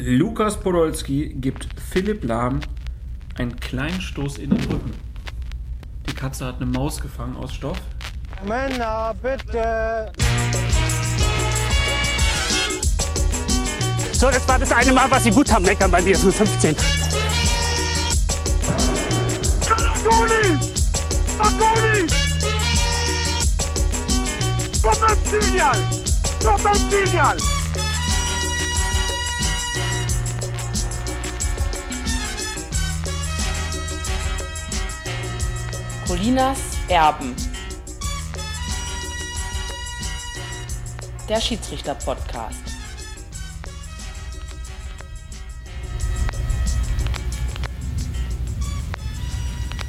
Lukas Podolski gibt Philipp Lahm einen kleinen Stoß in den Rücken. Die Katze hat eine Maus gefangen aus Stoff. Männer, bitte! So, das war das eine Mal, was Sie gut haben, meckern bei mir, nur 15. Toni! Toni! Potenzial! Potenzial! Colinas Erben. Der Schiedsrichter-Podcast.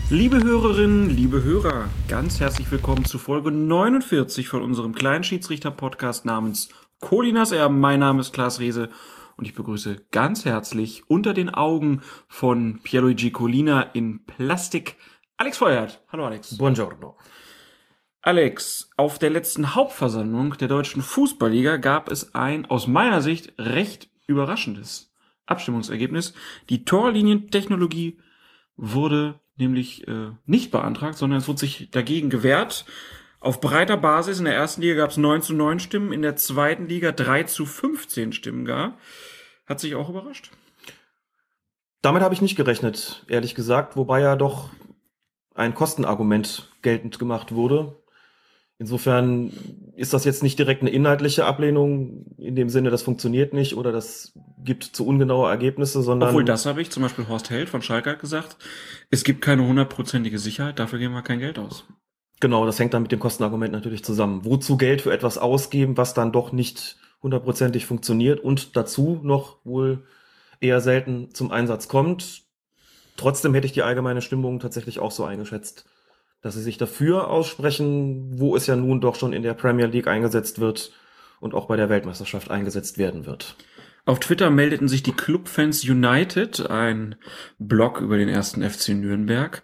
Liebe Hörerinnen, liebe Hörer, ganz herzlich willkommen zu Folge 49 von unserem kleinen Schiedsrichter-Podcast namens Colinas Erben. Mein Name ist Klaas Rehse und ich begrüße ganz herzlich unter den Augen von Pierluigi Colina in Plastik Alex Feuert. Hallo Alex. Buongiorno. Alex, auf der letzten Hauptversammlung der deutschen Fußballliga gab es ein aus meiner Sicht recht überraschendes Abstimmungsergebnis. Die Torlinientechnologie wurde nämlich äh, nicht beantragt, sondern es wurde sich dagegen gewehrt. Auf breiter Basis in der ersten Liga gab es 9 zu 9 Stimmen, in der zweiten Liga 3 zu 15 Stimmen gar. Hat sich auch überrascht. Damit habe ich nicht gerechnet, ehrlich gesagt, wobei ja doch ein Kostenargument geltend gemacht wurde. Insofern ist das jetzt nicht direkt eine inhaltliche Ablehnung in dem Sinne, das funktioniert nicht oder das gibt zu ungenaue Ergebnisse, sondern. Obwohl das habe ich, zum Beispiel Horst Held von Schalke gesagt, es gibt keine hundertprozentige Sicherheit, dafür geben wir kein Geld aus. Genau, das hängt dann mit dem Kostenargument natürlich zusammen. Wozu Geld für etwas ausgeben, was dann doch nicht hundertprozentig funktioniert und dazu noch wohl eher selten zum Einsatz kommt. Trotzdem hätte ich die allgemeine Stimmung tatsächlich auch so eingeschätzt, dass sie sich dafür aussprechen, wo es ja nun doch schon in der Premier League eingesetzt wird und auch bei der Weltmeisterschaft eingesetzt werden wird. Auf Twitter meldeten sich die Clubfans United, ein Blog über den ersten FC Nürnberg.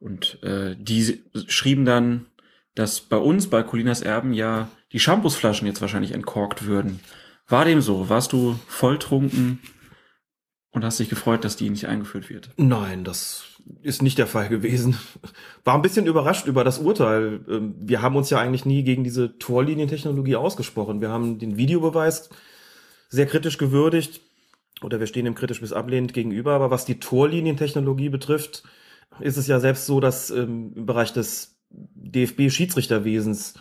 Und äh, die schrieben dann, dass bei uns, bei Colinas Erben, ja die Shampoosflaschen jetzt wahrscheinlich entkorkt würden. War dem so? Warst du volltrunken und hast dich gefreut, dass die nicht eingeführt wird? Nein, das ist nicht der Fall gewesen. War ein bisschen überrascht über das Urteil. Ähm, Wir haben uns ja eigentlich nie gegen diese Torlinientechnologie ausgesprochen. Wir haben den Videobeweis sehr kritisch gewürdigt oder wir stehen dem kritisch bis ablehnend gegenüber. Aber was die Torlinientechnologie betrifft, ist es ja selbst so, dass ähm, im Bereich des DFB-Schiedsrichterwesens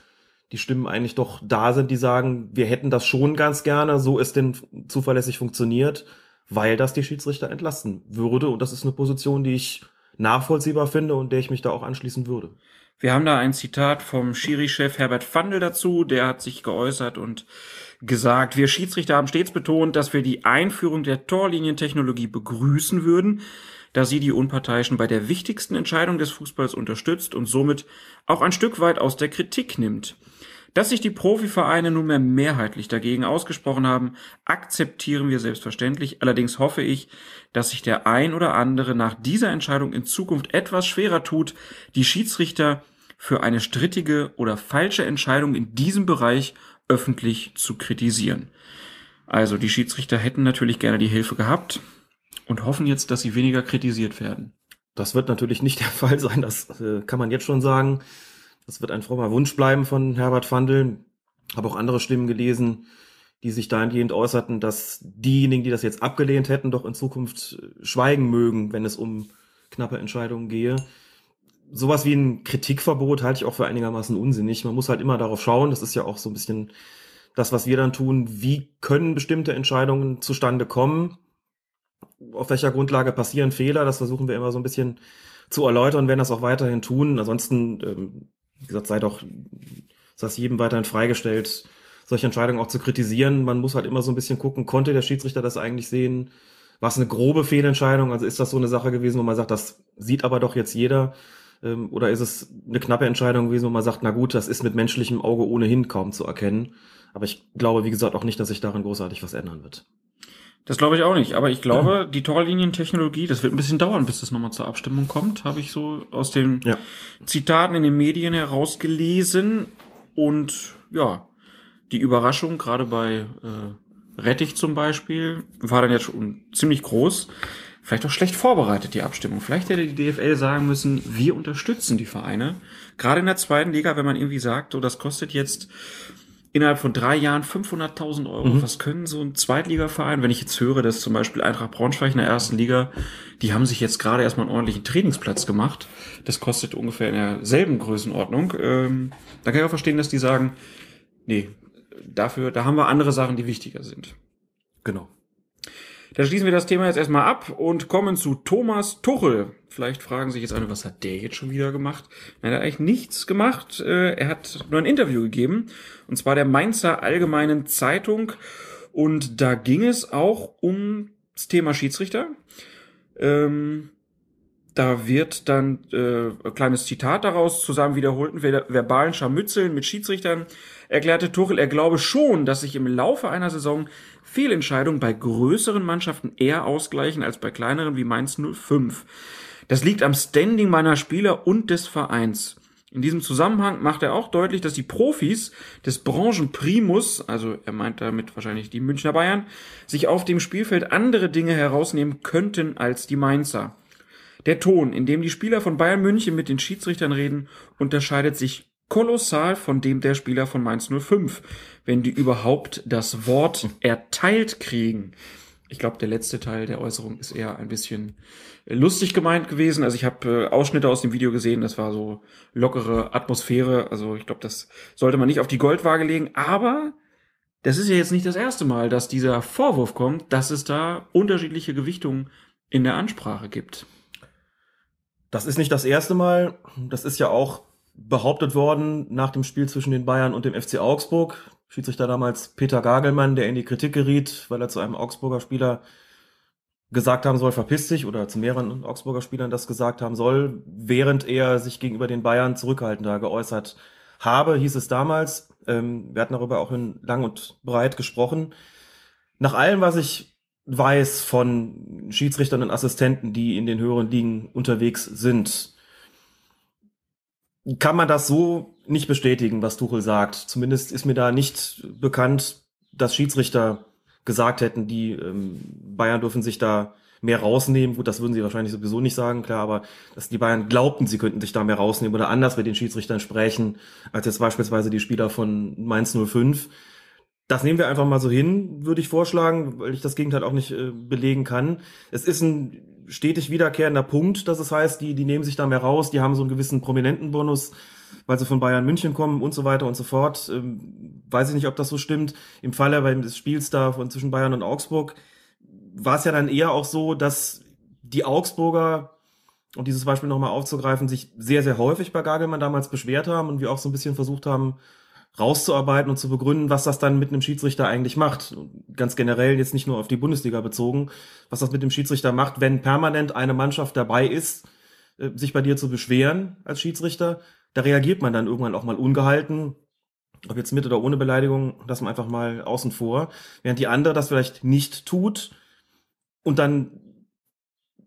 die Stimmen eigentlich doch da sind, die sagen, wir hätten das schon ganz gerne, so es denn zuverlässig funktioniert, weil das die Schiedsrichter entlasten würde. Und das ist eine Position, die ich nachvollziehbar finde und der ich mich da auch anschließen würde. Wir haben da ein Zitat vom Schiri-Chef Herbert Fandl dazu, der hat sich geäußert und gesagt, wir Schiedsrichter haben stets betont, dass wir die Einführung der Torlinientechnologie begrüßen würden, da sie die Unparteiischen bei der wichtigsten Entscheidung des Fußballs unterstützt und somit auch ein Stück weit aus der Kritik nimmt. Dass sich die Profivereine nunmehr mehrheitlich dagegen ausgesprochen haben, akzeptieren wir selbstverständlich. Allerdings hoffe ich, dass sich der ein oder andere nach dieser Entscheidung in Zukunft etwas schwerer tut, die Schiedsrichter für eine strittige oder falsche Entscheidung in diesem Bereich öffentlich zu kritisieren. Also die Schiedsrichter hätten natürlich gerne die Hilfe gehabt und hoffen jetzt, dass sie weniger kritisiert werden. Das wird natürlich nicht der Fall sein, das äh, kann man jetzt schon sagen. Das wird ein frommer Wunsch bleiben von Herbert Vandel. Habe auch andere Stimmen gelesen, die sich dahingehend äußerten, dass diejenigen, die das jetzt abgelehnt hätten, doch in Zukunft äh, schweigen mögen, wenn es um knappe Entscheidungen gehe. Sowas wie ein Kritikverbot halte ich auch für einigermaßen unsinnig. Man muss halt immer darauf schauen, das ist ja auch so ein bisschen das, was wir dann tun, wie können bestimmte Entscheidungen zustande kommen, auf welcher Grundlage passieren Fehler, das versuchen wir immer so ein bisschen zu erläutern, werden das auch weiterhin tun. Ansonsten, ähm, wie gesagt, sei doch, ist das jedem weiterhin freigestellt, solche Entscheidungen auch zu kritisieren. Man muss halt immer so ein bisschen gucken, konnte der Schiedsrichter das eigentlich sehen? War es eine grobe Fehlentscheidung? Also ist das so eine Sache gewesen, wo man sagt, das sieht aber doch jetzt jeder? Ähm, oder ist es eine knappe Entscheidung gewesen, wo man sagt, na gut, das ist mit menschlichem Auge ohnehin kaum zu erkennen? Aber ich glaube, wie gesagt, auch nicht, dass sich daran großartig was ändern wird. Das glaube ich auch nicht, aber ich glaube, die Torlinientechnologie, das wird ein bisschen dauern, bis das nochmal zur Abstimmung kommt, habe ich so aus den Ja. Zitaten in den Medien herausgelesen. Und ja, die Überraschung, gerade bei äh, Rettich zum Beispiel, war dann jetzt schon ziemlich groß. Vielleicht auch schlecht vorbereitet, die Abstimmung. Vielleicht hätte die DFL sagen müssen, wir unterstützen die Vereine. Gerade in der zweiten Liga, wenn man irgendwie sagt, oh, das kostet jetzt innerhalb von drei Jahren 500.000 Euro. Mhm. Was können so ein Zweitligaverein, wenn ich jetzt höre, dass zum Beispiel Eintracht Braunschweig in der ersten Liga, die haben sich jetzt gerade erstmal einen ordentlichen Trainingsplatz gemacht. Das kostet ungefähr in derselben Größenordnung. Ähm, da kann ich auch verstehen, dass die sagen, nee, dafür, da haben wir andere Sachen, die wichtiger sind. Genau. Dann schließen wir das Thema jetzt erstmal ab und kommen zu Thomas Tuchel. Vielleicht fragen sich jetzt alle, was hat der jetzt schon wieder gemacht? Nein, er hat eigentlich nichts gemacht. Äh, Er hat nur ein Interview gegeben. Und zwar der Mainzer Allgemeinen Zeitung. Und da ging es auch ums Thema Schiedsrichter. Ähm, da wird dann äh, ein kleines Zitat daraus zusammen wiederholten ver verbalen Scharmützeln mit Schiedsrichtern erklärte Tuchel, er glaube schon, dass sich im Laufe einer Saison Fehlentscheidungen bei größeren Mannschaften eher ausgleichen als bei kleineren wie Mainz 05. Das liegt am Standing meiner Spieler und des Vereins. In diesem Zusammenhang macht er auch deutlich, dass die Profis des Branchenprimus, also er meint damit wahrscheinlich die Münchner Bayern, sich auf dem Spielfeld andere Dinge herausnehmen könnten als die Mainzer. Der Ton, in dem die Spieler von Bayern München mit den Schiedsrichtern reden, unterscheidet sich kolossal von dem der Spieler von Mainz 05, wenn die überhaupt das Wort erteilt kriegen. Ich glaube, der letzte Teil der Äußerung ist eher ein bisschen lustig gemeint gewesen. Also ich habe äh, Ausschnitte aus dem Video gesehen, das war so lockere Atmosphäre. Also ich glaube, das sollte man nicht auf die Goldwaage legen. Aber das ist ja jetzt nicht das erste Mal, dass dieser Vorwurf kommt, dass es da unterschiedliche Gewichtungen in der Ansprache gibt. Das ist nicht das erste Mal. Das ist ja auch behauptet worden nach dem Spiel zwischen den Bayern und dem FC Augsburg. Schiedsrichter damals Peter Gagelmann, der in die Kritik geriet, weil er zu einem Augsburger Spieler gesagt haben soll, verpiss dich, oder zu mehreren Augsburger Spielern das gesagt haben soll, während er sich gegenüber den Bayern zurückhaltender geäußert habe, hieß es damals. Ähm, wir hatten darüber auch in lang und breit gesprochen. Nach allem, was ich weiß von Schiedsrichtern und Assistenten, die in den höheren Ligen unterwegs sind, kann man das so nicht bestätigen, was Tuchel sagt. Zumindest ist mir da nicht bekannt, dass Schiedsrichter gesagt hätten, die ähm, Bayern dürfen sich da mehr rausnehmen. Gut, das würden sie wahrscheinlich sowieso nicht sagen, klar, aber dass die Bayern glaubten, sie könnten sich da mehr rausnehmen oder anders mit den Schiedsrichtern sprechen, als jetzt beispielsweise die Spieler von Mainz 05. Das nehmen wir einfach mal so hin, würde ich vorschlagen, weil ich das Gegenteil auch nicht äh, belegen kann. Es ist ein stetig wiederkehrender Punkt, dass es heißt, die, die nehmen sich da mehr raus, die haben so einen gewissen prominenten Bonus, weil sie von Bayern München kommen und so weiter und so fort. Ähm, weiß ich nicht, ob das so stimmt. Im Falle des Spiels da von zwischen Bayern und Augsburg war es ja dann eher auch so, dass die Augsburger, um dieses Beispiel nochmal aufzugreifen, sich sehr, sehr häufig bei Gagelmann damals beschwert haben und wir auch so ein bisschen versucht haben, rauszuarbeiten und zu begründen, was das dann mit einem Schiedsrichter eigentlich macht. Ganz generell jetzt nicht nur auf die Bundesliga bezogen, was das mit dem Schiedsrichter macht, wenn permanent eine Mannschaft dabei ist, äh, sich bei dir zu beschweren als Schiedsrichter. Da reagiert man dann irgendwann auch mal ungehalten, ob jetzt mit oder ohne Beleidigung, das man einfach mal außen vor, während die andere das vielleicht nicht tut und dann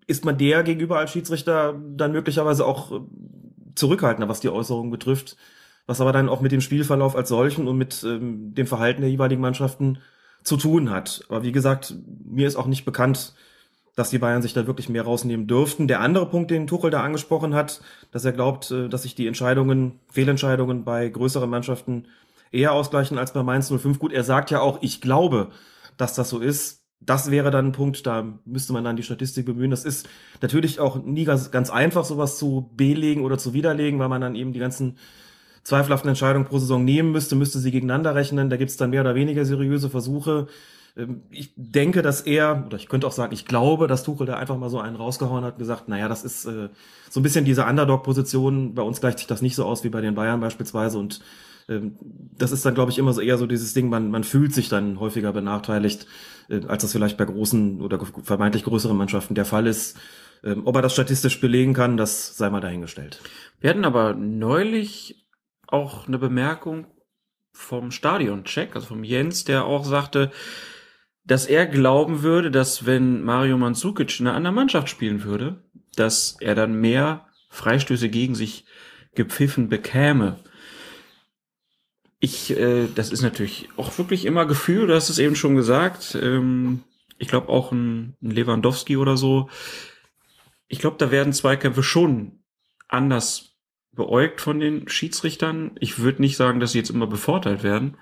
ist man der gegenüber als Schiedsrichter dann möglicherweise auch äh, zurückhaltender, was die Äußerungen betrifft, was aber dann auch mit dem Spielverlauf als solchen und mit ähm, dem Verhalten der jeweiligen Mannschaften zu tun hat. Aber wie gesagt, mir ist auch nicht bekannt, dass die Bayern sich da wirklich mehr rausnehmen dürften. Der andere Punkt, den Tuchel da angesprochen hat, dass er glaubt, äh, dass sich die Entscheidungen, Fehlentscheidungen bei größeren Mannschaften eher ausgleichen als bei Mainz 05. Gut, er sagt ja auch, ich glaube, dass das so ist. Das wäre dann ein Punkt, da müsste man dann die Statistik bemühen. Das ist natürlich auch nie ganz, ganz einfach, sowas zu belegen oder zu widerlegen, weil man dann eben die ganzen zweifelhaften Entscheidungen pro Saison nehmen müsste, müsste sie gegeneinander rechnen. Da gibt es dann mehr oder weniger seriöse Versuche. Ähm, Ich denke, dass er, oder ich könnte auch sagen, ich glaube, dass Tuchel da einfach mal so einen rausgehauen hat und gesagt, naja, das ist äh, so ein bisschen diese Underdog-Position. Bei uns gleicht sich das nicht so aus wie bei den Bayern beispielsweise. Und ähm, das ist dann, glaube ich, immer so eher so dieses Ding, man, man fühlt sich dann häufiger benachteiligt, äh, als das vielleicht bei großen oder vermeintlich größeren Mannschaften der Fall ist. Ähm, Ob er das statistisch belegen kann, das sei mal dahingestellt. Wir hatten aber neulich auch eine Bemerkung vom Stadioncheck, also vom Jens, der auch sagte, dass er glauben würde, dass wenn Mario Mandzukic in einer anderen Mannschaft spielen würde, dass er dann mehr Freistöße gegen sich gepfiffen bekäme. Ich, äh, das ist natürlich auch wirklich immer Gefühl, du hast es eben schon gesagt. Ähm, ich glaube auch ein, ein Lewandowski oder so. Ich glaube, da werden Zweikämpfe schon anders beäugt von den Schiedsrichtern. Ich würde nicht sagen, dass sie jetzt immer bevorteilt werden.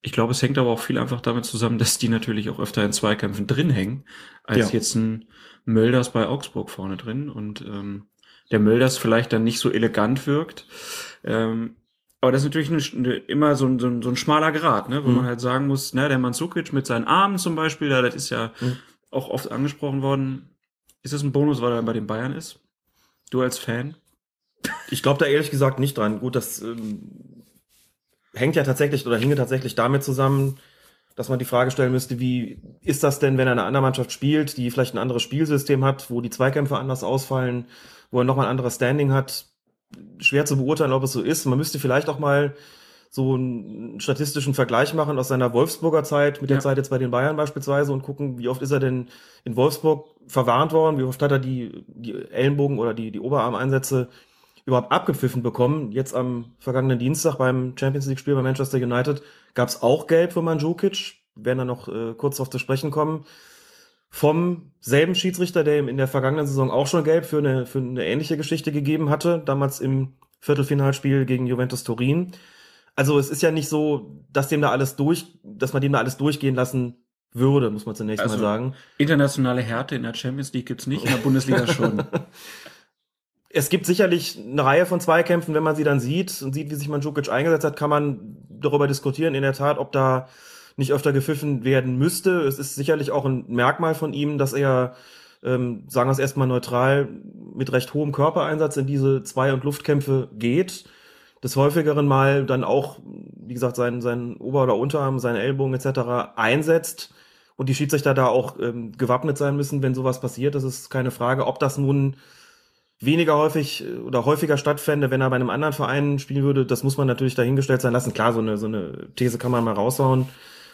Ich glaube, es hängt aber auch viel einfach damit zusammen, dass die natürlich auch öfter in Zweikämpfen drin hängen, als Ja. jetzt ein Mölders bei Augsburg vorne drin. Und ähm, der Mölders vielleicht dann nicht so elegant wirkt. Ähm, aber das ist natürlich eine, immer so ein, so, ein, so ein schmaler Grad, ne? wo Mhm. man halt sagen muss, ne, der Mandzukic mit seinen Armen zum Beispiel, da, das ist ja Mhm. auch oft angesprochen worden. Ist das ein Bonus, weil er bei den Bayern ist? Du als Fan? Ich glaube da ehrlich gesagt nicht dran. Gut, das ähm, hängt ja tatsächlich oder hinge tatsächlich damit zusammen, dass man die Frage stellen müsste, wie ist das denn, wenn er eine andere Mannschaft spielt, die vielleicht ein anderes Spielsystem hat, wo die Zweikämpfe anders ausfallen, wo er nochmal ein anderes Standing hat? Schwer zu beurteilen, ob es so ist. Man müsste vielleicht auch mal so einen statistischen Vergleich machen aus seiner Wolfsburger Zeit mit der Ja. Zeit jetzt bei den Bayern beispielsweise und gucken, wie oft ist er denn in Wolfsburg verwarnt worden, wie oft hat er die, die Ellenbogen oder die, die Oberarmeinsätze überhaupt abgepfiffen bekommen. Jetzt am vergangenen Dienstag beim Champions League-Spiel bei Manchester United gab es auch Gelb für Mandzukic. Wir werden da noch äh, kurz darauf zu sprechen kommen. Vom selben Schiedsrichter, der ihm in der vergangenen Saison auch schon Gelb für eine, für eine ähnliche Geschichte gegeben hatte, damals im Viertelfinalspiel gegen Juventus Turin. Also es ist ja nicht so, dass dem da alles durch, dass man dem da alles durchgehen lassen würde, muss man zunächst Also- mal sagen. Internationale Härte in der Champions League gibt's nicht, in der Bundesliga schon. Es gibt sicherlich eine Reihe von Zweikämpfen, wenn man sie dann sieht und sieht, wie sich Mandzukic eingesetzt hat, kann man darüber diskutieren, in der Tat, ob da nicht öfter gepfiffen werden müsste. Es ist sicherlich auch ein Merkmal von ihm, dass er, ähm, sagen wir es erstmal neutral, mit recht hohem Körpereinsatz in diese Zwei- und Luftkämpfe geht. Des häufigeren Mal dann auch, wie gesagt, seinen, seinen Ober- oder Unterarm, seine Ellbogen etc. einsetzt und die Schiedsrichter da auch ähm, gewappnet sein müssen, wenn sowas passiert. Das ist keine Frage, ob das nun weniger häufig äh, oder häufiger stattfände, wenn er bei einem anderen Verein spielen würde. Das muss man natürlich dahingestellt sein lassen. Klar, so eine, so eine These kann man mal raushauen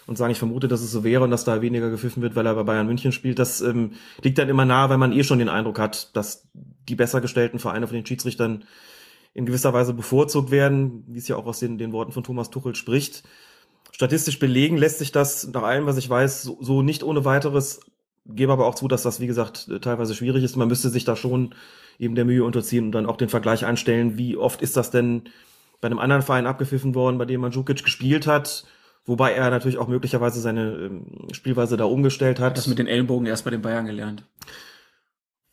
und sagen, ich vermute, dass es so wäre und dass da weniger gepfiffen wird, weil er bei Bayern München spielt. Das ähm, liegt dann immer nahe, weil man eh schon den Eindruck hat, dass die besser gestellten Vereine von den Schiedsrichtern in gewisser Weise bevorzugt werden, wie es ja auch aus den, den Worten von Thomas Tuchel spricht. Statistisch belegen lässt sich das nach allem, was ich weiß, so, so nicht ohne weiteres. Gebe aber auch zu, dass das, wie gesagt, äh, teilweise schwierig ist. Man müsste sich da schon eben der Mühe unterziehen und dann auch den Vergleich anstellen, wie oft ist das denn bei einem anderen Verein abgepfiffen worden, bei dem Mandzukic gespielt hat, wobei er natürlich auch möglicherweise seine ähm, Spielweise da umgestellt hat. Das mit den Ellenbogen erst bei den Bayern gelernt.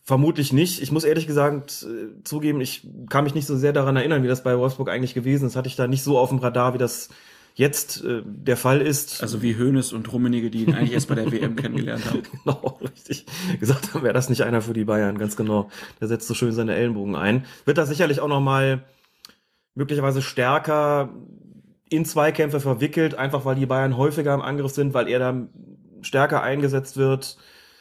Vermutlich nicht. Ich muss ehrlich gesagt äh, zugeben, ich kann mich nicht so sehr daran erinnern, wie das bei Wolfsburg eigentlich gewesen ist. Hatte ich da nicht so auf dem Radar, wie das jetzt äh, der Fall ist. Also wie Hoeneß und Rummenigge, die ihn eigentlich erst bei der WM kennengelernt haben. genau, richtig. Gesagt haben, wäre das nicht einer für die Bayern, ganz genau. Der setzt so schön seine Ellenbogen ein. Wird da sicherlich auch noch mal möglicherweise stärker in Zweikämpfe verwickelt, einfach weil die Bayern häufiger im Angriff sind, weil er da stärker eingesetzt wird,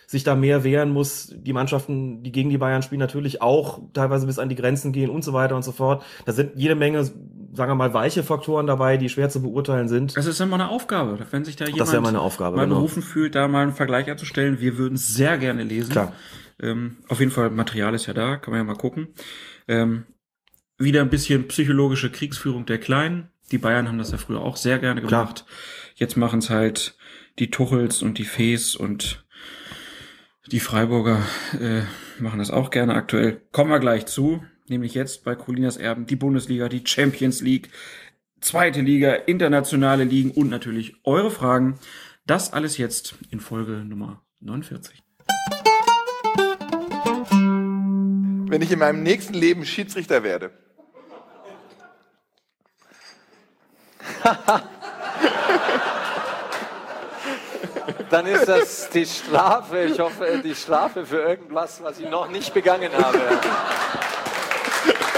sich da mehr wehren muss. Die Mannschaften, die gegen die Bayern spielen, natürlich auch teilweise bis an die Grenzen gehen und so weiter und so fort. Da sind jede Menge, sagen wir mal, weiche Faktoren dabei, die schwer zu beurteilen sind. Das ist ja mal eine Aufgabe. Wenn sich da jemand Das wäre meine Aufgabe, mal genau. berufen fühlt, da mal einen Vergleich anzustellen, wir würden es sehr gerne lesen. Klar. Ähm, auf jeden Fall, Material ist ja da, kann man ja mal gucken. Ähm, wieder ein bisschen psychologische Kriegsführung der Kleinen. Die Bayern haben das ja früher auch sehr gerne Klar. gemacht. Jetzt machen es halt die Tuchels und die Fees und die Freiburger äh, machen das auch gerne aktuell. Kommen wir gleich zu, nämlich jetzt bei Colinas Erben die Bundesliga, die Champions League, zweite Liga, internationale Ligen und natürlich eure Fragen. Das alles jetzt in Folge Nummer 49. wenn ich in meinem nächsten Leben Schiedsrichter werde. Dann ist das die Strafe. Ich hoffe, die Strafe für irgendwas, was ich noch nicht begangen habe.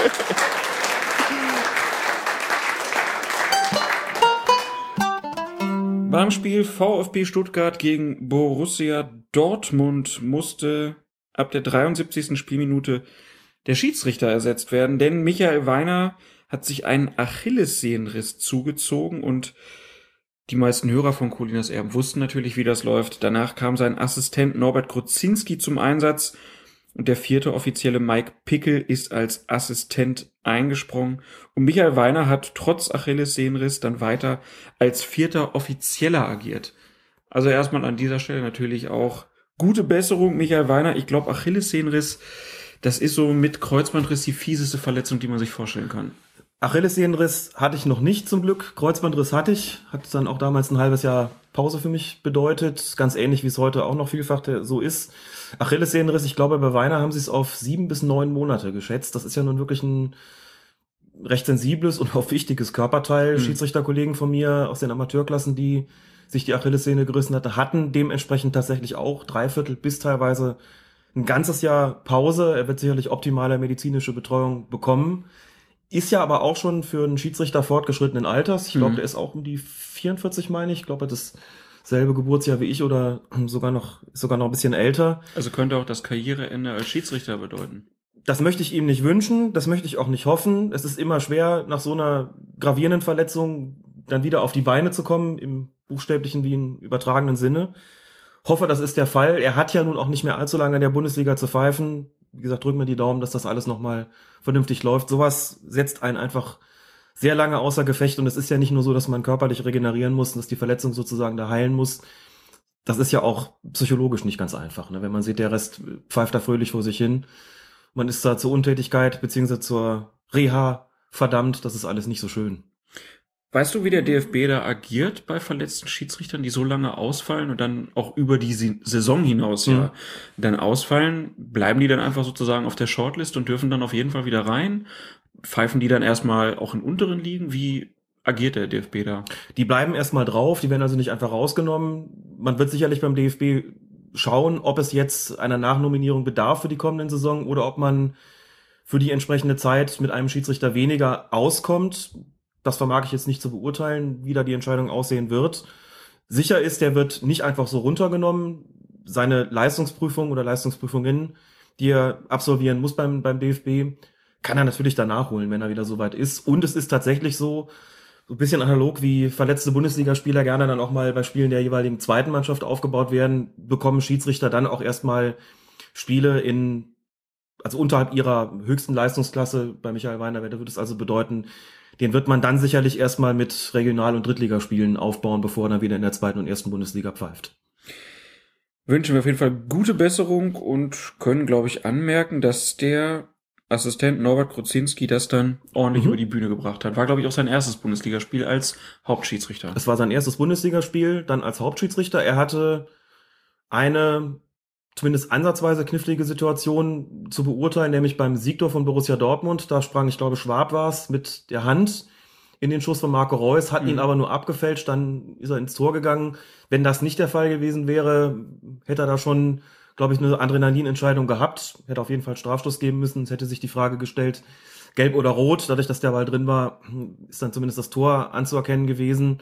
Beim Spiel VfB Stuttgart gegen Borussia Dortmund musste ab der 73. Spielminute der Schiedsrichter ersetzt werden, denn Michael Weiner hat sich einen Achillessehnenriss zugezogen und die meisten Hörer von Colinas Erben wussten natürlich, wie das läuft. Danach kam sein Assistent Norbert Kruzinski zum Einsatz Und der vierte offizielle Mike Pickel ist als Assistent eingesprungen. Und Michael Weiner hat trotz Achillessehnenriss dann weiter als vierter Offizieller agiert. Also erstmal an dieser Stelle natürlich auch gute Besserung, Michael Weiner. Ich glaube, Achillessehnenriss, das ist so mit Kreuzbandriss die fieseste Verletzung, die man sich vorstellen kann. Achillessehnenriss hatte ich noch nicht zum Glück. Kreuzbandriss hatte ich. Hat dann auch damals ein halbes Jahr Pause für mich bedeutet. Ganz ähnlich, wie es heute auch noch vielfach so ist. Achillessehnenriss, ich glaube, bei Weiner haben sie es auf sieben bis neun Monate geschätzt. Das ist ja nun wirklich ein recht sensibles und auch wichtiges Körperteil. Mhm. Schiedsrichterkollegen von mir aus den Amateurklassen, die sich die Achillessehne gerissen hatte, hatten dementsprechend tatsächlich auch dreiviertel bis teilweise ein ganzes Jahr Pause. Er wird sicherlich optimale medizinische Betreuung bekommen. Ist ja aber auch schon für einen Schiedsrichter fortgeschrittenen Alters. Ich glaube, mhm. der ist auch um die 44, meine ich. Ich glaube, das selbe Geburtsjahr wie ich oder sogar noch, sogar noch ein bisschen älter. Also könnte auch das Karriereende als Schiedsrichter bedeuten. Das möchte ich ihm nicht wünschen, das möchte ich auch nicht hoffen. Es ist immer schwer, nach so einer gravierenden Verletzung dann wieder auf die Beine zu kommen, im buchstäblichen wie im übertragenen Sinne. Hoffe, das ist der Fall. Er hat ja nun auch nicht mehr allzu lange in der Bundesliga zu pfeifen wie gesagt, drücken wir die Daumen, dass das alles nochmal vernünftig läuft. Sowas setzt einen einfach sehr lange außer Gefecht und es ist ja nicht nur so, dass man körperlich regenerieren muss und dass die Verletzung sozusagen da heilen muss. Das ist ja auch psychologisch nicht ganz einfach. Ne? Wenn man sieht, der Rest pfeift da fröhlich vor sich hin. Man ist da zur Untätigkeit beziehungsweise zur Reha verdammt. Das ist alles nicht so schön. Weißt du, wie der DFB da agiert bei verletzten Schiedsrichtern, die so lange ausfallen und dann auch über die Saison hinaus ja, ja dann ausfallen? Bleiben die dann einfach sozusagen auf der Shortlist und dürfen dann auf jeden Fall wieder rein? Pfeifen die dann erstmal auch in unteren Ligen? Wie agiert der DFB da? Die bleiben erstmal drauf, die werden also nicht einfach rausgenommen. Man wird sicherlich beim DFB schauen, ob es jetzt einer Nachnominierung bedarf für die kommenden Saison oder ob man für die entsprechende Zeit mit einem Schiedsrichter weniger auskommt. Das vermag ich jetzt nicht zu beurteilen, wie da die Entscheidung aussehen wird. Sicher ist, der wird nicht einfach so runtergenommen. Seine Leistungsprüfung oder Leistungsprüfungen, die er absolvieren muss beim, beim DFB, kann er natürlich danach holen, wenn er wieder soweit ist. Und es ist tatsächlich so, so ein bisschen analog wie verletzte Bundesligaspieler gerne dann auch mal bei Spielen der jeweiligen zweiten Mannschaft aufgebaut werden, bekommen Schiedsrichter dann auch erstmal Spiele in, also unterhalb ihrer höchsten Leistungsklasse bei Michael Weiner, da würde es also bedeuten, den wird man dann sicherlich erstmal mit Regional- und Drittligaspielen aufbauen, bevor er dann wieder in der zweiten und ersten Bundesliga pfeift. Wünschen wir auf jeden Fall gute Besserung und können, glaube ich, anmerken, dass der Assistent Norbert Kruzinski das dann ordentlich mhm. über die Bühne gebracht hat. War, glaube ich, auch sein erstes Bundesligaspiel als Hauptschiedsrichter. Es war sein erstes Bundesligaspiel, dann als Hauptschiedsrichter. Er hatte eine zumindest ansatzweise knifflige Situation zu beurteilen, nämlich beim Siegtor von Borussia Dortmund. Da sprang, ich glaube, Schwab war es, mit der Hand in den Schuss von Marco Reus, hat mhm. ihn aber nur abgefälscht, dann ist er ins Tor gegangen. Wenn das nicht der Fall gewesen wäre, hätte er da schon, glaube ich, eine Adrenalinentscheidung gehabt, hätte auf jeden Fall Strafstoß geben müssen. Es hätte sich die Frage gestellt, gelb oder rot. Dadurch, dass der Ball drin war, ist dann zumindest das Tor anzuerkennen gewesen.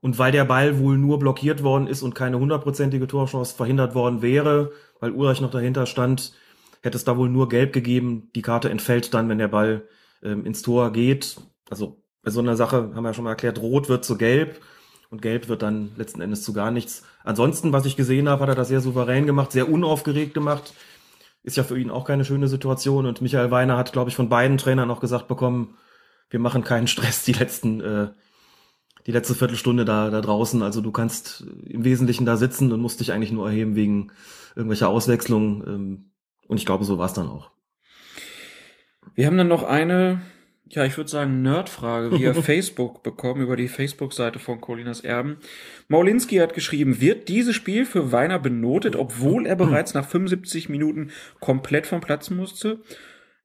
Und weil der Ball wohl nur blockiert worden ist und keine hundertprozentige Torchance verhindert worden wäre, weil Ulreich noch dahinter stand, hätte es da wohl nur gelb gegeben. Die Karte entfällt dann, wenn der Ball ähm, ins Tor geht. Also bei so einer Sache haben wir ja schon mal erklärt, rot wird zu gelb und gelb wird dann letzten Endes zu gar nichts. Ansonsten, was ich gesehen habe, hat er das sehr souverän gemacht, sehr unaufgeregt gemacht. Ist ja für ihn auch keine schöne Situation. Und Michael Weiner hat, glaube ich, von beiden Trainern auch gesagt bekommen, wir machen keinen Stress die letzten äh, die letzte Viertelstunde da, da draußen. Also du kannst im Wesentlichen da sitzen und musst dich eigentlich nur erheben wegen irgendwelcher Auswechslungen. Ähm, und ich glaube, so war es dann auch. Wir haben dann noch eine, ja, ich würde sagen, Nerdfrage via Facebook bekommen, über die Facebook-Seite von Colinas Erben. Maulinski hat geschrieben, wird dieses Spiel für Weiner benotet, obwohl er bereits nach 75 Minuten komplett vom Platz musste?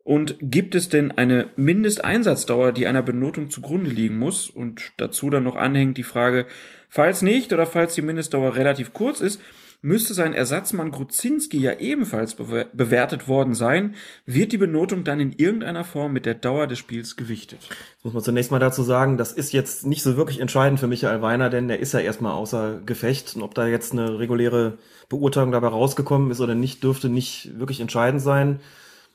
Und gibt es denn eine Mindesteinsatzdauer, die einer Benotung zugrunde liegen muss? Und dazu dann noch anhängt die Frage, falls nicht oder falls die Mindestdauer relativ kurz ist, müsste sein Ersatzmann Gruzinski ja ebenfalls bewertet worden sein. Wird die Benotung dann in irgendeiner Form mit der Dauer des Spiels gewichtet? Das muss man zunächst mal dazu sagen, das ist jetzt nicht so wirklich entscheidend für Michael Weiner, denn der ist ja erstmal außer Gefecht. Und ob da jetzt eine reguläre Beurteilung dabei rausgekommen ist oder nicht, dürfte nicht wirklich entscheidend sein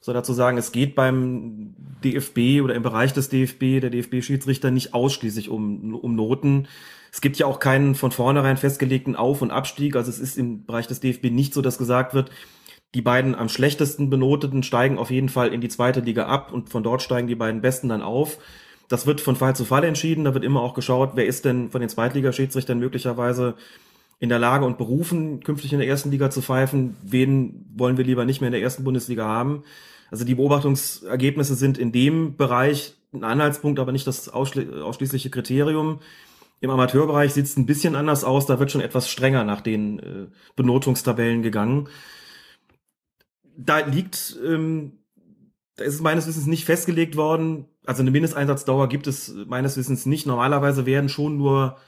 soll dazu sagen, es geht beim DFB oder im Bereich des DFB, der DFB-Schiedsrichter, nicht ausschließlich um, um Noten. Es gibt ja auch keinen von vornherein festgelegten Auf- und Abstieg. Also es ist im Bereich des DFB nicht so, dass gesagt wird, Die beiden am schlechtesten benoteten steigen auf jeden Fall in die zweite Liga ab und von dort steigen die beiden Besten dann auf. Das wird von Fall zu Fall entschieden. Da wird immer auch geschaut, wer ist denn von den Zweitligaschiedsrichtern möglicherweise in der Lage und berufen, künftig in der ersten Liga zu pfeifen. Wen wollen wir lieber nicht mehr in der ersten Bundesliga haben? Also die Beobachtungsergebnisse sind in dem Bereich ein Anhaltspunkt, aber nicht das ausschli ausschließliche Kriterium. Im Amateurbereich sieht es ein bisschen anders aus. Da wird schon etwas strenger nach den äh, Benotungstabellen gegangen. Da liegt, ähm, da ist es meines Wissens nicht festgelegt worden. Also eine Mindesteinsatzdauer gibt es meines Wissens nicht. Normalerweise werden schon nur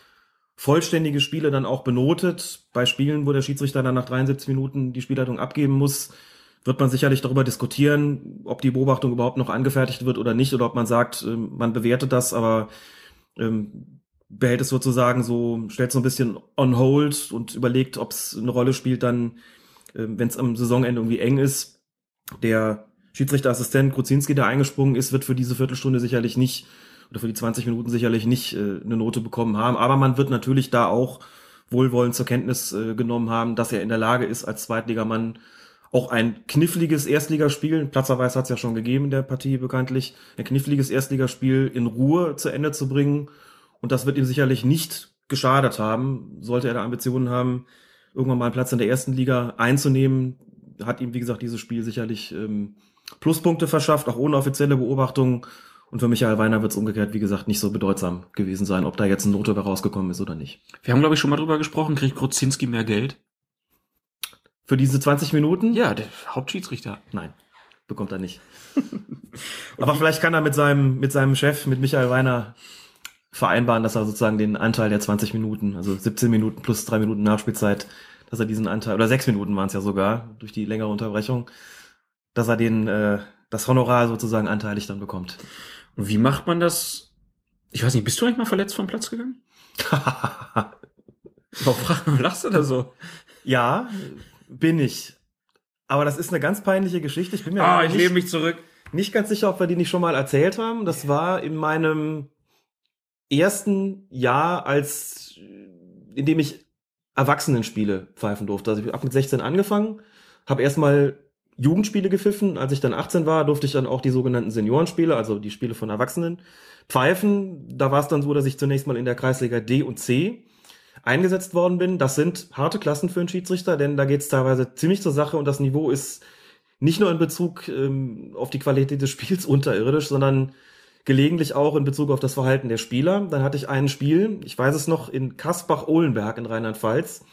vollständige Spiele dann auch benotet. Bei Spielen, wo der Schiedsrichter dann nach 73 Minuten die Spielleitung abgeben muss, wird man sicherlich darüber diskutieren, ob die Beobachtung überhaupt noch angefertigt wird oder nicht, oder ob man sagt, ähm, man bewertet das, aber ähm, behält es sozusagen so, stellt so ein bisschen on hold und überlegt, ob es eine Rolle spielt dann, ähm, wenn es am Saisonende irgendwie eng ist. Der Schiedsrichterassistent Kruzinski, der eingesprungen ist, wird für diese Viertelstunde sicherlich nicht oder für die 20 Minuten sicherlich nicht äh, eine Note bekommen haben. Aber man wird natürlich da auch wohlwollend zur Kenntnis äh, genommen haben, dass er in der Lage ist, als Zweitligamann auch ein kniffliges Erstligaspiel, Platzerweis hat es ja schon gegeben in der Partie bekanntlich, ein kniffliges Erstligaspiel in Ruhe zu Ende zu bringen. Und das wird ihm sicherlich nicht geschadet haben, sollte er da Ambitionen haben, irgendwann mal einen Platz in der ersten Liga einzunehmen, hat ihm, wie gesagt, dieses Spiel sicherlich ähm, Pluspunkte verschafft, auch ohne offizielle Beobachtung. Und für Michael Weiner wird es umgekehrt, wie gesagt, nicht so bedeutsam gewesen sein, ob da jetzt eine Note rausgekommen ist oder nicht. Wir haben, glaube ich, schon mal drüber gesprochen, kriegt Gruzinski mehr Geld? Für diese 20 Minuten? Ja, der Hauptschiedsrichter. Nein, bekommt er nicht. Aber vielleicht kann er mit seinem, mit seinem Chef, mit Michael Weiner, vereinbaren, dass er sozusagen den Anteil der 20 Minuten, also 17 Minuten plus drei Minuten Nachspielzeit, dass er diesen Anteil, oder sechs Minuten waren es ja sogar, durch die längere Unterbrechung, dass er den, äh, das Honorar sozusagen anteilig dann bekommt. Und wie macht man das? Ich weiß nicht, bist du eigentlich mal verletzt vom Platz gegangen? Warum lachst du da so? Ja, bin ich. Aber das ist eine ganz peinliche Geschichte. Ich bin mir Ah, ich nicht, mich zurück. nicht ganz sicher, ob wir die nicht schon mal erzählt haben. Das war in meinem ersten Jahr, als in dem ich Erwachsenenspiele pfeifen durfte. Also ich habe mit 16 angefangen, habe erstmal Jugendspiele gepfiffen. Als ich dann 18 war, durfte ich dann auch die sogenannten Seniorenspiele, also die Spiele von Erwachsenen, pfeifen. Da war es dann so, dass ich zunächst mal in der Kreisliga D und C eingesetzt worden bin. Das sind harte Klassen für einen Schiedsrichter, denn da geht es teilweise ziemlich zur Sache und das Niveau ist nicht nur in Bezug ähm, auf die Qualität des Spiels unterirdisch, sondern gelegentlich auch in Bezug auf das Verhalten der Spieler. Dann hatte ich ein Spiel, ich weiß es noch, in Kaspach-Ohlenberg in Rheinland-Pfalz,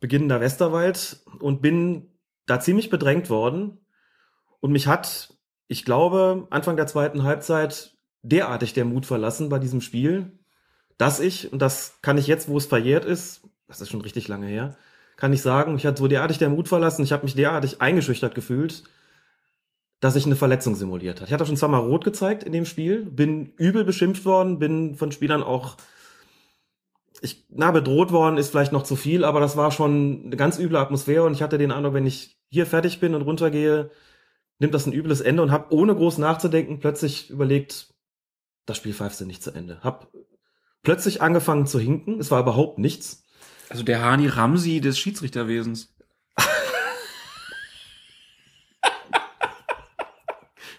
beginnender Westerwald und bin da ziemlich bedrängt worden und mich hat, ich glaube, Anfang der zweiten Halbzeit derartig der Mut verlassen bei diesem Spiel, dass ich, und das kann ich jetzt, wo es verjährt ist, das ist schon richtig lange her, kann ich sagen, mich hat so derartig der Mut verlassen, ich habe mich derartig eingeschüchtert gefühlt, dass ich eine Verletzung simuliert hat. Ich hatte schon zweimal rot gezeigt in dem Spiel, bin übel beschimpft worden, bin von Spielern auch ich, na, bedroht worden ist vielleicht noch zu viel, aber das war schon eine ganz üble Atmosphäre und ich hatte den Eindruck, wenn ich hier fertig bin und runtergehe, nimmt das ein übles Ende und habe ohne groß nachzudenken plötzlich überlegt, das Spiel pfeifst du nicht zu Ende. Hab plötzlich angefangen zu hinken, es war überhaupt nichts. Also der Hani Ramsi des Schiedsrichterwesens.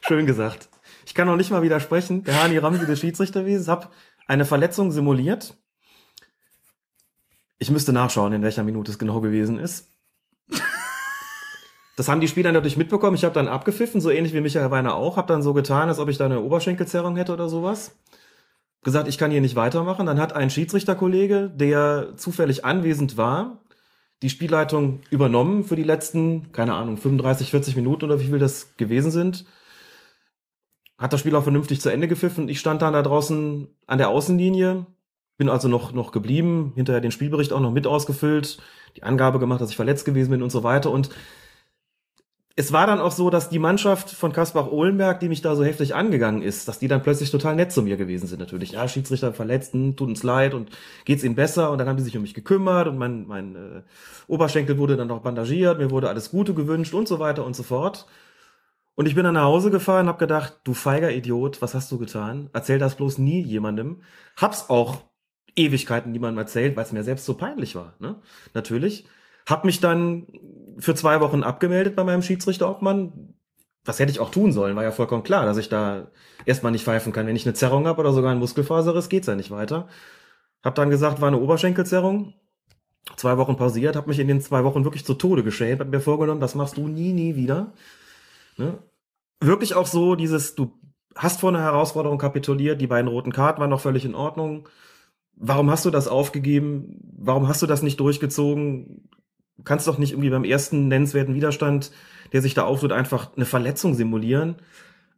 Schön gesagt. Ich kann noch nicht mal widersprechen. Der Hani Ramsi des Schiedsrichterwesens hab eine Verletzung simuliert. Ich müsste nachschauen, in welcher Minute es genau gewesen ist. Das haben die Spieler natürlich mitbekommen. Ich habe dann abgepfiffen, so ähnlich wie Michael Weiner auch. Habe dann so getan, als ob ich da eine Oberschenkelzerrung hätte oder sowas. Gesagt, ich kann hier nicht weitermachen. Dann hat ein Schiedsrichterkollege, der zufällig anwesend war, die Spielleitung übernommen für die letzten, keine Ahnung, 35, 40 Minuten oder wie viel das gewesen sind. Hat das Spiel auch vernünftig zu Ende gepfiffen. Ich stand dann da draußen an der Außenlinie, bin also noch, noch geblieben, hinterher den Spielbericht auch noch mit ausgefüllt, die Angabe gemacht, dass ich verletzt gewesen bin und so weiter. Und es war dann auch so, dass die Mannschaft von Kaspach-Ohlenberg, die mich da so heftig angegangen ist, dass die dann plötzlich total nett zu mir gewesen sind natürlich. Ja, Schiedsrichter verletzt, hm, tut uns leid und geht's ihnen besser und dann haben die sich um mich gekümmert und mein, mein äh, Oberschenkel wurde dann auch bandagiert, mir wurde alles Gute gewünscht und so weiter und so fort. Und ich bin dann nach Hause gefahren, hab gedacht, du feiger Idiot, was hast du getan? Erzähl das bloß nie jemandem. Hab's auch Ewigkeiten niemandem erzählt, weil es mir selbst so peinlich war, ne? Natürlich Hab mich dann für zwei Wochen abgemeldet bei meinem Schiedsrichterobmann. Was hätte ich auch tun sollen, war ja vollkommen klar, dass ich da erstmal nicht pfeifen kann. Wenn ich eine Zerrung habe oder sogar ein Muskelfaserriss, geht's ja nicht weiter. Hab dann gesagt, war eine Oberschenkelzerrung. Zwei Wochen pausiert, hab mich in den zwei Wochen wirklich zu Tode geschämt, hab mir vorgenommen, das machst du nie, nie wieder. Ne? Wirklich auch so dieses, du hast vor einer Herausforderung kapituliert, die beiden roten Karten waren noch völlig in Ordnung. Warum hast du das aufgegeben? Warum hast du das nicht durchgezogen? Du kannst doch nicht irgendwie beim ersten nennenswerten Widerstand, der sich da auftut, einfach eine Verletzung simulieren.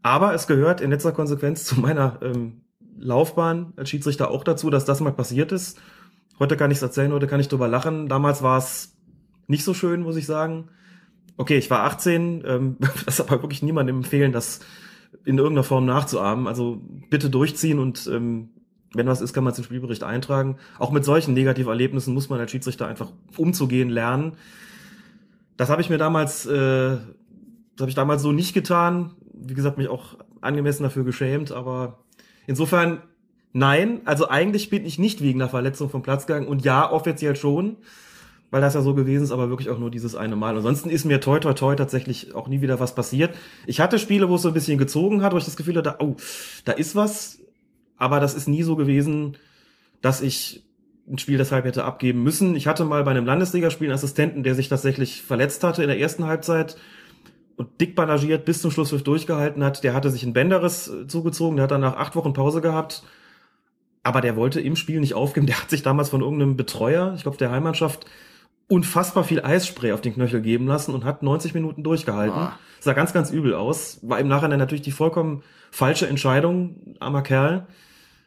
Aber es gehört in letzter Konsequenz zu meiner ähm, Laufbahn als Schiedsrichter auch dazu, dass das mal passiert ist. Heute kann ich es erzählen, heute kann ich drüber lachen. Damals war es nicht so schön, muss ich sagen. Okay, ich war 18, ähm, das aber wirklich niemandem empfehlen, das in irgendeiner Form nachzuahmen. Also bitte durchziehen und ähm, wenn was ist, kann man es im Spielbericht eintragen. Auch mit solchen Negativerlebnissen muss man als Schiedsrichter einfach umzugehen lernen. Das habe ich mir damals, äh, das habe ich damals so nicht getan. Wie gesagt, mich auch angemessen dafür geschämt, aber insofern nein. Also eigentlich bin ich nicht wegen einer Verletzung vom Platz gegangen und ja, offiziell schon, weil das ja so gewesen ist, aber wirklich auch nur dieses eine Mal. Ansonsten ist mir toi toi toi tatsächlich auch nie wieder was passiert. Ich hatte Spiele, wo es so ein bisschen gezogen hat, wo ich das Gefühl hatte, oh, da ist was, aber das ist nie so gewesen, dass ich ein Spiel deshalb hätte abgeben müssen. Ich hatte mal bei einem Landesligaspiel einen Assistenten, der sich tatsächlich verletzt hatte in der ersten Halbzeit und dick bandagiert bis zum Schlusspfiff durchgehalten hat. Der hatte sich ein Bänderes äh, zugezogen, der hat danach acht Wochen Pause gehabt. Aber der wollte im Spiel nicht aufgeben. Der hat sich damals von irgendeinem Betreuer, ich glaube der Heimmannschaft, unfassbar viel Eisspray auf den Knöchel geben lassen und hat 90 Minuten durchgehalten. Boah. Sah ganz, ganz übel aus. War im Nachhinein natürlich die vollkommen falsche Entscheidung, armer Kerl.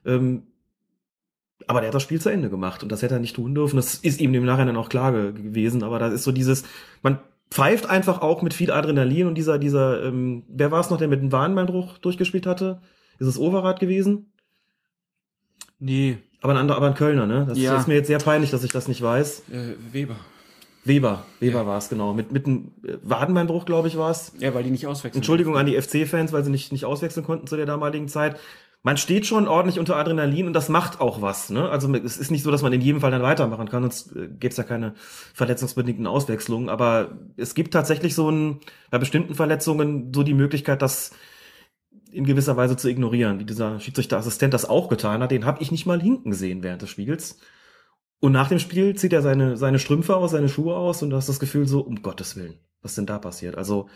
Ähm, aber der hat das Spiel zu Ende gemacht und das hätte er nicht tun dürfen. Das ist ihm im Nachhinein auch klar ge- gewesen, aber da ist so dieses, man pfeift einfach auch mit viel Adrenalin und dieser, dieser, ähm, wer war es noch, der mit dem Warnbeinbruch durchgespielt hatte? Ist es Overath gewesen? Nee, Aber ein anderer, aber ein Kölner, ne? Das Ja. ist mir jetzt sehr peinlich, dass ich das nicht weiß. äh, Weber. Weber, Weber Ja. war es, genau. Mit, mit einem äh, Wadenbeinbruch, glaube ich, war es. Ja, weil die nicht auswechseln. Entschuldigung an die FC-Fans, weil sie nicht, nicht auswechseln konnten zu der damaligen Zeit. Man steht schon ordentlich unter Adrenalin und das macht auch was. Ne? Also es ist nicht so, dass man in jedem Fall dann weitermachen kann, sonst äh, gäbe es ja keine verletzungsbedingten Auswechslungen. Aber es gibt tatsächlich so ein, bei bestimmten Verletzungen so die Möglichkeit, das in gewisser Weise zu ignorieren, wie dieser Schiedsrichterassistent das auch getan hat. Den habe ich nicht mal hinken gesehen während des Spiels. Und nach dem Spiel zieht er seine, seine Strümpfe aus, seine Schuhe aus und du hast das Gefühl so, um Gottes Willen, was denn da passiert? Also,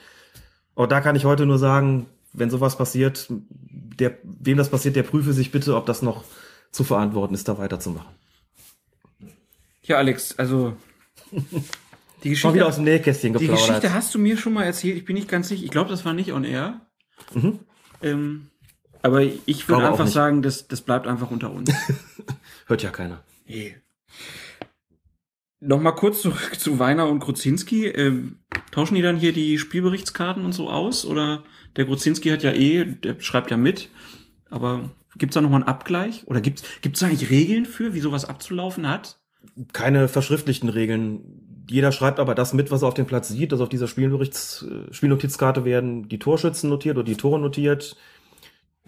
auch da kann ich heute nur sagen, wenn sowas passiert, der, wem das passiert, der prüfe sich bitte, ob das noch zu verantworten ist, da weiterzumachen. Ja, Alex, also die Geschichte, wieder aus dem Nähkästchen die geplaudert. Geschichte hast du mir schon mal erzählt. Ich bin nicht ganz sicher. Ich glaube, das war nicht on air. Mhm. Ähm, aber ich würde einfach sagen, das, das bleibt einfach unter uns. Hört ja keiner. Nee. Nochmal kurz zurück zu Weiner und Gruzinski. Ähm, tauschen die dann hier die Spielberichtskarten und so aus? Oder der Gruzinski hat ja eh, der schreibt ja mit. Aber gibt's da nochmal einen Abgleich? Oder gibt's gibt's da eigentlich Regeln für, wie sowas abzulaufen hat? Keine verschriftlichten Regeln. Jeder schreibt aber das mit, was er auf dem Platz sieht. Also auf dieser Spielberichts, äh, Spielnotizkarte werden die Torschützen notiert oder die Tore notiert.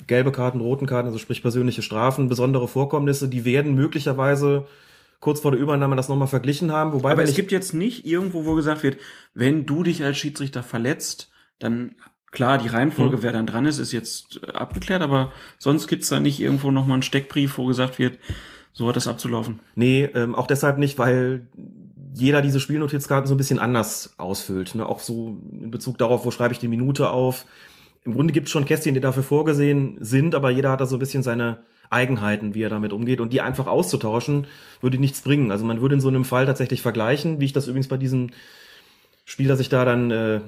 Gelbe Karten, roten Karten, also sprich persönliche Strafen, besondere Vorkommnisse, die werden möglicherweise kurz vor der Übernahme das nochmal verglichen haben. Wobei, Aber es gibt jetzt nicht irgendwo, wo gesagt wird, wenn du dich als Schiedsrichter verletzt, dann klar, die Reihenfolge, Mhm. wer dann dran ist, ist jetzt äh, abgeklärt, aber sonst gibt's da nicht irgendwo nochmal einen Steckbrief, wo gesagt wird, so hat das abzulaufen. Nee, ähm, auch deshalb nicht, weil jeder diese Spielnotizkarten so ein bisschen anders ausfüllt. Ne? Auch so in Bezug darauf, wo schreibe ich die Minute auf. Im Grunde gibt es schon Kästchen, die dafür vorgesehen sind, aber jeder hat da so ein bisschen seine Eigenheiten, wie er damit umgeht. Und die einfach auszutauschen, würde nichts bringen. Also man würde in so einem Fall tatsächlich vergleichen, wie ich das übrigens bei diesem Spiel, das ich da dann äh,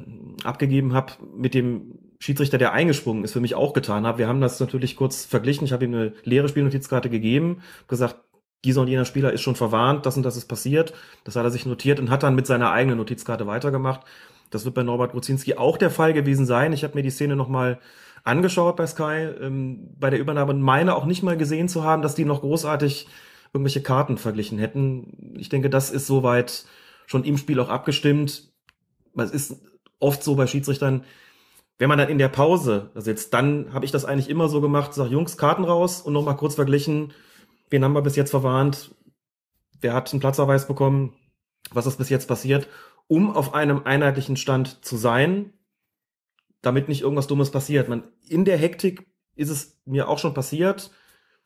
abgegeben habe, mit dem Schiedsrichter, der eingesprungen ist, für mich auch getan habe. Wir haben das natürlich kurz verglichen. Ich habe ihm eine leere Spielnotizkarte gegeben, gesagt, dieser und jener Spieler ist schon verwarnt, das und das ist passiert. Das hat er sich notiert und hat dann mit seiner eigenen Notizkarte weitergemacht. Das wird bei Norbert Gruzinski auch der Fall gewesen sein. Ich habe mir die Szene nochmal angeschaut bei Sky ähm, bei der Übernahme meine auch nicht mal gesehen zu haben, dass die noch großartig irgendwelche Karten verglichen hätten. Ich denke, das ist soweit schon im Spiel auch abgestimmt. Es ist oft so bei Schiedsrichtern, wenn man dann in der Pause sitzt, dann habe ich das eigentlich immer so gemacht, sag Jungs, Karten raus und nochmal kurz verglichen, wen haben wir bis jetzt verwarnt, wer hat einen Platzverweis bekommen, was ist bis jetzt passiert, um auf einem einheitlichen Stand zu sein, damit nicht irgendwas Dummes passiert. Man, in der Hektik ist es mir auch schon passiert.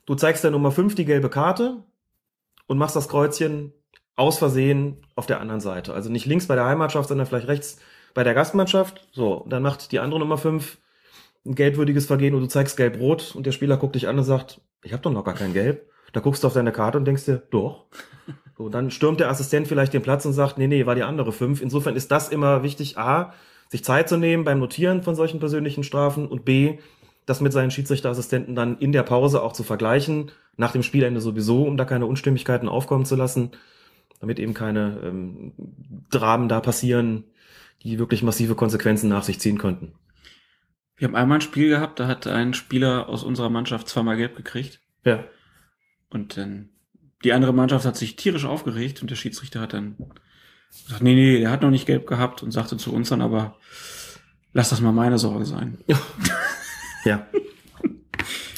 Du zeigst der Nummer 5 die gelbe Karte und machst das Kreuzchen aus Versehen auf der anderen Seite. Also nicht links bei der Heimatschaft, sondern vielleicht rechts bei der Gastmannschaft. So, dann macht die andere Nummer 5 ein geldwürdiges Vergehen und du zeigst gelb-rot und der Spieler guckt dich an und sagt, ich habe doch noch gar kein Gelb. Da guckst du auf deine Karte und denkst dir, doch. So, dann stürmt der Assistent vielleicht den Platz und sagt, nee, nee, war die andere 5. Insofern ist das immer wichtig, A, sich Zeit zu nehmen beim Notieren von solchen persönlichen Strafen und B, das mit seinen Schiedsrichterassistenten dann in der Pause auch zu vergleichen, nach dem Spielende sowieso, um da keine Unstimmigkeiten aufkommen zu lassen, damit eben keine ähm, Dramen da passieren, die wirklich massive Konsequenzen nach sich ziehen könnten. Wir haben einmal ein Spiel gehabt, da hat ein Spieler aus unserer Mannschaft zweimal gelb gekriegt. Ja. Und dann die andere Mannschaft hat sich tierisch aufgeregt und der Schiedsrichter hat dann gesagt, nee, nee, der hat noch nicht gelb gehabt und sagte zu uns dann aber, lass das mal meine Sorge sein. Ja.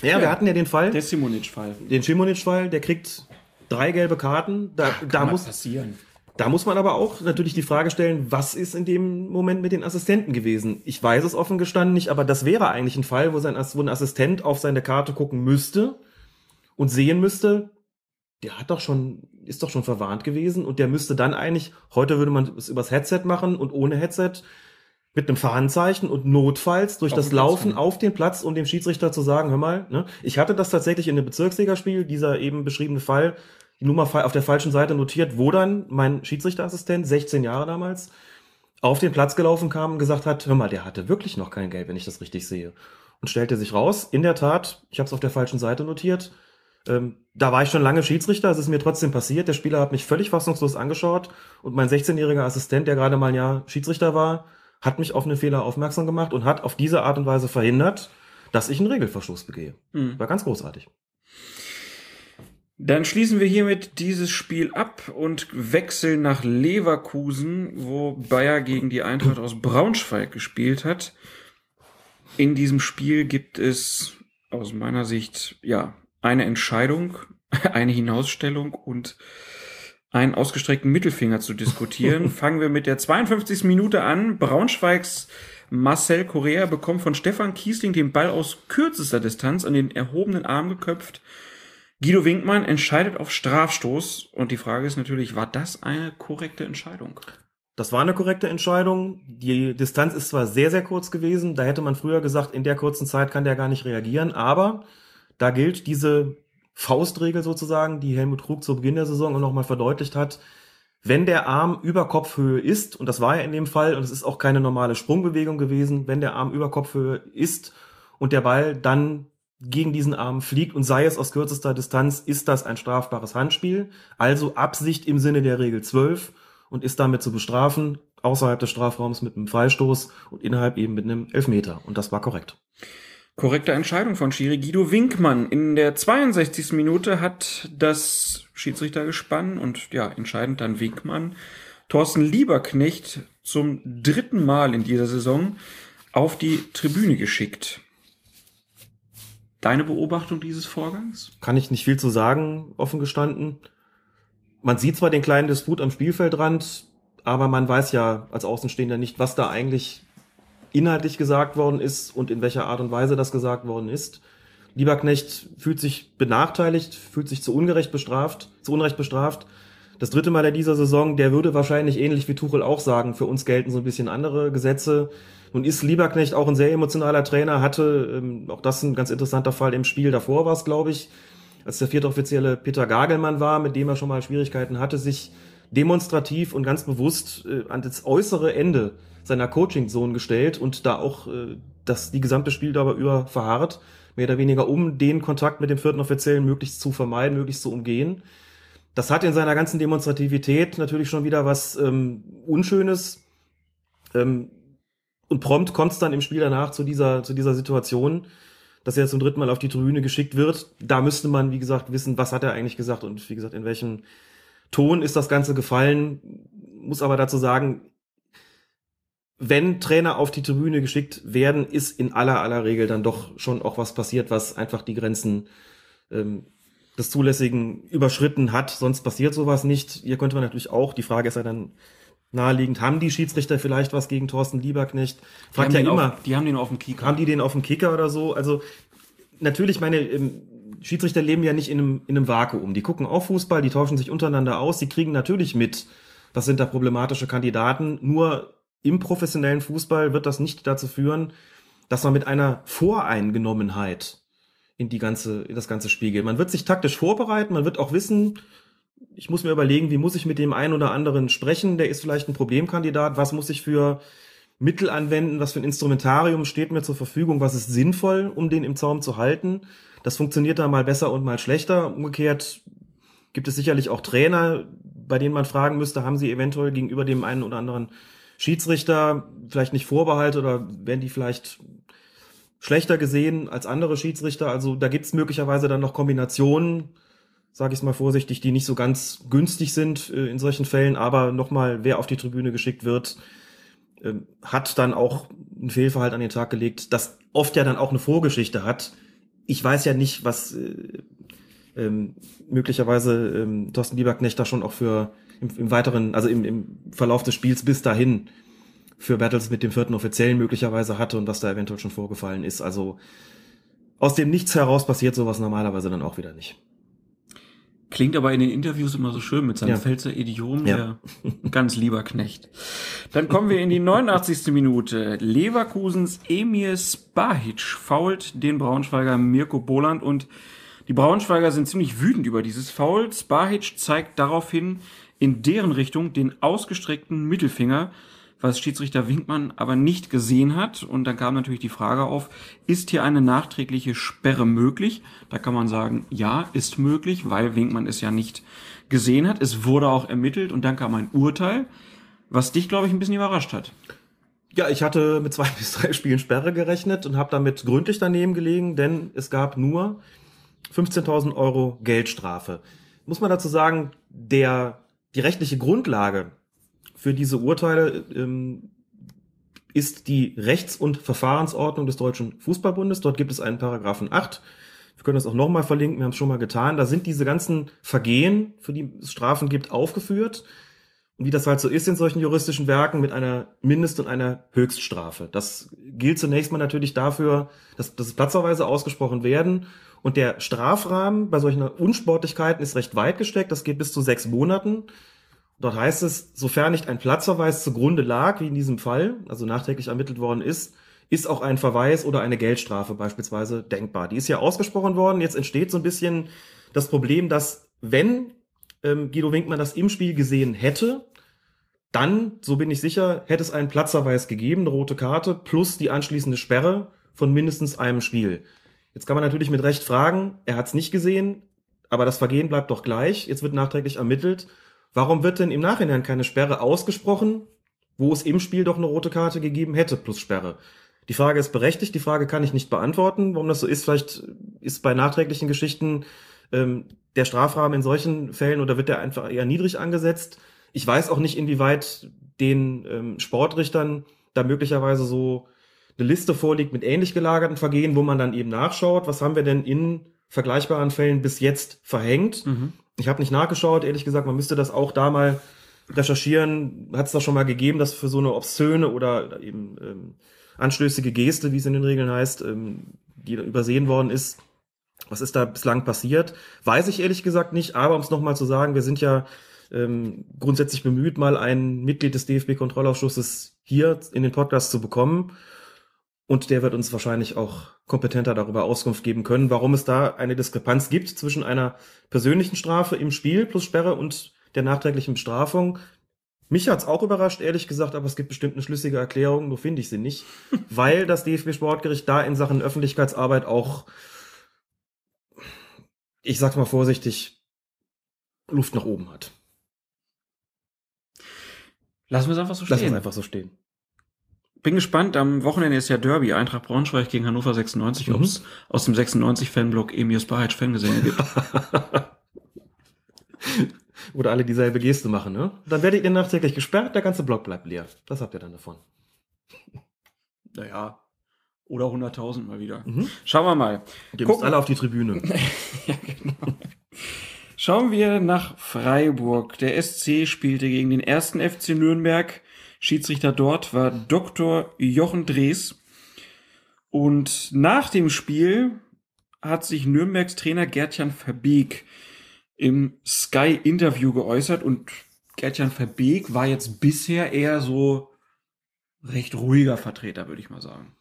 Ja, wir hatten ja den Fall, Der Simonic-Fall. den Schimonic-Fall, der kriegt drei gelbe Karten. Da, da, Kann mal muss, passieren. da muss man aber auch natürlich die Frage stellen, was ist in dem Moment mit den Assistenten gewesen? Ich weiß es offen gestanden nicht, aber das wäre eigentlich ein Fall, wo, sein, wo ein Assistent auf seine Karte gucken müsste und sehen müsste, der hat doch schon, ist doch schon verwarnt gewesen und der müsste dann eigentlich, heute würde man es übers Headset machen und ohne Headset mit einem Fahnenzeichen und notfalls durch Auf das Platz Laufen rennen. auf den Platz, um dem Schiedsrichter zu sagen, hör mal, ne? ich hatte das tatsächlich in einem Bezirksligaspiel, dieser eben beschriebene Fall, die Nummer auf der falschen Seite notiert, wo dann mein Schiedsrichterassistent, 16 Jahre damals, auf den Platz gelaufen kam und gesagt hat, hör mal, der hatte wirklich noch kein Geld, wenn ich das richtig sehe. Und stellte sich raus, in der Tat, ich habe es auf der falschen Seite notiert, ähm, da war ich schon lange Schiedsrichter, es ist mir trotzdem passiert. Der Spieler hat mich völlig fassungslos angeschaut und mein 16-jähriger Assistent, der gerade mal ein Jahr Schiedsrichter war, hat mich auf einen Fehler aufmerksam gemacht und hat auf diese Art und Weise verhindert, dass ich einen Regelverstoß begehe. Mhm. War ganz großartig. Dann schließen wir hiermit dieses Spiel ab und wechseln nach Leverkusen, wo Bayer gegen die Eintracht aus Braunschweig gespielt hat. In diesem Spiel gibt es aus meiner Sicht ja eine Entscheidung, eine Hinausstellung und einen ausgestreckten Mittelfinger zu diskutieren. Fangen wir mit der 52. Minute an. Braunschweigs Marcel Correa bekommt von Stefan Kiesling den Ball aus kürzester Distanz an den erhobenen Arm geköpft. Guido Winkmann entscheidet auf Strafstoß und die Frage ist natürlich, war das eine korrekte Entscheidung? Das war eine korrekte Entscheidung. Die Distanz ist zwar sehr, sehr kurz gewesen. Da hätte man früher gesagt, in der kurzen Zeit kann der gar nicht reagieren. Aber da gilt diese Faustregel sozusagen, die Helmut Krug zu Beginn der Saison nochmal verdeutlicht hat. Wenn der Arm über Kopfhöhe ist, und das war ja in dem Fall, und es ist auch keine normale Sprungbewegung gewesen, wenn der Arm über Kopfhöhe ist und der Ball dann gegen diesen Arm fliegt und sei es aus kürzester Distanz, ist das ein strafbares Handspiel. Also Absicht im Sinne der Regel 12 und ist damit zu bestrafen, außerhalb des Strafraums mit einem Freistoß und innerhalb eben mit einem Elfmeter. Und das war korrekt. Korrekte Entscheidung von Schiri Guido Winkmann. In der 62. Minute hat das Schiedsrichtergespann und ja, entscheidend dann Winkmann Thorsten Lieberknecht zum dritten Mal in dieser Saison auf die Tribüne geschickt. Deine Beobachtung dieses Vorgangs? Kann ich nicht viel zu sagen, offen gestanden. Man sieht zwar den kleinen Disput am Spielfeldrand, aber man weiß ja als Außenstehender nicht, was da eigentlich inhaltlich gesagt worden ist und in welcher Art und Weise das gesagt worden ist. Lieberknecht fühlt sich benachteiligt, fühlt sich zu ungerecht bestraft, zu Unrecht bestraft. Das dritte Mal in dieser Saison, der würde wahrscheinlich ähnlich wie Tuchel auch sagen, für uns gelten so ein bisschen andere Gesetze. Nun ist Lieberknecht auch ein sehr emotionaler Trainer, hatte ähm, auch das ein ganz interessanter Fall im Spiel davor war es, glaube ich, als der vierte Offizielle Peter Gagelmann war, mit dem er schon mal Schwierigkeiten hatte, sich demonstrativ und ganz bewusst äh, an das äußere Ende seiner Coaching-Zone gestellt und da auch äh, das die gesamte Spieldauer über verharrt, mehr oder weniger um den Kontakt mit dem vierten Offiziellen möglichst zu vermeiden, möglichst zu umgehen. Das hat in seiner ganzen Demonstrativität natürlich schon wieder was ähm, Unschönes. Ähm, und prompt kommt es dann im Spiel danach zu dieser, zu dieser Situation, dass er zum dritten Mal auf die Tribüne geschickt wird. Da müsste man, wie gesagt, wissen, was hat er eigentlich gesagt und wie gesagt, in welchem Ton ist das Ganze gefallen. Muss aber dazu sagen, wenn Trainer auf die Tribüne geschickt werden, ist in aller aller Regel dann doch schon auch was passiert, was einfach die Grenzen ähm, des Zulässigen überschritten hat, sonst passiert sowas nicht. Hier könnte man natürlich auch, die Frage ist ja dann naheliegend, haben die Schiedsrichter vielleicht was gegen Thorsten Lieberknecht? Fragt ja immer, auf, die haben den auf dem Kicker. haben die den auf dem Kicker oder so? Also natürlich, meine ähm, Schiedsrichter leben ja nicht in einem, in einem Vakuum. Die gucken auf Fußball, die tauschen sich untereinander aus, die kriegen natürlich mit, was sind da problematische Kandidaten. Nur im professionellen Fußball wird das nicht dazu führen, dass man mit einer Voreingenommenheit in die ganze, in das ganze Spiel geht. Man wird sich taktisch vorbereiten, man wird auch wissen, ich muss mir überlegen, wie muss ich mit dem einen oder anderen sprechen, der ist vielleicht ein Problemkandidat, was muss ich für Mittel anwenden, was für ein Instrumentarium steht mir zur Verfügung, was ist sinnvoll, um den im Zaum zu halten. Das funktioniert da mal besser und mal schlechter. Umgekehrt gibt es sicherlich auch Trainer, bei denen man fragen müsste, haben sie eventuell gegenüber dem einen oder anderen Schiedsrichter vielleicht nicht Vorbehalte oder werden die vielleicht schlechter gesehen als andere Schiedsrichter? Also da gibt's möglicherweise dann noch Kombinationen, sage ich mal vorsichtig, die nicht so ganz günstig sind äh, in solchen Fällen. Aber nochmal, wer auf die Tribüne geschickt wird, ähm, hat dann auch ein Fehlverhalten an den Tag gelegt, das oft ja dann auch eine Vorgeschichte hat. Ich weiß ja nicht, was äh, ähm, möglicherweise ähm, Thorsten Lieberknecht da schon auch für im, im weiteren, also im, im Verlauf des Spiels bis dahin für Battles mit dem vierten Offiziellen möglicherweise hatte und was da eventuell schon vorgefallen ist. Also aus dem Nichts heraus passiert sowas normalerweise dann auch wieder nicht. Klingt aber in den Interviews immer so schön mit seinem Ja. Pfälzer Idiom, Ja. der ganz lieber Knecht. Dann kommen wir in die 89. Minute. Leverkusens Emir Spahic fault den Braunschweiger Mirko Boland und die Braunschweiger sind ziemlich wütend über dieses Foul. Spahic zeigt daraufhin in deren Richtung den ausgestreckten Mittelfinger, was Schiedsrichter Winkmann aber nicht gesehen hat. Und dann kam natürlich die Frage auf, ist hier eine nachträgliche Sperre möglich? Da kann man sagen, ja, ist möglich, weil Winkmann es ja nicht gesehen hat. Es wurde auch ermittelt und dann kam ein Urteil, was dich, glaube ich, ein bisschen überrascht hat. Ja, ich hatte mit zwei bis drei Spielen Sperre gerechnet und habe damit gründlich daneben gelegen, denn es gab nur 15.000 Euro Geldstrafe. Muss man dazu sagen, der, die rechtliche Grundlage für diese Urteile ähm, ist die Rechts- und Verfahrensordnung des Deutschen Fußballbundes. Dort gibt es einen Paragraphen 8. Wir können das auch nochmal verlinken, wir haben es schon mal getan. Da sind diese ganzen Vergehen, für die es Strafen gibt, aufgeführt. Und wie das halt so ist in solchen juristischen Werken mit einer Mindest- und einer Höchststrafe. Das gilt zunächst mal natürlich dafür, dass, dass platzerweise ausgesprochen werden. Und der Strafrahmen bei solchen Unsportlichkeiten ist recht weit gesteckt. Das geht bis zu sechs Monaten. Dort heißt es, sofern nicht ein Platzverweis zugrunde lag, wie in diesem Fall, also nachträglich ermittelt worden ist, ist auch ein Verweis oder eine Geldstrafe beispielsweise denkbar. Die ist ja ausgesprochen worden. Jetzt entsteht so ein bisschen das Problem, dass wenn ähm, Guido Winkmann das im Spiel gesehen hätte, dann, so bin ich sicher, hätte es einen Platzverweis gegeben, eine rote Karte, plus die anschließende Sperre von mindestens einem Spiel. Jetzt kann man natürlich mit Recht fragen, er hat es nicht gesehen, aber das Vergehen bleibt doch gleich. Jetzt wird nachträglich ermittelt. Warum wird denn im Nachhinein keine Sperre ausgesprochen, wo es im Spiel doch eine rote Karte gegeben hätte plus Sperre? Die Frage ist berechtigt, die Frage kann ich nicht beantworten, warum das so ist. Vielleicht ist bei nachträglichen Geschichten ähm, der Strafrahmen in solchen Fällen oder wird der einfach eher niedrig angesetzt. Ich weiß auch nicht, inwieweit den ähm, Sportrichtern da möglicherweise so eine Liste vorliegt mit ähnlich gelagerten Vergehen, wo man dann eben nachschaut, was haben wir denn in vergleichbaren Fällen bis jetzt verhängt. Ich habe nicht nachgeschaut, ehrlich gesagt, man müsste das auch da mal recherchieren. Hat es da schon mal gegeben, dass für so eine obszöne oder eben ähm, anstößige Geste, wie es in den Regeln heißt, ähm, die übersehen worden ist, was ist da bislang passiert? Weiß ich ehrlich gesagt nicht, aber um es nochmal zu sagen, wir sind ja ähm, grundsätzlich bemüht, mal ein Mitglied des DFB-Kontrollausschusses hier in den Podcast zu bekommen. Und der wird uns wahrscheinlich auch kompetenter darüber Auskunft geben können, warum es da eine Diskrepanz gibt zwischen einer persönlichen Strafe im Spiel plus Sperre und der nachträglichen Bestrafung. Mich hat's auch überrascht, ehrlich gesagt, aber es gibt bestimmt eine schlüssige Erklärung, nur finde ich sie nicht, weil das DFB-Sportgericht da in Sachen Öffentlichkeitsarbeit auch, ich sag's mal vorsichtig, Luft nach oben hat. Lassen wir es einfach so Lass stehen. uns einfach so stehen. Bin gespannt, am Wochenende ist ja Derby, Eintracht Braunschweig gegen Hannover 96, ob es aus dem 96-Fanblock Emir Spahic Fangesänge gibt. Oder alle dieselbe Geste machen, ne? Dann werdet ihr nachträglich gesperrt, der ganze Block bleibt leer. Das habt ihr dann davon. naja, oder 100.000 mal wieder. Mhm. Schauen wir mal. Ihr müsst alle auf die Tribüne. ja, genau. Schauen wir nach Freiburg. Der SC spielte gegen den ersten FC Nürnberg. Schiedsrichter dort war Dr. Jochen Drees. Und nach dem Spiel hat sich Nürnbergs Trainer Gertjan Verbeek im Sky-Interview geäußert und Gertjan Verbeek war jetzt bisher eher so recht ruhiger Vertreter, würde ich mal sagen.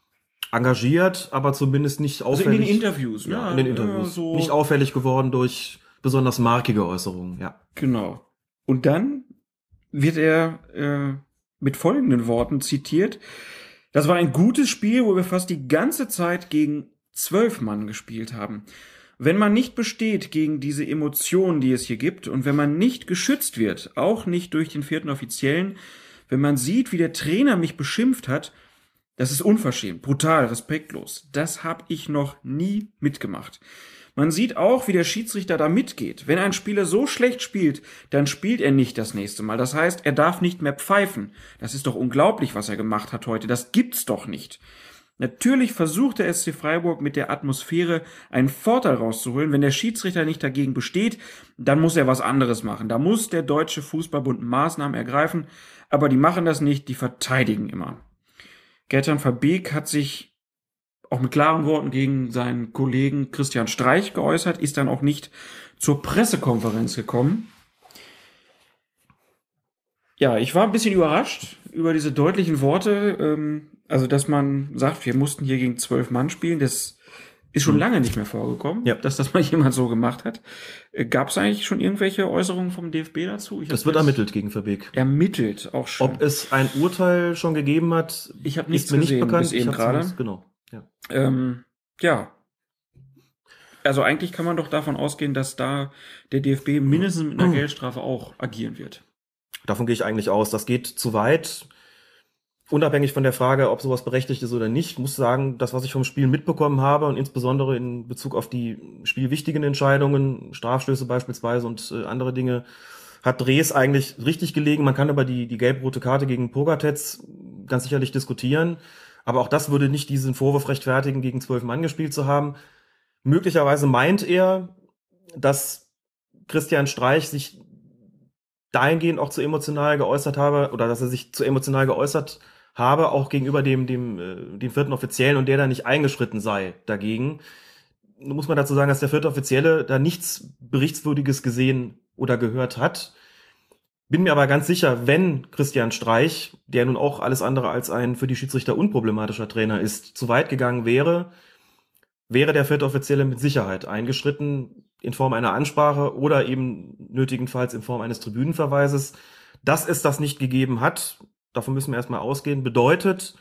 Engagiert, aber zumindest nicht Also auffällig. in den Interviews, ja, ne? in den Interviews. Ja, so Nicht auffällig geworden durch besonders markige Äußerungen, ja. Genau. Und dann wird er äh, mit folgenden Worten zitiert. Das war ein gutes Spiel, wo wir fast die ganze Zeit gegen zwölf Mann gespielt haben. Wenn man nicht besteht gegen diese Emotionen, die es hier gibt, und wenn man nicht geschützt wird, auch nicht durch den vierten Offiziellen, wenn man sieht, wie der Trainer mich beschimpft hat, das ist unverschämt, brutal, respektlos. Das habe ich noch nie mitgemacht. Man sieht auch, wie der Schiedsrichter da mitgeht. Wenn ein Spieler so schlecht spielt, dann spielt er nicht das nächste Mal. Das heißt, er darf nicht mehr pfeifen. Das ist doch unglaublich, was er gemacht hat heute. Das gibt's doch nicht. Natürlich versucht der SC Freiburg mit der Atmosphäre einen Vorteil rauszuholen. Wenn der Schiedsrichter nicht dagegen besteht, dann muss er was anderes machen. Da muss der Deutsche Fußballbund Maßnahmen ergreifen. Aber die machen das nicht, die verteidigen immer. Gertan Verbeek hat sich auch mit klaren Worten gegen seinen Kollegen Christian Streich geäußert, ist dann auch nicht zur Pressekonferenz gekommen. Ja, ich war ein bisschen überrascht über diese deutlichen Worte. Ähm, also, dass man sagt, wir mussten hier gegen zwölf Mann spielen, das ist schon lange nicht mehr vorgekommen, Ja. dass das mal jemand so gemacht hat. Gab es eigentlich schon irgendwelche Äußerungen vom DFB dazu? Ich Das wird ermittelt gegen Verbeek. Ermittelt, auch schon. Ob es ein Urteil schon gegeben hat, Ich hab ist nichts mir nicht gesehen bekannt. bis eben gerade. nicht- Genau. Ja. Ähm, ja. Also eigentlich kann man doch davon ausgehen, dass da der DFB mindestens mit einer Geldstrafe auch agieren wird. Davon gehe ich eigentlich aus. Das geht zu weit. Unabhängig von der Frage, ob sowas berechtigt ist oder nicht, muss sagen, das, was ich vom Spiel mitbekommen habe und insbesondere in Bezug auf die spielwichtigen Entscheidungen, Strafstöße beispielsweise und äh, andere Dinge, hat Drees eigentlich richtig gelegen. Man kann über die, die gelb-rote Karte gegen Pogatetz ganz sicherlich diskutieren. Aber auch das würde nicht diesen Vorwurf rechtfertigen, gegen zwölf Mann gespielt zu haben. Möglicherweise meint er, dass Christian Streich sich dahingehend auch zu emotional geäußert habe oder dass er sich zu emotional geäußert habe, auch gegenüber dem, dem, äh, dem vierten Offiziellen und der da nicht eingeschritten sei dagegen. Muss man dazu sagen, dass der vierte Offizielle da nichts Berichtswürdiges gesehen oder gehört hat. Bin mir aber ganz sicher, wenn Christian Streich, der nun auch alles andere als ein für die Schiedsrichter unproblematischer Trainer ist, zu weit gegangen wäre, wäre der vierte Offizielle mit Sicherheit eingeschritten in Form einer Ansprache oder eben nötigenfalls in Form eines Tribünenverweises. Dass es das nicht gegeben hat, davon müssen wir erstmal ausgehen, bedeutet,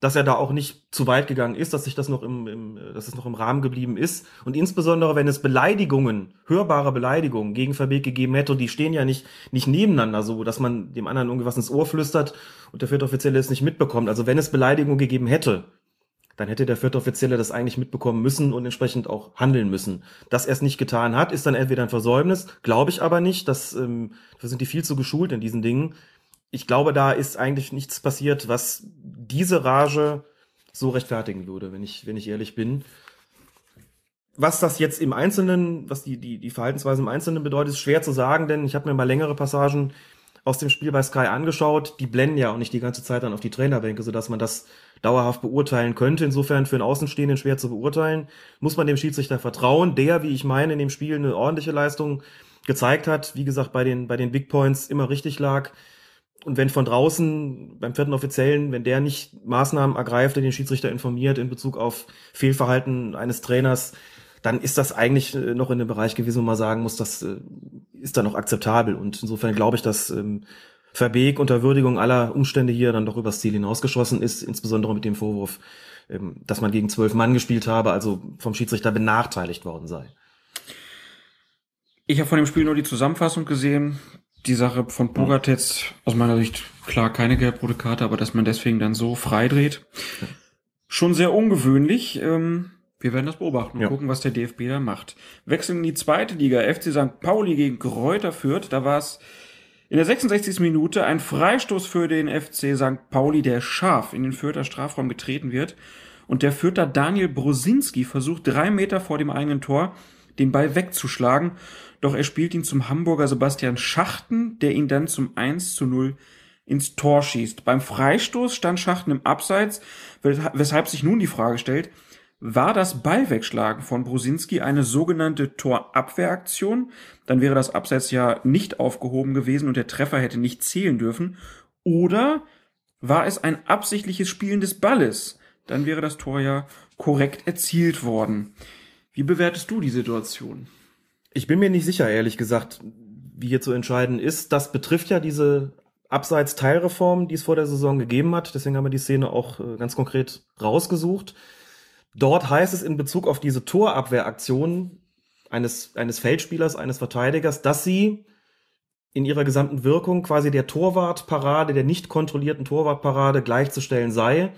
dass er da auch nicht zu weit gegangen ist, dass sich das noch im, im dass es noch im Rahmen geblieben ist. Und insbesondere, wenn es Beleidigungen, hörbare Beleidigungen gegen Verbeek gegeben hätte, und die stehen ja nicht, nicht nebeneinander so, dass man dem anderen irgendwas ins Ohr flüstert und der vierte Offizielle es nicht mitbekommt. Also wenn es Beleidigungen gegeben hätte, dann hätte der vierte Offizielle das eigentlich mitbekommen müssen und entsprechend auch handeln müssen. Dass er es nicht getan hat, ist dann entweder ein Versäumnis, glaube ich aber nicht. Das, ähm, dafür sind die viel zu geschult in diesen Dingen. Ich glaube, da ist eigentlich nichts passiert, was diese Rage so rechtfertigen würde, wenn ich, wenn ich ehrlich bin. Was das jetzt im Einzelnen, was die, die, die Verhaltensweise im Einzelnen bedeutet, ist schwer zu sagen, denn ich habe mir mal längere Passagen aus dem Spiel bei Sky angeschaut. Die blenden ja auch nicht die ganze Zeit dann auf die Trainerbänke, sodass man das dauerhaft beurteilen könnte. Insofern für einen Außenstehenden schwer zu beurteilen. Muss man dem Schiedsrichter vertrauen, der, wie ich meine, in dem Spiel eine ordentliche Leistung gezeigt hat. Wie gesagt, bei den, bei den Big Points immer richtig lag. Und wenn von draußen beim vierten Offiziellen, wenn der nicht Maßnahmen ergreift, der den Schiedsrichter informiert in Bezug auf Fehlverhalten eines Trainers, dann ist das eigentlich äh, noch in dem Bereich gewesen, wo man sagen muss, das äh, ist dann noch akzeptabel. Und insofern glaube ich, dass ähm, Verbeek unter Würdigung aller Umstände hier dann doch übers Ziel hinausgeschossen ist, insbesondere mit dem Vorwurf, ähm, dass man gegen zwölf Mann gespielt habe, also vom Schiedsrichter benachteiligt worden sei. Ich habe von dem Spiel nur die Zusammenfassung gesehen. Die Sache von Pogatetz, aus meiner Sicht, klar, keine gelb-rote Karte, aber dass man deswegen dann so freidreht. Schon sehr ungewöhnlich. Ähm, wir werden das beobachten und Ja. gucken, was der DFB da macht. Wechseln in die zweite Liga. FC St. Pauli gegen Kräuter führt. Da war es in der 66. Minute ein Freistoß für den FC St. Pauli, der scharf in den Fürther Strafraum getreten wird. Und der Fürther Daniel Brosinski versucht drei Meter vor dem eigenen Tor den Ball wegzuschlagen, doch er spielt ihn zum Hamburger Sebastian Schachten, der ihn dann zum 1 zu 0 ins Tor schießt. Beim Freistoß stand Schachten im Abseits, weshalb sich nun die Frage stellt, war das Ballwegschlagen von Brusinski eine sogenannte Torabwehraktion? Dann wäre das Abseits ja nicht aufgehoben gewesen und der Treffer hätte nicht zählen dürfen. Oder war es ein absichtliches Spielen des Balles? Dann wäre das Tor ja korrekt erzielt worden. Wie bewertest du die Situation? Ich bin mir nicht sicher, ehrlich gesagt, wie hier zu entscheiden ist. Das betrifft ja diese Abseits-Teilreform, die es vor der Saison gegeben hat. Deswegen haben wir die Szene auch äh, ganz konkret rausgesucht. Dort heißt es in Bezug auf diese Torabwehraktion eines, eines Feldspielers, eines Verteidigers, dass sie in ihrer gesamten Wirkung quasi der Torwartparade, der nicht kontrollierten Torwartparade gleichzustellen sei.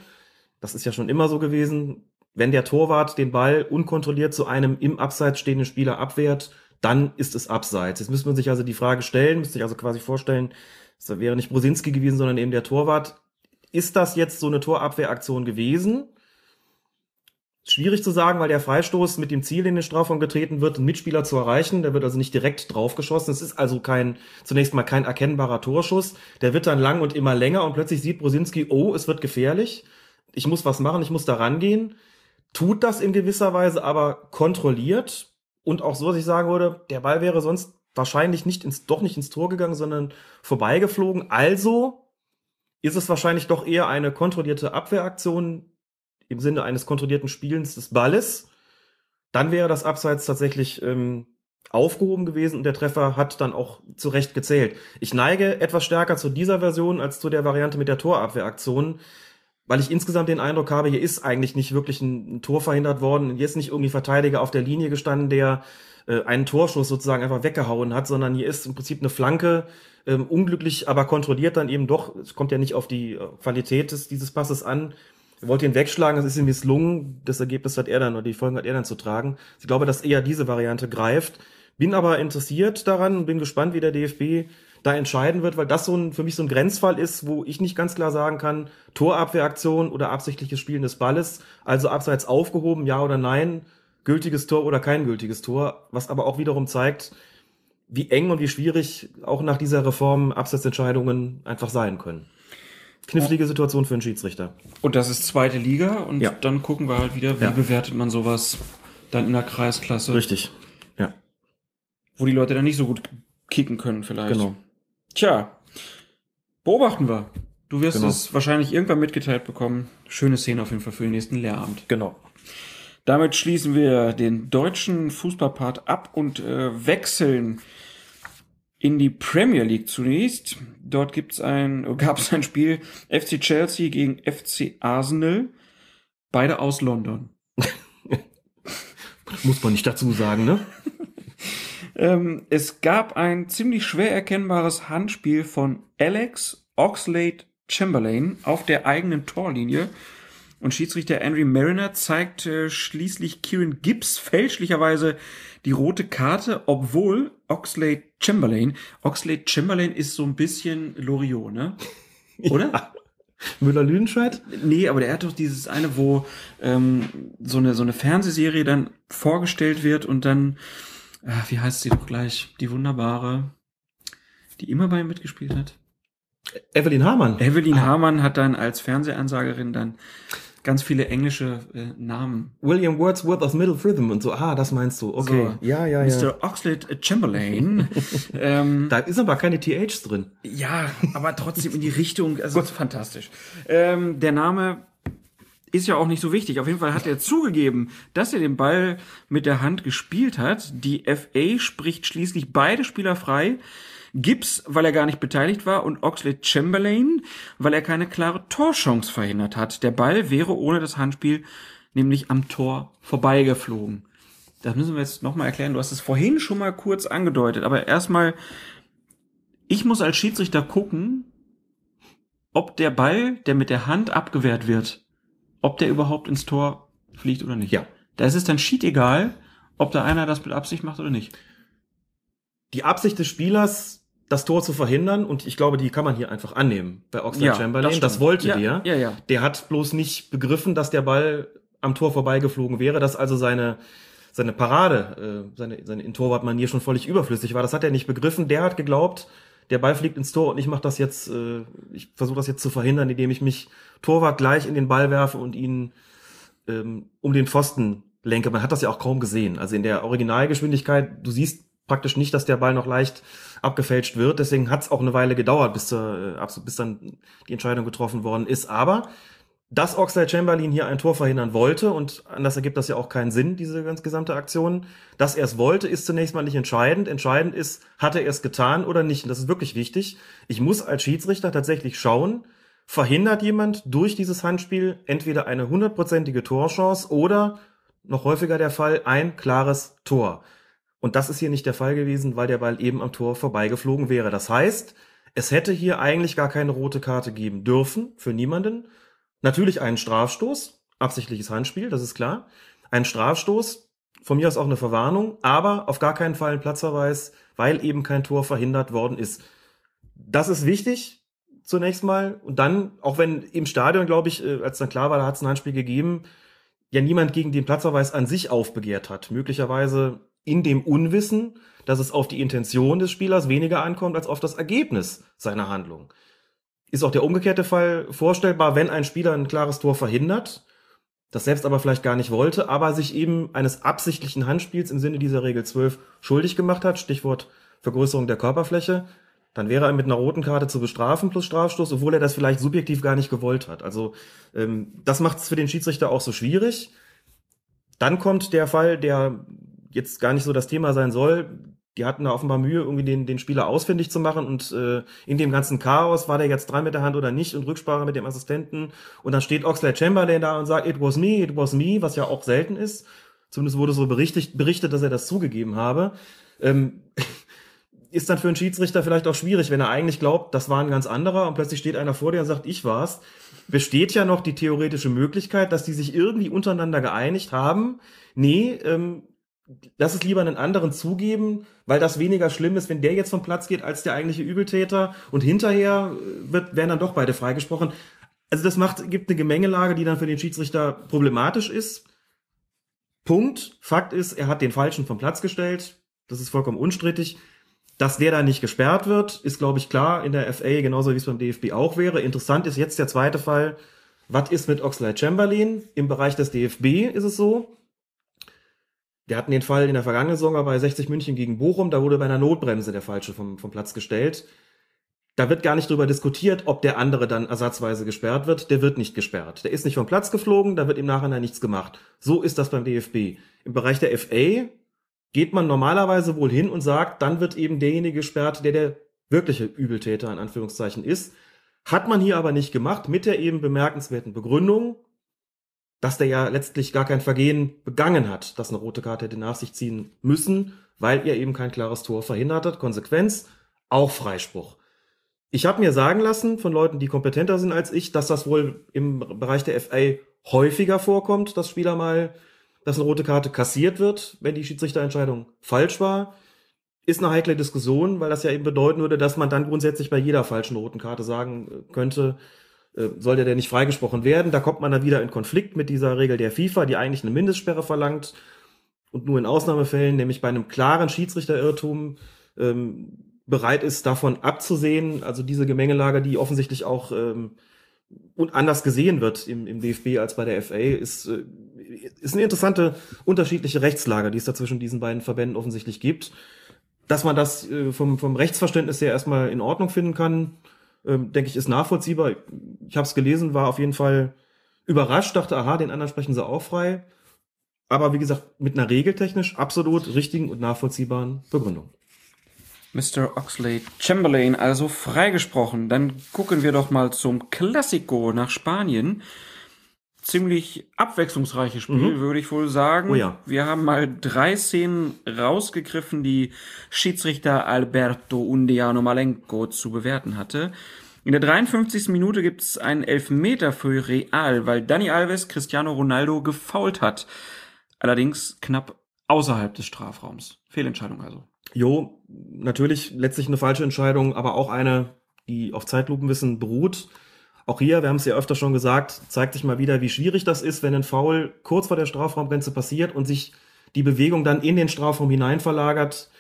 Das ist ja schon immer so gewesen. Wenn der Torwart den Ball unkontrolliert zu einem im Abseits stehenden Spieler abwehrt, dann ist es Abseits. Jetzt müsste man sich also die Frage stellen, müsste sich also quasi vorstellen, es wäre nicht Brosinski gewesen, sondern eben der Torwart. Ist das jetzt so eine Torabwehraktion gewesen? Schwierig zu sagen, weil der Freistoß mit dem Ziel in den Strafraum getreten wird, einen Mitspieler zu erreichen. Der wird also nicht direkt draufgeschossen. Es ist also kein, zunächst mal kein erkennbarer Torschuss. Der wird dann lang und immer länger und plötzlich sieht Brosinski, oh, es wird gefährlich. Ich muss was machen, ich muss da rangehen. Tut das in gewisser Weise aber kontrolliert und auch so, dass ich sagen würde, der Ball wäre sonst wahrscheinlich nicht ins, doch nicht ins Tor gegangen, sondern vorbeigeflogen. Also ist es wahrscheinlich doch eher eine kontrollierte Abwehraktion, im Sinne eines kontrollierten Spielens des Balles, dann wäre das Abseits tatsächlich ähm, aufgehoben gewesen und der Treffer hat dann auch zu Recht gezählt. Ich neige etwas stärker zu dieser Version als zu der Variante mit der Torabwehraktion, weil ich insgesamt den Eindruck habe, hier ist eigentlich nicht wirklich ein, ein Tor verhindert worden. Hier ist nicht irgendwie Verteidiger auf der Linie gestanden, der äh, einen Torschuss sozusagen einfach weggehauen hat, sondern hier ist im Prinzip eine Flanke, ähm, unglücklich, aber kontrolliert dann eben doch. Es kommt ja nicht auf die äh, Qualität des, dieses Passes an, er wollte ihn wegschlagen, das ist ihm misslungen. Das Ergebnis hat er dann, oder die Folgen hat er dann zu tragen. Ich glaube, dass eher diese Variante greift. Bin aber interessiert daran und bin gespannt, wie der DFB da entscheiden wird, weil das so ein, für mich so ein Grenzfall ist, wo ich nicht ganz klar sagen kann, Torabwehraktion oder absichtliches Spielen des Balles, also abseits aufgehoben, ja oder nein, gültiges Tor oder kein gültiges Tor, was aber auch wiederum zeigt, wie eng und wie schwierig auch nach dieser Reform Abseitsentscheidungen einfach sein können knifflige Situation für einen Schiedsrichter. Und das ist zweite Liga und Ja. dann gucken wir halt wieder, wie Ja. bewertet man sowas dann in der Kreisklasse, Richtig. Wo die Leute dann nicht so gut kicken können vielleicht. Genau. Tja, beobachten wir. Du wirst Genau. es wahrscheinlich irgendwann mitgeteilt bekommen. Schöne Szene auf jeden Fall für den nächsten Lehrabend. Genau. Damit schließen wir den deutschen Fußballpart ab und äh, wechseln in die Premier League zunächst. Dort gibt's ein, gab es ein Spiel FC Chelsea gegen FC Arsenal, beide aus London. Muss man nicht dazu sagen, ne? Ähm, es gab ein ziemlich schwer erkennbares Handspiel von Alex Oxlade Chamberlain auf der eigenen Torlinie. Und Schiedsrichter Henry Mariner zeigt äh, schließlich Kieran Gibbs fälschlicherweise die rote Karte, obwohl Oxlade Chamberlain, Oxlade Chamberlain ist so ein bisschen Loriot, ne? Oder? Müller-Lüdenscheid? Nee, aber der hat doch dieses eine, wo ähm, so eine so eine Fernsehserie dann vorgestellt wird und dann, ah, wie heißt sie doch gleich, die wunderbare, die immer bei ihm mitgespielt hat. Evelyn Hamann. Evelyn Hamann hat dann als Fernsehansagerin dann ganz viele englische äh, Namen. William Wordsworth of Middle Rhythm und so. Ah, das meinst du. Okay. So, ja, ja, ja. Mr. Oxlade Chamberlain. ähm, Da ist aber keine THs drin. Ja, aber trotzdem in die Richtung, also fantastisch. Ähm, der Name ist ja auch nicht so wichtig. Auf jeden Fall hat er zugegeben, dass er den Ball mit der Hand gespielt hat. Die FA spricht schließlich beide Spieler frei. Gibbs, weil er gar nicht beteiligt war, und Oxlade Chamberlain, weil er keine klare Torchance verhindert hat. Der Ball wäre ohne das Handspiel nämlich am Tor vorbeigeflogen. Das müssen wir jetzt nochmal erklären. Du hast es vorhin schon mal kurz angedeutet, aber erstmal ich muss als Schiedsrichter gucken, ob der Ball, der mit der Hand abgewehrt wird, ob der überhaupt ins Tor fliegt oder nicht. Ja. Da ist es dann schied egal, ob da einer das mit Absicht macht oder nicht. Die Absicht des Spielers, das Tor zu verhindern, und ich glaube, die kann man hier einfach annehmen bei Oxlade Ja, Chamberlain. das Das, wollte Ja, der. ja, ja. Der hat bloß nicht begriffen, dass der Ball am Tor vorbeigeflogen wäre, dass also seine, seine Parade, äh, seine, seine in Torwartmanier schon völlig überflüssig war. Das hat er nicht begriffen. Der hat geglaubt, der Ball fliegt ins Tor und ich mache das jetzt, äh, ich versuche das jetzt zu verhindern, indem ich mich Torwart gleich in den Ball werfe und ihn ähm, um den Pfosten lenke. Man hat das ja auch kaum gesehen. Also in der Originalgeschwindigkeit, du siehst praktisch nicht, dass der Ball noch leicht abgefälscht wird. Deswegen hat es auch eine Weile gedauert, bis, zur, äh, bis dann die Entscheidung getroffen worden ist. Aber dass Oxlade Chamberlain hier ein Tor verhindern wollte und anders ergibt das ja auch keinen Sinn, diese ganz gesamte Aktion. Dass er es wollte, ist zunächst mal nicht entscheidend. Entscheidend ist, hat er es getan oder nicht. Und das ist wirklich wichtig. Ich muss als Schiedsrichter tatsächlich schauen, verhindert jemand durch dieses Handspiel entweder eine hundertprozentige Torchance oder noch häufiger der Fall ein klares Tor. Und das ist hier nicht der Fall gewesen, weil der Ball eben am Tor vorbeigeflogen wäre. Das heißt, es hätte hier eigentlich gar keine rote Karte geben dürfen für niemanden. Natürlich einen Strafstoß, absichtliches Handspiel, das ist klar. Ein Strafstoß, von mir aus auch eine Verwarnung, aber auf gar keinen Fall ein Platzverweis, weil eben kein Tor verhindert worden ist. Das ist wichtig, zunächst mal. Und dann, auch wenn im Stadion, glaube ich, äh, als dann klar war, da hat es ein Handspiel gegeben, ja niemand gegen den Platzverweis an sich aufbegehrt hat. Möglicherweise in dem Unwissen, dass es auf die Intention des Spielers weniger ankommt als auf das Ergebnis seiner Handlung ist auch der umgekehrte Fall vorstellbar, wenn ein Spieler ein klares Tor verhindert, das selbst aber vielleicht gar nicht wollte, aber sich eben eines absichtlichen Handspiels im Sinne dieser Regel 12 schuldig gemacht hat, Stichwort Vergrößerung der Körperfläche, dann wäre er mit einer roten Karte zu bestrafen plus Strafstoß, obwohl er das vielleicht subjektiv gar nicht gewollt hat. Also ähm, das macht es für den Schiedsrichter auch so schwierig. Dann kommt der Fall, der jetzt gar nicht so das Thema sein soll, die hatten da offenbar Mühe, irgendwie den, den Spieler ausfindig zu machen und äh, in dem ganzen Chaos, war der jetzt drei mit der Hand oder nicht und Rücksprache mit dem Assistenten und dann steht Oxlade Chamberlain da und sagt, it was me, it was me, was ja auch selten ist. Zumindest wurde so berichtet, berichtet dass er das zugegeben habe. Ähm, ist dann für einen Schiedsrichter vielleicht auch schwierig, wenn er eigentlich glaubt, das war ein ganz anderer und plötzlich steht einer vor dir und sagt, ich war's. Besteht ja noch die theoretische Möglichkeit, dass die sich irgendwie untereinander geeinigt haben. Nee, ähm, lass es lieber einen anderen zugeben, weil das weniger schlimm ist, wenn der jetzt vom Platz geht als der eigentliche Übeltäter und hinterher äh, wird, werden dann doch beide freigesprochen. Also das macht, gibt eine Gemengelage, die dann für den Schiedsrichter problematisch ist. Punkt. Fakt ist, er hat den Falschen vom Platz gestellt. Das ist vollkommen unstrittig. Dass der da nicht gesperrt wird, ist, glaube ich, klar in der FA, genauso wie es beim DFB auch wäre. Interessant ist jetzt der zweite Fall. Was ist mit Oxlade Chamberlain? Im Bereich des DFB ist es so, wir hatten den Fall in der vergangenen Saison bei 60 München gegen Bochum, da wurde bei einer Notbremse der Falsche vom, vom Platz gestellt. Da wird gar nicht drüber diskutiert, ob der andere dann ersatzweise gesperrt wird. Der wird nicht gesperrt. Der ist nicht vom Platz geflogen, da wird im Nachhinein nichts gemacht. So ist das beim DFB. Im Bereich der FA geht man normalerweise wohl hin und sagt, dann wird eben derjenige gesperrt, der der wirkliche Übeltäter in Anführungszeichen ist. Hat man hier aber nicht gemacht, mit der eben bemerkenswerten Begründung, dass der ja letztlich gar kein Vergehen begangen hat, das eine rote Karte hätte nach sich ziehen müssen, weil er eben kein klares Tor verhindert hat. Konsequenz, auch Freispruch. Ich habe mir sagen lassen von Leuten, die kompetenter sind als ich, dass das wohl im Bereich der FA häufiger vorkommt, dass Spieler mal, dass eine rote Karte kassiert wird, wenn die Schiedsrichterentscheidung falsch war. Ist eine heikle Diskussion, weil das ja eben bedeuten würde, dass man dann grundsätzlich bei jeder falschen roten Karte sagen könnte, äh, sollte der nicht freigesprochen werden. Da kommt man dann wieder in Konflikt mit dieser Regel der FIFA, die eigentlich eine Mindestsperre verlangt und nur in Ausnahmefällen, nämlich bei einem klaren Schiedsrichterirrtum, ähm, bereit ist, davon abzusehen. Also diese Gemengelage, die offensichtlich auch ähm, und anders gesehen wird im, im DFB als bei der FA, ist, äh, ist eine interessante unterschiedliche Rechtslage, die es da zwischen diesen beiden Verbänden offensichtlich gibt. Dass man das äh, vom, vom Rechtsverständnis her erstmal in Ordnung finden kann, ähm, denke ich, ist nachvollziehbar. Ich habe es gelesen, war auf jeden Fall überrascht, dachte, aha, den anderen sprechen sie auch frei. Aber wie gesagt, mit einer regeltechnisch absolut richtigen und nachvollziehbaren Begründung. Mr. Oxley Chamberlain also freigesprochen. Dann gucken wir doch mal zum Classico nach Spanien. Ziemlich abwechslungsreiches Spiel, mhm. würde ich wohl sagen. Oh ja. Wir haben mal drei Szenen rausgegriffen, die Schiedsrichter Alberto Undiano Malenko zu bewerten hatte. In der 53. Minute gibt es einen Elfmeter für Real, weil Dani Alves Cristiano Ronaldo gefault hat. Allerdings knapp außerhalb des Strafraums. Fehlentscheidung also. Jo, natürlich letztlich eine falsche Entscheidung, aber auch eine, die auf Zeitlupenwissen beruht. Auch hier, wir haben es ja öfter schon gesagt, zeigt sich mal wieder, wie schwierig das ist, wenn ein Foul kurz vor der Strafraumgrenze passiert und sich die Bewegung dann in den Strafraum hinein verlagert,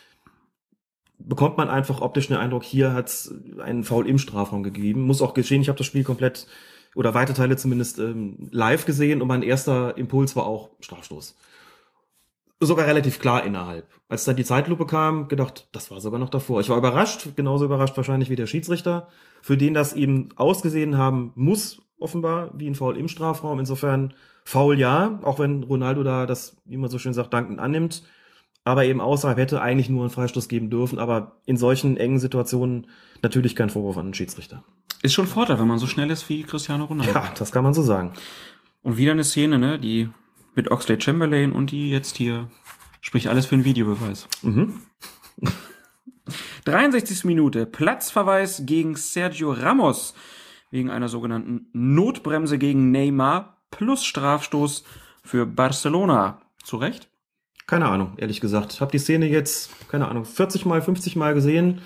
bekommt man einfach optisch den Eindruck, hier hat es einen Foul im Strafraum gegeben. Muss auch geschehen, ich habe das Spiel komplett oder weite Teile zumindest ähm, live gesehen und mein erster Impuls war auch Strafstoß. Sogar relativ klar innerhalb. Als dann die Zeitlupe kam, gedacht, das war sogar noch davor. Ich war überrascht, genauso überrascht wahrscheinlich wie der Schiedsrichter, für den das eben ausgesehen haben muss, offenbar, wie ein Foul im Strafraum. Insofern Foul ja, auch wenn Ronaldo da das, wie man so schön sagt, dankend annimmt aber eben außerhalb hätte eigentlich nur einen Freistoß geben dürfen, aber in solchen engen Situationen natürlich kein Vorwurf an den Schiedsrichter. Ist schon Vorteil, wenn man so schnell ist wie Cristiano Ronaldo. Ja, das kann man so sagen. Und wieder eine Szene, ne, die mit Oxlade Chamberlain und die jetzt hier spricht alles für einen Videobeweis. Mhm. 63. Minute, Platzverweis gegen Sergio Ramos wegen einer sogenannten Notbremse gegen Neymar plus Strafstoß für Barcelona. Zu Recht? Keine Ahnung, ehrlich gesagt. Ich habe die Szene jetzt, keine Ahnung, 40 mal, 50 mal gesehen.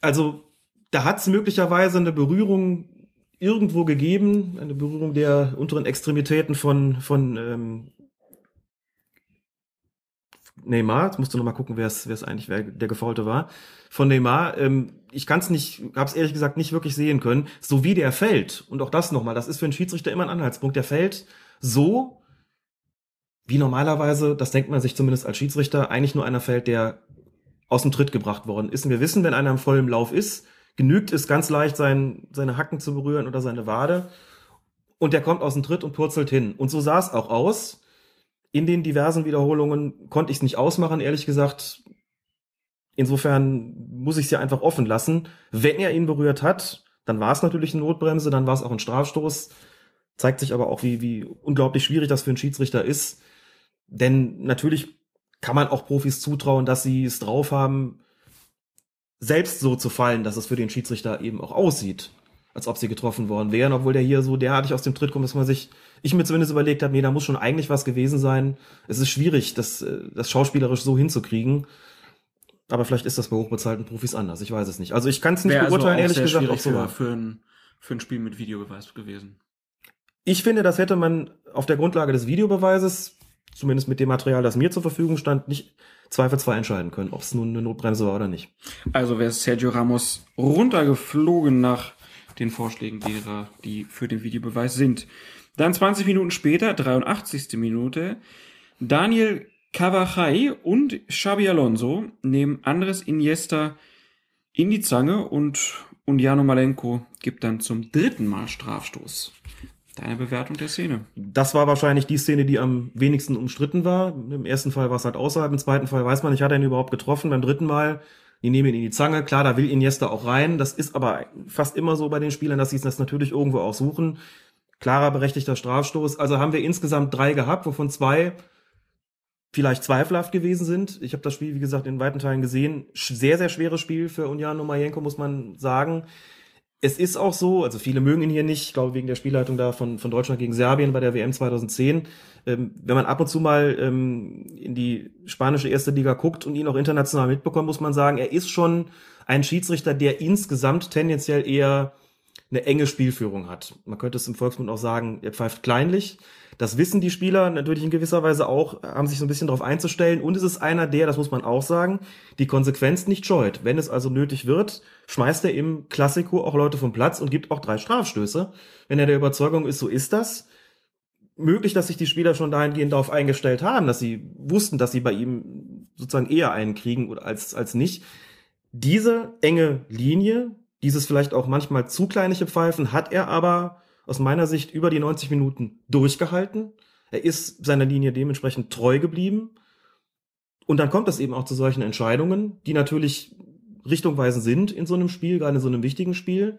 Also, da hat es möglicherweise eine Berührung irgendwo gegeben, eine Berührung der unteren Extremitäten von, von ähm, Neymar. Jetzt musst du noch mal gucken, wer es eigentlich wer der Gefaulte war. Von Neymar. Ähm, ich kann es nicht, habe es ehrlich gesagt nicht wirklich sehen können. So wie der fällt. Und auch das noch mal. Das ist für einen Schiedsrichter immer ein Anhaltspunkt. Der fällt so, wie normalerweise, das denkt man sich zumindest als Schiedsrichter, eigentlich nur einer fällt, der aus dem Tritt gebracht worden ist. Und wir wissen, wenn einer im vollen Lauf ist, genügt es ganz leicht, sein, seine Hacken zu berühren oder seine Wade. Und der kommt aus dem Tritt und purzelt hin. Und so sah es auch aus. In den diversen Wiederholungen konnte ich es nicht ausmachen, ehrlich gesagt. Insofern muss ich es ja einfach offen lassen. Wenn er ihn berührt hat, dann war es natürlich eine Notbremse, dann war es auch ein Strafstoß. Zeigt sich aber auch, wie, wie unglaublich schwierig das für einen Schiedsrichter ist, denn natürlich kann man auch Profis zutrauen, dass sie es drauf haben, selbst so zu fallen, dass es für den Schiedsrichter eben auch aussieht, als ob sie getroffen worden wären, obwohl der hier so derartig aus dem Tritt kommt, dass man sich, ich mir zumindest überlegt habe, nee, da muss schon eigentlich was gewesen sein. Es ist schwierig, das, äh, das schauspielerisch so hinzukriegen. Aber vielleicht ist das bei hochbezahlten Profis anders. Ich weiß es nicht. Also ich kann es nicht Wäre beurteilen, also ehrlich gesagt. Auch so für, für, ein, für ein Spiel mit Videobeweis gewesen. Ich finde, das hätte man auf der Grundlage des Videobeweises, zumindest mit dem Material, das mir zur Verfügung stand, nicht zweifelsfrei entscheiden können, ob es nun eine Notbremse war oder nicht. Also wäre Sergio Ramos runtergeflogen nach den Vorschlägen derer, die für den Videobeweis sind. Dann 20 Minuten später, 83. Minute, Daniel Cavachai und Xabi Alonso nehmen Andres Iniesta in die Zange und Undiano Malenko gibt dann zum dritten Mal Strafstoß. Deine Bewertung der Szene. Das war wahrscheinlich die Szene, die am wenigsten umstritten war. Im ersten Fall war es halt außerhalb, im zweiten Fall weiß man nicht, hat er ihn überhaupt getroffen. Beim dritten Mal, die nehmen ihn in die Zange. Klar, da will Iniesta auch rein. Das ist aber fast immer so bei den Spielern, dass sie das natürlich irgendwo auch suchen. Klarer, berechtigter Strafstoß. Also haben wir insgesamt drei gehabt, wovon zwei vielleicht zweifelhaft gewesen sind. Ich habe das Spiel, wie gesagt, in weiten Teilen gesehen. Sehr, sehr schweres Spiel für Unjano Majenko, muss man sagen. Es ist auch so, also viele mögen ihn hier nicht, ich glaube wegen der Spielleitung da von, von Deutschland gegen Serbien bei der WM 2010. Ähm, wenn man ab und zu mal ähm, in die spanische erste Liga guckt und ihn auch international mitbekommt, muss man sagen, er ist schon ein Schiedsrichter, der insgesamt tendenziell eher eine enge Spielführung hat. Man könnte es im Volksmund auch sagen, er pfeift kleinlich. Das wissen die Spieler natürlich in gewisser Weise auch, haben sich so ein bisschen darauf einzustellen. Und es ist einer, der, das muss man auch sagen, die Konsequenz nicht scheut. Wenn es also nötig wird, schmeißt er im Klassiko auch Leute vom Platz und gibt auch drei Strafstöße. Wenn er der Überzeugung ist, so ist das. Möglich, dass sich die Spieler schon dahingehend darauf eingestellt haben, dass sie wussten, dass sie bei ihm sozusagen eher einen kriegen als, als nicht. Diese enge Linie, dieses vielleicht auch manchmal zu kleinliche Pfeifen, hat er aber aus meiner Sicht über die 90 Minuten durchgehalten. Er ist seiner Linie dementsprechend treu geblieben. Und dann kommt es eben auch zu solchen Entscheidungen, die natürlich richtungweisend sind in so einem Spiel, gerade in so einem wichtigen Spiel.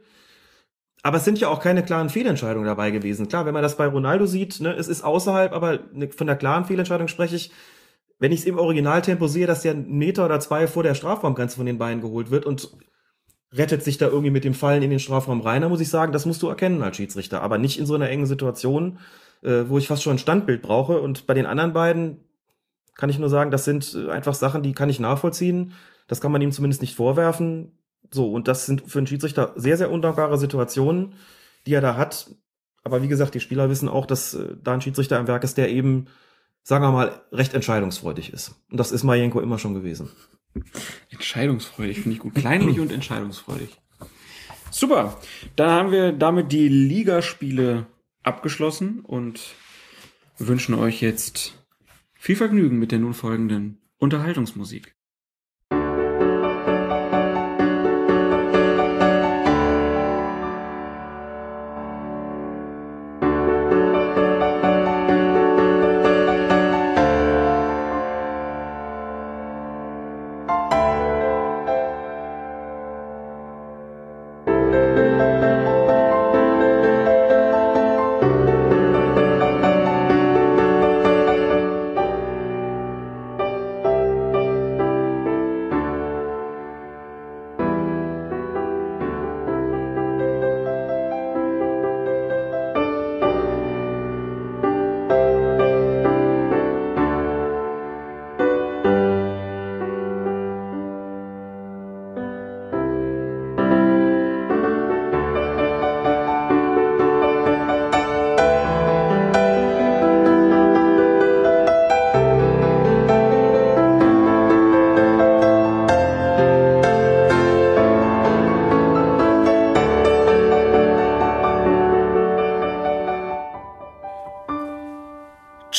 Aber es sind ja auch keine klaren Fehlentscheidungen dabei gewesen. Klar, wenn man das bei Ronaldo sieht, ne, es ist außerhalb, aber ne, von der klaren Fehlentscheidung spreche ich, wenn ich es im Originaltempo sehe, dass der einen Meter oder zwei vor der Strafraumgrenze von den Beinen geholt wird und rettet sich da irgendwie mit dem Fallen in den Strafraum rein, da muss ich sagen, das musst du erkennen als Schiedsrichter, aber nicht in so einer engen Situation, äh, wo ich fast schon ein Standbild brauche. Und bei den anderen beiden kann ich nur sagen, das sind äh, einfach Sachen, die kann ich nachvollziehen. Das kann man ihm zumindest nicht vorwerfen. So, und das sind für einen Schiedsrichter sehr, sehr undankbare Situationen, die er da hat. Aber wie gesagt, die Spieler wissen auch, dass äh, da ein Schiedsrichter am Werk ist, der eben sagen wir mal, recht entscheidungsfreudig ist. Und das ist Majenko immer schon gewesen. Entscheidungsfreudig finde ich gut. Kleinlich und entscheidungsfreudig. Super. Dann haben wir damit die Ligaspiele abgeschlossen und wünschen euch jetzt viel Vergnügen mit der nun folgenden Unterhaltungsmusik.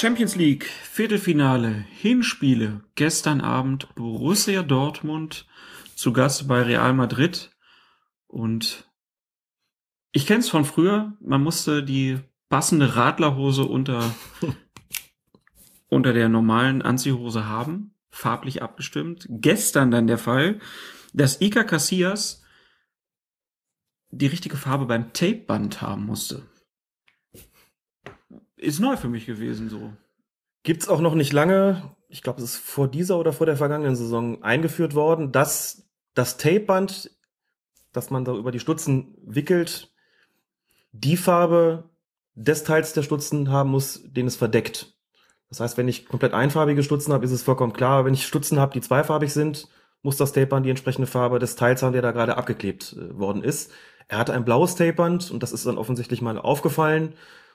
Champions League Viertelfinale Hinspiele. Gestern Abend Borussia Dortmund zu Gast bei Real Madrid. Und ich kenne es von früher, man musste die passende Radlerhose unter unter der normalen Anziehhose haben, farblich abgestimmt. Gestern dann der Fall, dass Iker Casillas die richtige Farbe beim Tapeband haben musste ist neu für mich gewesen so. Gibt's auch noch nicht lange, ich glaube, es ist vor dieser oder vor der vergangenen Saison eingeführt worden, dass das Tapeband, das man da über die Stutzen wickelt, die Farbe des Teils der Stutzen haben muss, den es verdeckt. Das heißt, wenn ich komplett einfarbige Stutzen habe, ist es vollkommen klar. Wenn ich Stutzen habe, die zweifarbig sind, muss das Tapeband die entsprechende Farbe des Teils haben, der da gerade abgeklebt äh, worden ist. Er hatte ein blaues Tapeband und das ist dann offensichtlich mal aufgefallen.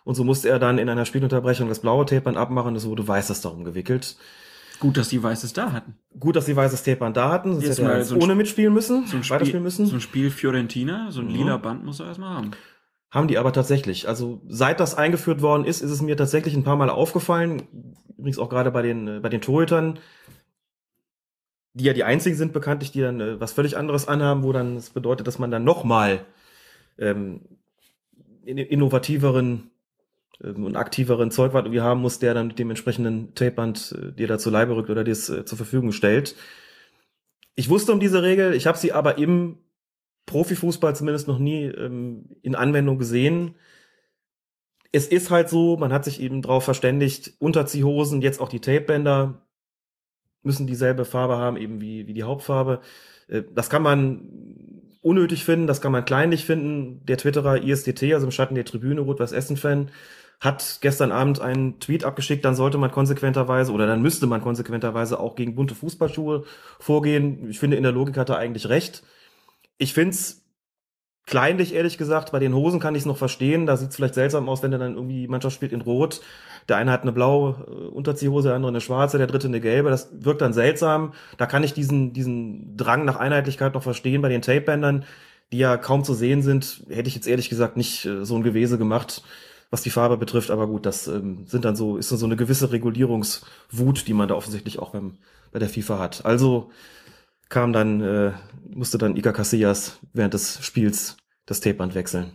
Und so musste er dann in einer Spielunterbrechung das blaue Tapeband abmachen, es wurde weißes darum gewickelt. Gut, dass die weißes da hatten. Gut, dass sie weißes Tapeband da hatten, sonst Jetzt hätte er so ohne Sp- mitspielen müssen, So ein Spiel, weiterspielen müssen. So ein Spiel Fiorentina, so ein Mhm. lila Band muss er erstmal haben. Haben die aber tatsächlich. Also seit das eingeführt worden ist, ist es mir tatsächlich ein paar Mal aufgefallen. Übrigens auch gerade bei den, äh, bei den Torhütern, die ja die einzigen sind bekanntlich, die dann äh, was völlig anderes anhaben, wo dann das bedeutet, dass man dann nochmal ähm, in- innovativeren und aktiveren Zeugwart irgendwie haben muss, der dann mit dem entsprechenden Tapeband äh, dir da zu Leibe rückt oder dir es äh, zur Verfügung stellt. Ich wusste um diese Regel, ich habe sie aber im Profifußball zumindest noch nie ähm, in Anwendung gesehen. Es ist halt so, man hat sich eben drauf verständigt, Unterziehhosen, jetzt auch die Tapebänder müssen dieselbe Farbe haben, eben wie, wie die Hauptfarbe. Äh, Das kann man unnötig finden, das kann man kleinlich finden. Der Twitterer ISDT, also im Schatten der Tribüne, Rot-Weiß Essen-Fan, hat gestern Abend einen Tweet abgeschickt, dann sollte man konsequenterweise oder dann müsste man konsequenterweise auch gegen bunte Fußballschuhe vorgehen. Ich finde, in der Logik hat er eigentlich recht. Ich find's kleinlich, ehrlich gesagt. Bei den Hosen kann ich es noch verstehen. Da sieht's vielleicht seltsam aus, wenn er dann irgendwie die Mannschaft spielt in Rot. Der eine hat eine blaue äh, Unterziehhose, der andere eine schwarze, der dritte eine gelbe. Das wirkt dann seltsam. Da kann ich diesen, diesen Drang nach Einheitlichkeit noch verstehen. Bei den Tapebändern, die ja kaum zu sehen sind, hätte ich jetzt ehrlich gesagt nicht äh, so ein Gewese gemacht, was die Farbe betrifft. Aber gut, das ähm, sind dann so, ist so eine gewisse Regulierungswut, die man da offensichtlich auch beim, bei der FIFA hat. Also kam dann, äh, musste dann Iker Casillas während des Spiels das Tapeband wechseln.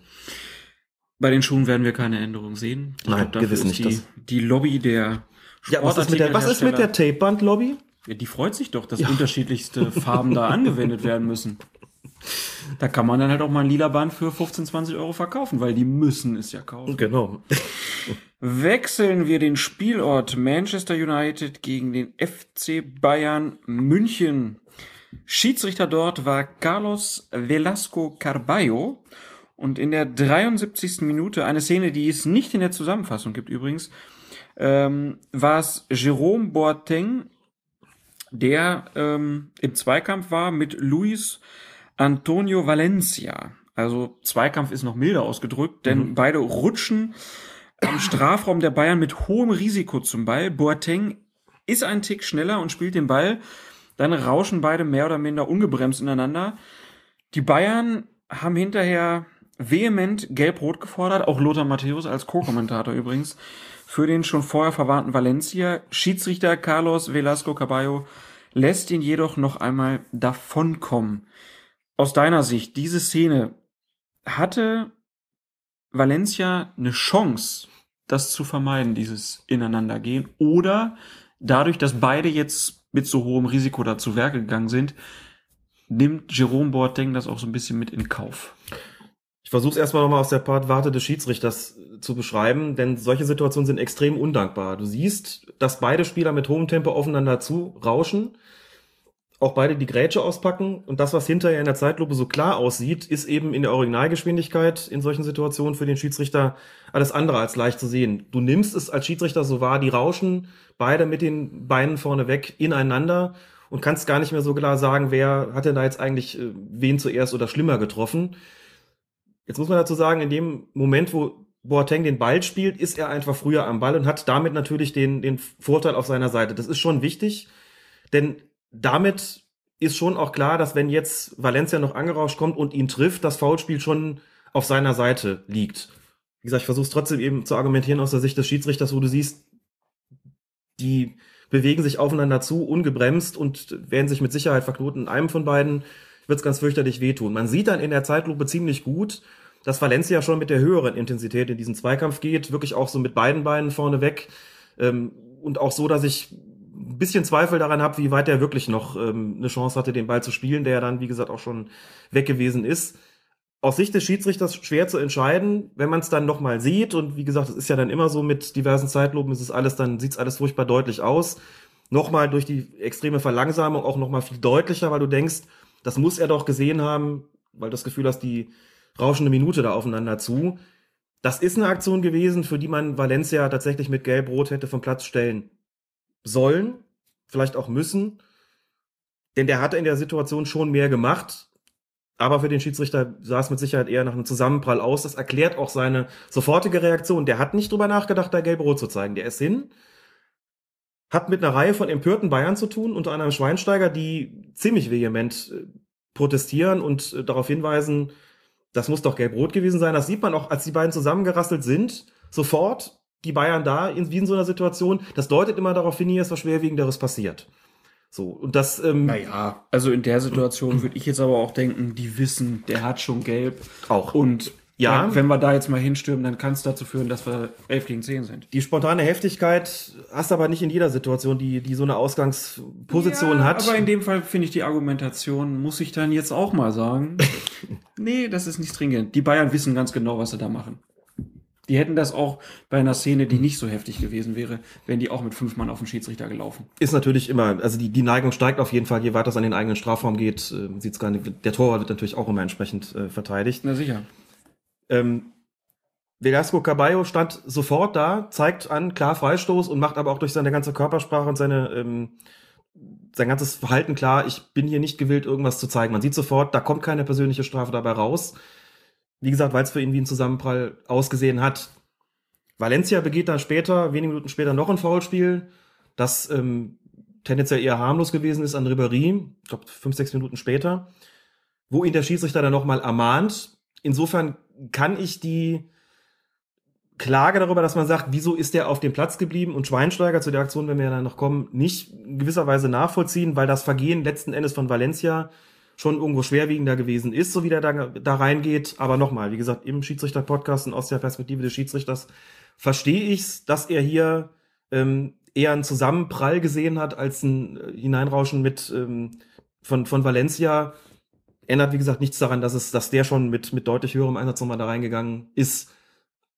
Bei den Schuhen werden wir keine Änderung sehen. Ich Nein, glaub, gewiss ist nicht, Die, das- die Lobby der Ja, was ist mit der, was ist mit der Tapeband-Lobby? Ja, die freut sich doch, dass unterschiedlichste Farben da angewendet werden müssen. Da kann man dann halt auch mal ein lila Band für 15, 20 Euro verkaufen, weil die müssen es ja kaufen. Genau. Wechseln wir den Spielort Manchester United gegen den FC Bayern München. Schiedsrichter dort war Carlos Velasco Carballo. Und in der 73. Minute, eine Szene, die es nicht in der Zusammenfassung gibt übrigens, ähm, war es Jerome Boateng, der ähm, im Zweikampf war mit Luis Antonio Valencia. Also Zweikampf ist noch milder ausgedrückt, denn beide rutschen am Strafraum der Bayern mit hohem Risiko zum Ball. Boateng ist ein Tick schneller und spielt den Ball. Dann rauschen beide mehr oder minder ungebremst ineinander. Die Bayern haben hinterher vehement gelb-rot gefordert, auch Lothar Matthäus als Co-Kommentator übrigens, für den schon vorher verwarnten Valencia. Schiedsrichter Carlos Velasco Caballo lässt ihn jedoch noch einmal davonkommen. Aus deiner Sicht, diese Szene, hatte Valencia eine Chance, das zu vermeiden, dieses Ineinandergehen? Oder dadurch, dass beide jetzt mit so hohem Risiko da zu Werke gegangen sind, nimmt Jerome Boateng das auch so ein bisschen mit in Kauf? Ich versuche es erstmal nochmal aus der Part Warte des Schiedsrichters zu beschreiben, denn solche Situationen sind extrem undankbar. Du siehst, dass beide Spieler mit hohem Tempo aufeinander zu rauschen, auch beide die Grätsche auspacken und das, was hinterher in der Zeitlupe so klar aussieht, ist eben in der Originalgeschwindigkeit in solchen Situationen für den Schiedsrichter alles andere als leicht zu sehen. Du nimmst es als Schiedsrichter so wahr, die rauschen beide mit den Beinen vorne weg ineinander und kannst gar nicht mehr so klar sagen, wer hat denn da jetzt eigentlich äh, wen zuerst oder schlimmer getroffen. Jetzt muss man dazu sagen, in dem Moment, wo Boateng den Ball spielt, ist er einfach früher am Ball und hat damit natürlich den, den Vorteil auf seiner Seite. Das ist schon wichtig, denn damit ist schon auch klar, dass wenn jetzt Valencia noch angerauscht kommt und ihn trifft, das Foulspiel schon auf seiner Seite liegt. Wie gesagt, ich versuche es trotzdem eben zu argumentieren aus der Sicht des Schiedsrichters, wo du siehst, die bewegen sich aufeinander zu, ungebremst und werden sich mit Sicherheit verknoten. In einem von beiden wird es ganz fürchterlich wehtun. Man sieht dann in der Zeitlupe ziemlich gut, dass Valencia schon mit der höheren Intensität in diesen Zweikampf geht, wirklich auch so mit beiden Beinen vorne weg ähm, und auch so, dass ich ein bisschen Zweifel daran habe, wie weit er wirklich noch ähm, eine Chance hatte, den Ball zu spielen, der ja dann, wie gesagt, auch schon weg gewesen ist. Aus Sicht des Schiedsrichters schwer zu entscheiden, wenn man es dann nochmal sieht. Und wie gesagt, es ist ja dann immer so mit diversen Zeitlupen, ist es alles, dann sieht es alles furchtbar deutlich aus. Nochmal durch die extreme Verlangsamung auch nochmal viel deutlicher, weil du denkst, das muss er doch gesehen haben, weil du das Gefühl hast, die rauschende Minute da aufeinander zu. Das ist eine Aktion gewesen, für die man Valencia tatsächlich mit Gelb-Rot hätte vom Platz stellen sollen, vielleicht auch müssen. Denn der hatte in der Situation schon mehr gemacht. Aber für den Schiedsrichter sah es mit Sicherheit eher nach einem Zusammenprall aus. Das erklärt auch seine sofortige Reaktion. Der hat nicht drüber nachgedacht, da gelb-rot zu zeigen. Der ist hin, hat mit einer Reihe von empörten Bayern zu tun, unter anderem Schweinsteiger, die ziemlich vehement äh, protestieren und äh, darauf hinweisen, das muss doch gelb-rot gewesen sein. Das sieht man auch, als die beiden zusammengerasselt sind, sofort die Bayern da, in, wie in so einer Situation. Das deutet immer darauf hin, hier ist was Schwerwiegenderes passiert. So, und das. Ähm, naja, also in der Situation würde ich jetzt aber auch denken, die wissen, der hat schon gelb. Auch. Und ja, wenn wir da jetzt mal hinstürmen, dann kann es dazu führen, dass wir 11 gegen 10 sind. Die spontane Heftigkeit hast aber nicht in jeder Situation, die, die so eine Ausgangsposition ja, hat. Aber in dem Fall finde ich die Argumentation, muss ich dann jetzt auch mal sagen. nee, das ist nicht stringent. Die Bayern wissen ganz genau, was sie da machen. Die hätten das auch bei einer Szene, die nicht so heftig gewesen wäre, wären die auch mit fünf Mann auf den Schiedsrichter gelaufen. Ist natürlich immer, also die, die Neigung steigt auf jeden Fall, je weiter es an den eigenen Strafraum geht, äh, sieht's gar nicht. Der Torwart wird natürlich auch immer entsprechend äh, verteidigt. Na sicher. Ähm, Velasco Caballo stand sofort da, zeigt an, klar Freistoß und macht aber auch durch seine ganze Körpersprache und seine, ähm, sein ganzes Verhalten klar, ich bin hier nicht gewillt, irgendwas zu zeigen. Man sieht sofort, da kommt keine persönliche Strafe dabei raus. Wie gesagt, weil es für ihn wie ein Zusammenprall ausgesehen hat. Valencia begeht dann später, wenige Minuten später, noch ein Foulspiel, das ähm, tendenziell eher harmlos gewesen ist an Ribéry, ich glaube fünf, sechs Minuten später, wo ihn der Schiedsrichter dann nochmal ermahnt. Insofern kann ich die Klage darüber, dass man sagt, wieso ist der auf dem Platz geblieben und Schweinsteiger zu der Aktion, wenn wir dann noch kommen, nicht in gewisser Weise nachvollziehen, weil das Vergehen letzten Endes von Valencia schon irgendwo schwerwiegender gewesen ist, so wie der da, da reingeht. Aber nochmal, wie gesagt, im Schiedsrichter-Podcast und aus der Perspektive des Schiedsrichters verstehe ich's, dass er hier ähm, eher einen Zusammenprall gesehen hat als ein äh, Hineinrauschen mit ähm, von, von Valencia. Ändert, wie gesagt, nichts daran, dass es, dass der schon mit, mit deutlich höherem Einsatz nochmal da reingegangen ist.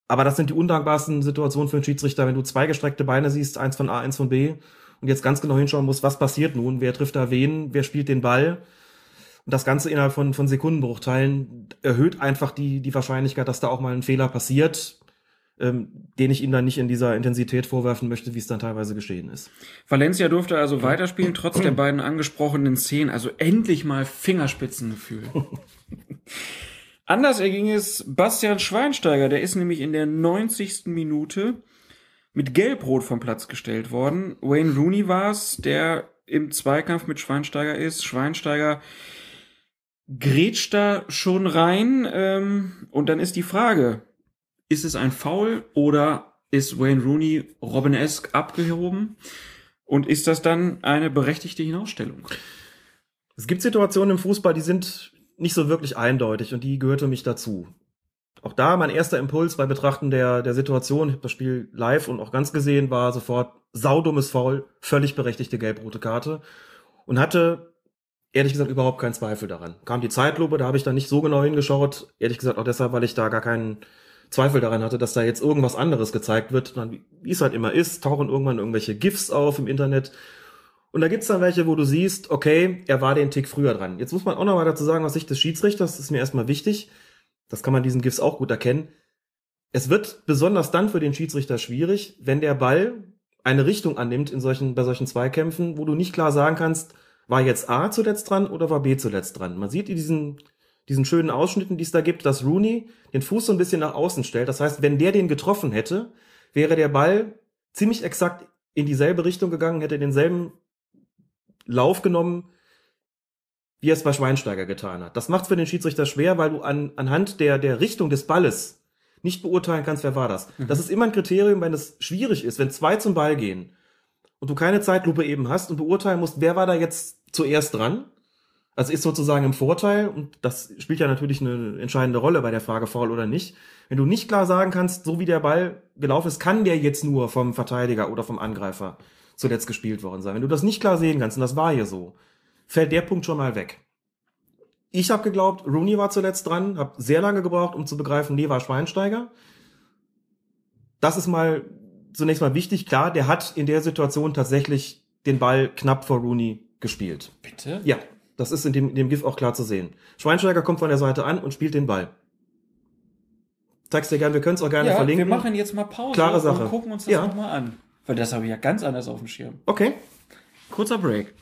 Aber das sind die undankbarsten Situationen für einen Schiedsrichter, wenn du zwei gestreckte Beine siehst, eins von A, eins von B, und jetzt ganz genau hinschauen musst, was passiert nun, wer trifft da wen, wer spielt den Ball. Und das Ganze innerhalb von, von Sekundenbruchteilen erhöht einfach die, die Wahrscheinlichkeit, dass da auch mal ein Fehler passiert, ähm, den ich ihm dann nicht in dieser Intensität vorwerfen möchte, wie es dann teilweise geschehen ist. Valencia durfte also weiterspielen, trotz der beiden angesprochenen Szenen. Also endlich mal Fingerspitzengefühl. Anders erging es Bastian Schweinsteiger, der ist nämlich in der 90. Minute mit Gelbrot vom Platz gestellt worden. Wayne Rooney war es, der im Zweikampf mit Schweinsteiger ist. Schweinsteiger grätscht da schon rein. Ähm, und dann ist die Frage, ist es ein Foul oder ist Wayne Rooney Robin-esque abgehoben? Und ist das dann eine berechtigte Hinausstellung? Es gibt Situationen im Fußball, die sind nicht so wirklich eindeutig und die gehörte mich dazu. Auch da mein erster Impuls bei Betrachten der, der Situation, ich habe das Spiel live und auch ganz gesehen, war sofort saudummes Foul, völlig berechtigte gelb-rote Karte und hatte ehrlich gesagt überhaupt keinen Zweifel daran. Kam die Zeitlupe, da habe ich dann nicht so genau hingeschaut, ehrlich gesagt auch deshalb, weil ich da gar keinen Zweifel daran hatte, dass da jetzt irgendwas anderes gezeigt wird. Dann, wie es halt immer ist, tauchen irgendwann irgendwelche GIFs auf im Internet. Und da gibt's dann welche, wo du siehst, okay, er war den Tick früher dran. Jetzt muss man auch noch mal dazu sagen, aus Sicht des Schiedsrichters, das ist mir erstmal wichtig, das kann man diesen GIFs auch gut erkennen. Es wird besonders dann für den Schiedsrichter schwierig, wenn der Ball eine Richtung annimmt in solchen, bei solchen Zweikämpfen, wo du nicht klar sagen kannst, war jetzt A zuletzt dran oder war B zuletzt dran. Man sieht in diesen, diesen schönen Ausschnitten, die es da gibt, dass Rooney den Fuß so ein bisschen nach außen stellt. Das heißt, wenn der den getroffen hätte, wäre der Ball ziemlich exakt in dieselbe Richtung gegangen, hätte denselben Lauf genommen, wie er es bei Schweinsteiger getan hat. Das macht für den Schiedsrichter schwer, weil du an, anhand der, der Richtung des Balles nicht beurteilen kannst, wer war das. Mhm. Das ist immer ein Kriterium, wenn es schwierig ist, wenn zwei zum Ball gehen und du keine Zeitlupe eben hast und beurteilen musst, wer war da jetzt zuerst dran. Also ist sozusagen im Vorteil und das spielt ja natürlich eine entscheidende Rolle bei der Frage Foul oder nicht. Wenn du nicht klar sagen kannst, so wie der Ball gelaufen ist, kann der jetzt nur vom Verteidiger oder vom Angreifer zuletzt gespielt worden sein. Wenn du das nicht klar sehen kannst, und das war hier so, fällt der Punkt schon mal weg. Ich habe geglaubt, Rooney war zuletzt dran, habe sehr lange gebraucht, um zu begreifen, nee, war Schweinsteiger. Das ist mal zunächst mal wichtig. Klar, der hat in der Situation tatsächlich den Ball knapp vor Rooney gespielt. Bitte? Ja, das ist in dem, in dem GIF auch klar zu sehen. Schweinsteiger kommt von der Seite an und spielt den Ball. Zeig's dir gerne, wir können es auch gerne ja, verlinken. Wir machen jetzt mal Pause Klare Sache. und gucken uns das Ja. nochmal an. Weil das habe ich ja ganz anders auf dem Schirm. Okay. Kurzer Break.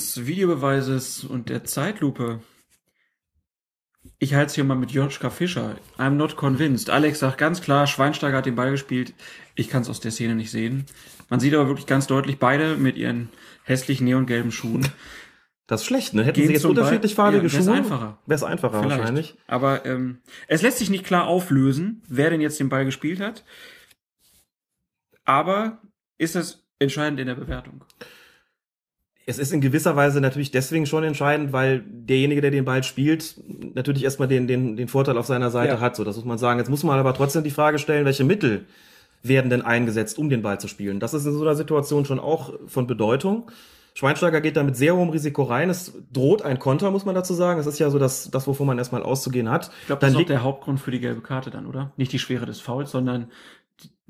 Des Videobeweises und der Zeitlupe, ich halte es hier mal mit Joschka Fischer. I'm not convinced. Alex sagt ganz klar, Schweinsteiger hat den Ball gespielt. Ich kann es aus der Szene nicht sehen. Man sieht aber wirklich ganz deutlich beide mit ihren hässlichen neongelben Schuhen. Das ist schlecht, ne? Hätten Gehen sie jetzt unterschiedlich farbige Ja, wär's Schuhe. einfacher. Wäre es einfacher Vielleicht. wahrscheinlich. Aber ähm, es lässt sich nicht klar auflösen, wer denn jetzt den Ball gespielt hat. Aber ist es entscheidend in der Bewertung? Es ist in gewisser Weise natürlich deswegen schon entscheidend, weil derjenige, der den Ball spielt, natürlich erstmal den, den, den Vorteil auf seiner Seite Ja. hat. So, das muss man sagen. Jetzt muss man aber trotzdem die Frage stellen, welche Mittel werden denn eingesetzt, um den Ball zu spielen? Das ist in so einer Situation schon auch von Bedeutung. Schweinsteiger geht da mit sehr hohem Risiko rein. Es droht ein Konter, muss man dazu sagen. Es ist ja so das, das wovon man erstmal auszugehen hat. Ich glaube, Dann das ist auch liegt- der Hauptgrund für die gelbe Karte dann, oder? Nicht die Schwere des Fouls, sondern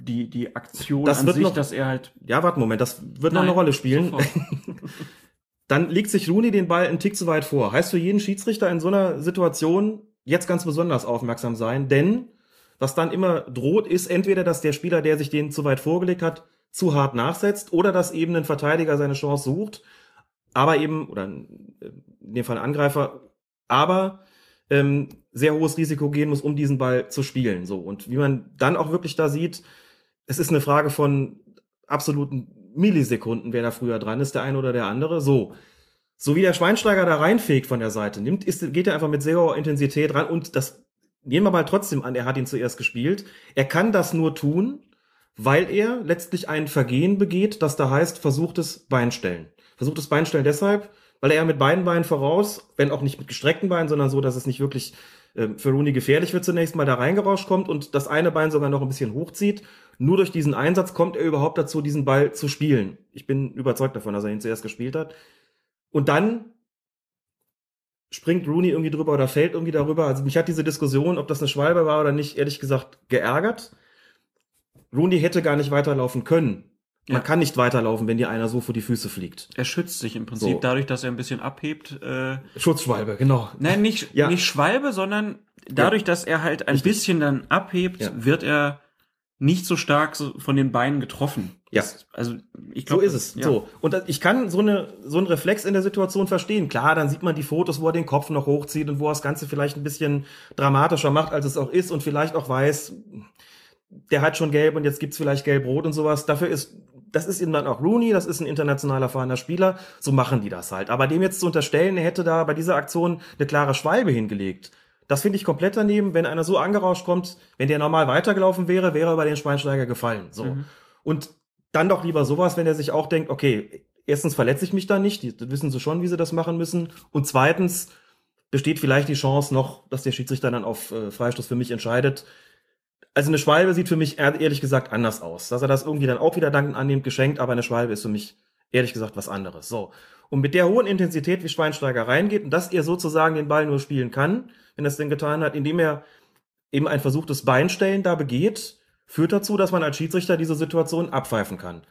die, die Aktion Das an wird sich, noch- dass er halt. Ja, warte einen Moment, das wird noch Nein, eine Rolle spielen. Dann legt sich Rooney den Ball einen Tick zu weit vor. Heißt für jeden Schiedsrichter in so einer Situation jetzt ganz besonders aufmerksam sein, denn was dann immer droht, ist entweder, dass der Spieler, der sich den zu weit vorgelegt hat, zu hart nachsetzt oder dass eben ein Verteidiger seine Chance sucht, aber eben, oder in dem Fall ein Angreifer, aber ähm, sehr hohes Risiko gehen muss, um diesen Ball zu spielen. So. Und wie man dann auch wirklich da sieht, es ist eine Frage von absoluten Millisekunden, wer da früher dran ist, der eine oder der andere. So. So wie der Schweinsteiger da reinfegt von der Seite, nimmt, ist, geht er einfach mit sehr hoher Intensität ran und das nehmen wir mal trotzdem an, er hat ihn zuerst gespielt. Er kann das nur tun, weil er letztlich ein Vergehen begeht, das da heißt, versuchtes Beinstellen. Versuchtes Beinstellen deshalb, weil er mit beiden Beinen voraus, wenn auch nicht mit gestreckten Beinen, sondern so, dass es nicht wirklich für Rooney gefährlich wird zunächst mal da reingerauscht kommt und das eine Bein sogar noch ein bisschen hochzieht. Nur durch diesen Einsatz kommt er überhaupt dazu, diesen Ball zu spielen. Ich bin überzeugt davon, dass er ihn zuerst gespielt hat. Und dann springt Rooney irgendwie drüber oder fällt irgendwie darüber. Also mich hat diese Diskussion, ob das eine Schwalbe war oder nicht, ehrlich gesagt geärgert. Rooney hätte gar nicht weiterlaufen können. Man Ja. kann nicht weiterlaufen, wenn dir einer so vor die Füße fliegt. Er schützt sich im Prinzip So. dadurch, dass er ein bisschen abhebt. Äh, Schutzschwalbe, genau. nein, nicht, Ja. nicht Schwalbe, sondern dadurch, dass er halt ein Richtig. bisschen dann abhebt, Ja. wird er nicht so stark so von den Beinen getroffen. Ja. Das, also ich So glaube, ist es. Ja. So. Und ich kann so eine, so einen Reflex in der Situation verstehen. Klar, dann sieht man die Fotos, wo er den Kopf noch hochzieht und wo er das Ganze vielleicht ein bisschen dramatischer macht, als es auch ist und vielleicht auch weiß, der hat schon gelb und jetzt gibt's vielleicht gelb-rot und sowas. Dafür ist, das ist eben dann auch Rooney, das ist ein international erfahrener Spieler. So machen die das halt. Aber dem jetzt zu unterstellen, er hätte da bei dieser Aktion eine klare Schwalbe hingelegt. Das finde ich komplett daneben. Wenn einer so angerauscht kommt, wenn der normal weitergelaufen wäre, wäre er über den Schweinsteiger gefallen. So. Mhm. Und dann doch lieber sowas, wenn er sich auch denkt, okay, erstens verletze ich mich da nicht, die, das wissen sie schon, wie sie das machen müssen. Und zweitens besteht vielleicht die Chance noch, dass der Schiedsrichter dann auf äh, Freistoß für mich entscheidet. Also eine Schwalbe sieht für mich ehr- ehrlich gesagt anders aus. Dass er das irgendwie dann auch wieder dankend annimmt, geschenkt, aber eine Schwalbe ist für mich ehrlich gesagt was anderes. So. Und mit der hohen Intensität, wie Schweinsteiger reingeht und dass er sozusagen den Ball nur spielen kann, wenn er es denn getan hat, indem er eben ein versuchtes Beinstellen da begeht, führt dazu, dass man als Schiedsrichter diese Situation abpfeifen kann.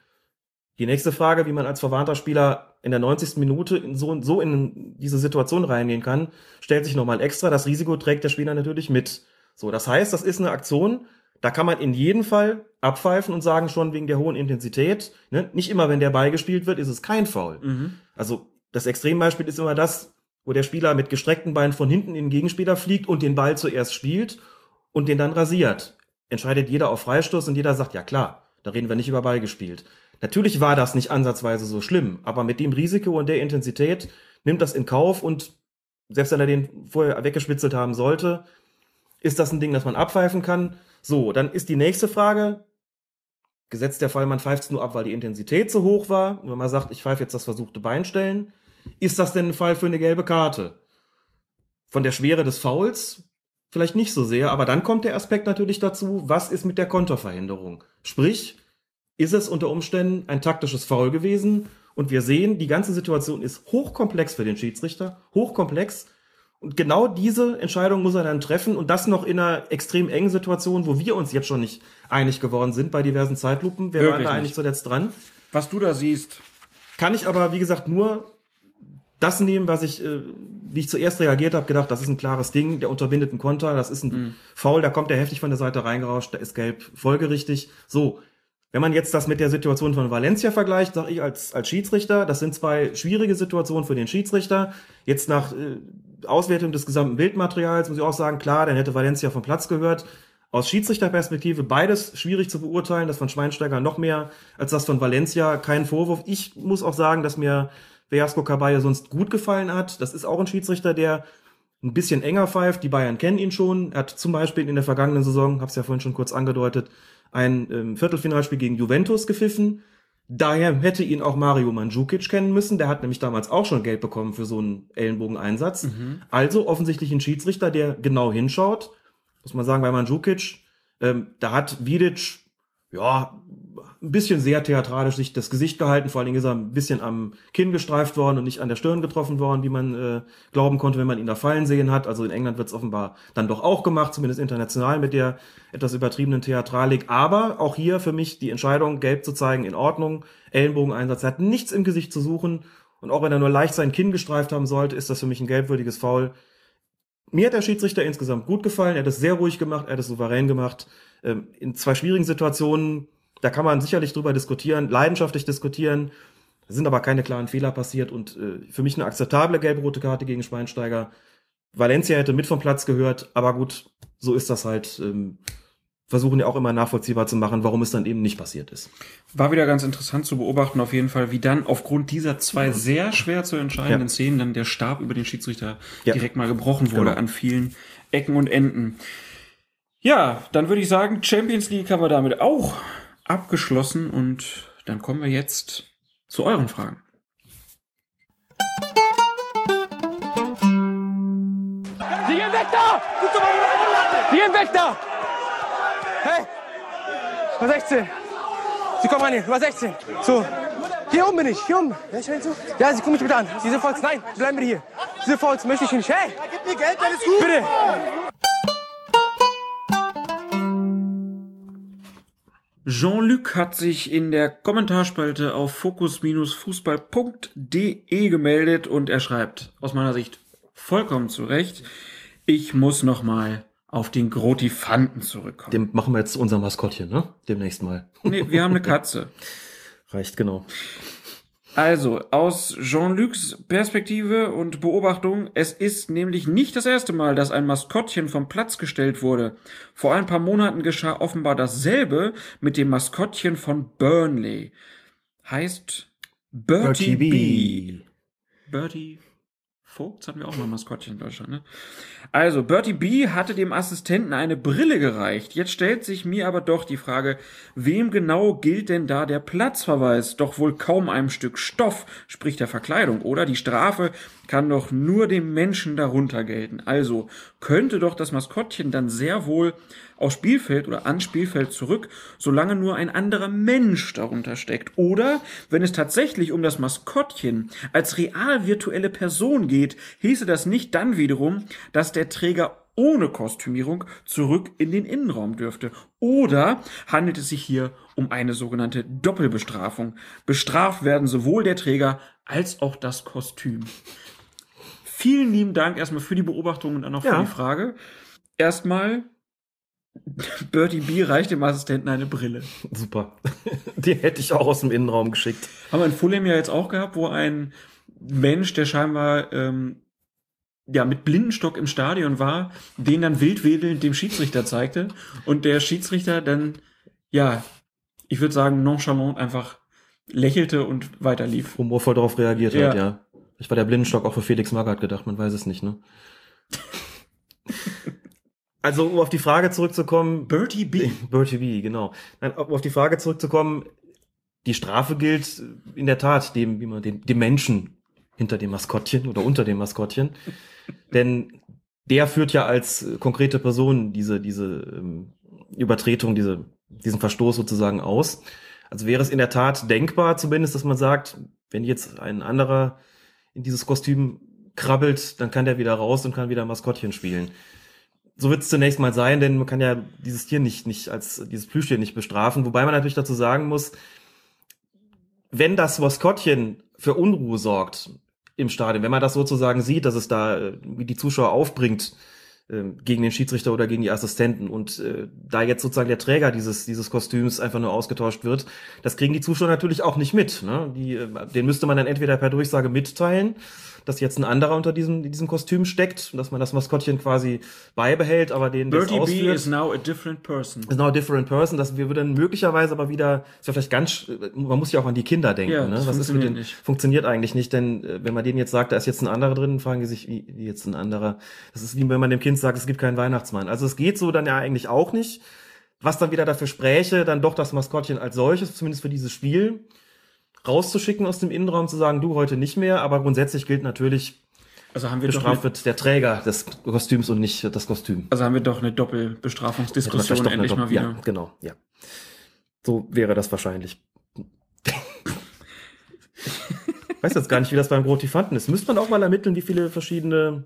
Die nächste Frage, wie man als verwarnter Spieler in der 90. Minute in so, so in diese Situation reingehen kann, stellt sich nochmal extra. Das Risiko trägt der Spieler natürlich mit. So, das heißt, das ist eine Aktion, da kann man in jedem Fall abpfeifen und sagen schon wegen der hohen Intensität. Ne? Nicht immer, wenn der Ball gespielt wird, ist es kein Foul. Mhm. Also das Extrembeispiel ist immer das, wo der Spieler mit gestreckten Beinen von hinten in den Gegenspieler fliegt und den Ball zuerst spielt und den dann rasiert. Entscheidet jeder auf Freistoß und jeder sagt, ja klar, da reden wir nicht über Ball gespielt. Natürlich war das nicht ansatzweise so schlimm, aber mit dem Risiko und der Intensität nimmt das in Kauf und selbst wenn er den vorher weggespitzelt haben sollte, ist das ein Ding, das man abpfeifen kann. So, dann ist die nächste Frage, gesetzt der Fall, man pfeift es nur ab, weil die Intensität so hoch war, und wenn man sagt, ich pfeife jetzt das versuchte Beinstellen, ist das denn ein Fall für eine gelbe Karte? Von der Schwere des Fouls vielleicht nicht so sehr, aber dann kommt der Aspekt natürlich dazu, was ist mit der Konterverhinderung? Sprich, ist es unter Umständen ein taktisches Foul gewesen? Und wir sehen, die ganze Situation ist hochkomplex für den Schiedsrichter, hochkomplex. Und genau diese Entscheidung muss er dann treffen und das noch in einer extrem engen Situation, wo wir uns jetzt schon nicht einig geworden sind bei diversen Zeitlupen. Wir waren Wirklich da nicht. eigentlich zuletzt dran. Was du da siehst, Kann ich aber, wie gesagt, nur das nehmen, was ich, äh, wie ich zuerst reagiert habe, gedacht, das ist ein klares Ding, der unterbindet einen Konter, das ist ein Foul, da kommt der heftig von der Seite reingerauscht, da ist gelb folgerichtig. So, wenn man jetzt das mit der Situation von Valencia vergleicht, sage ich als, als Schiedsrichter, das sind zwei schwierige Situationen für den Schiedsrichter. Jetzt nach äh, Auswertung des gesamten Bildmaterials muss ich auch sagen, klar, dann hätte Valencia vom Platz gehört. Aus Schiedsrichterperspektive beides schwierig zu beurteilen, das von Schweinsteiger noch mehr als das von Valencia, kein Vorwurf. Ich muss auch sagen, dass mir Velasco Caballo sonst gut gefallen hat. Das ist auch ein Schiedsrichter, der ein bisschen enger pfeift. Die Bayern kennen ihn schon. Er hat zum Beispiel in der vergangenen Saison, habe es ja vorhin schon kurz angedeutet, ein ähm, Viertelfinalspiel gegen Juventus gepfiffen. Daher hätte ihn auch Mario Mandzukic kennen müssen. Der hat nämlich damals auch schon Geld bekommen für so einen Ellenbogeneinsatz. Also offensichtlich ein Schiedsrichter, der genau hinschaut. Muss man sagen, bei Mandzukic, ähm, da hat Vidic, ja, ein bisschen sehr theatralisch sich das Gesicht gehalten. Vor allen Dingen ist er ein bisschen am Kinn gestreift worden und nicht an der Stirn getroffen worden, wie man äh, glauben konnte, wenn man ihn da fallen sehen hat. Also in England wird es offenbar dann doch auch gemacht, zumindest international mit der etwas übertriebenen Theatralik. Aber auch hier für mich die Entscheidung, gelb zu zeigen, in Ordnung. Ellenbogeneinsatz, er hat nichts im Gesicht zu suchen. Und auch wenn er nur leicht sein Kinn gestreift haben sollte, ist das für mich ein gelbwürdiges Foul. Mir hat der Schiedsrichter insgesamt gut gefallen. Er hat es sehr ruhig gemacht, er hat es souverän gemacht. Ähm, in zwei schwierigen Situationen, da kann man sicherlich drüber diskutieren, leidenschaftlich diskutieren. Es sind aber keine klaren Fehler passiert und äh, für mich eine akzeptable gelb-rote Karte gegen Schweinsteiger. Valencia hätte mit vom Platz gehört, aber gut, so ist das halt. Ähm, versuchen ja auch immer nachvollziehbar zu machen, warum es dann eben nicht passiert ist. War wieder ganz interessant zu beobachten, auf jeden Fall, wie dann aufgrund dieser zwei sehr schwer zu entscheidenden Ja. Szenen dann der Stab über den Schiedsrichter Ja. direkt mal gebrochen wurde Genau. an vielen Ecken und Enden. Ja, dann würde ich sagen, Champions League haben wir damit auch abgeschlossen und dann kommen wir jetzt zu euren Fragen. Die gehen weg da! Die gehen weg da! Hey! Nummer 16. Sie kommen an hier, Nummer 16. So. Hier oben bin ich, hier oben. Ja, Sie gucken mich bitte an. Diese Fouls, nein, bleiben bitte hier. Diese Fouls möchte ich nicht. Hey! Gib mir Geld, alles gut. Bitte! Jean-Luc hat sich in der Kommentarspalte auf fokus-fußball.de gemeldet und er schreibt, aus meiner Sicht vollkommen zu Recht, ich muss noch mal auf den Grotifanten zurückkommen. Dem machen wir jetzt unser Maskottchen, ne? Demnächst mal. nee, wir haben eine Katze. Reicht, genau. Also, aus Jean-Lucs Perspektive und Beobachtung, es ist nämlich nicht das erste Mal, dass ein Maskottchen vom Platz gestellt wurde. Vor ein paar Monaten geschah offenbar dasselbe mit dem Maskottchen von Burnley. Heißt Bertie, B. Bertie Vogts hatten wir auch mal ein Maskottchen in Deutschland, ne? Also, Bertie B hatte dem Assistenten eine Brille gereicht. Jetzt stellt sich mir aber doch die Frage, wem genau gilt denn da der Platzverweis? Doch wohl kaum einem Stück Stoff, sprich der Verkleidung, oder? Die Strafe kann doch nur dem Menschen darunter gelten. Also könnte doch das Maskottchen dann sehr wohl aufs Spielfeld oder ans Spielfeld zurück, solange nur ein anderer Mensch darunter steckt. Oder wenn es tatsächlich um das Maskottchen als real virtuelle Person geht, hieße das nicht dann wiederum, dass der Träger ohne Kostümierung zurück in den Innenraum dürfte. Oder handelt es sich hier um eine sogenannte Doppelbestrafung? Bestraft werden sowohl der Träger als auch das Kostüm. Vielen lieben Dank erstmal für die Beobachtung und dann noch für Ja. die Frage. Erstmal, Bertie B reicht dem Assistenten eine Brille. Super. Die hätte ich auch aus dem Innenraum geschickt. Haben wir in Fulham ja jetzt auch gehabt, wo ein Mensch, der scheinbar ähm, ja mit Blindenstock im Stadion war, den dann wildwedelnd dem Schiedsrichter zeigte und der Schiedsrichter dann ja, ich würde sagen nonchalant einfach lächelte und weiterlief. Humorvoll darauf reagiert Ja. hat, ja. Ich war der Blindenstock auch für Felix Magath gedacht, man weiß es nicht, ne? Also, um auf die Frage zurückzukommen, Bertie B. Bertie B, genau. Nein, um auf die Frage zurückzukommen, die Strafe gilt in der Tat dem, wie man den, dem Menschen hinter dem Maskottchen oder unter dem Maskottchen. Denn der führt ja als äh, konkrete Person diese, diese ähm, Übertretung, diese, diesen Verstoß sozusagen aus. Also wäre es in der Tat denkbar, zumindest, dass man sagt, wenn jetzt ein anderer in dieses Kostüm krabbelt, dann kann der wieder raus und kann wieder Maskottchen spielen. So wird es zunächst mal sein, denn man kann ja dieses Tier nicht, nicht als dieses Plüschtier nicht bestrafen. Wobei man natürlich dazu sagen muss, wenn das Maskottchen für Unruhe sorgt im Stadion, wenn man das sozusagen sieht, dass es da äh, die Zuschauer aufbringt äh, gegen den Schiedsrichter oder gegen die Assistenten und äh, da jetzt sozusagen der Träger dieses dieses Kostüms einfach nur ausgetauscht wird, das kriegen die Zuschauer natürlich auch nicht mit. Ne? Die, äh, den müsste man dann entweder per Durchsage mitteilen, dass jetzt ein anderer unter diesem diesem Kostüm steckt, dass man das Maskottchen quasi beibehält, aber den Bertie B ausführt- is now a different person. is now a different person, dass wir würden möglicherweise aber wieder, ist ja vielleicht ganz, man muss ja auch an die Kinder denken, Ja, ne? das Was ist mit funktioniert den, nicht. funktioniert eigentlich nicht, denn äh, wenn man denen jetzt sagt, da ist jetzt ein anderer drin, fragen die sich, wie, wie jetzt ein anderer. Das ist wie wenn man dem Kind sagt, es gibt keinen Weihnachtsmann. Also es geht so dann ja eigentlich auch nicht. Was dann wieder dafür spräche, dann doch das Maskottchen als solches, zumindest für dieses Spiel, rauszuschicken aus dem Innenraum, zu sagen, du heute nicht mehr, aber grundsätzlich gilt natürlich, Also haben wir doch bestraft wird der Träger des Kostüms und nicht das Kostüm. also haben wir doch eine Doppelbestrafungsdiskussion doch endlich Dopp- mal wieder. Ja, genau, ja. So wäre das wahrscheinlich. weiß jetzt gar nicht, wie das beim Grotifanten ist. Müsste man auch mal ermitteln, wie viele verschiedene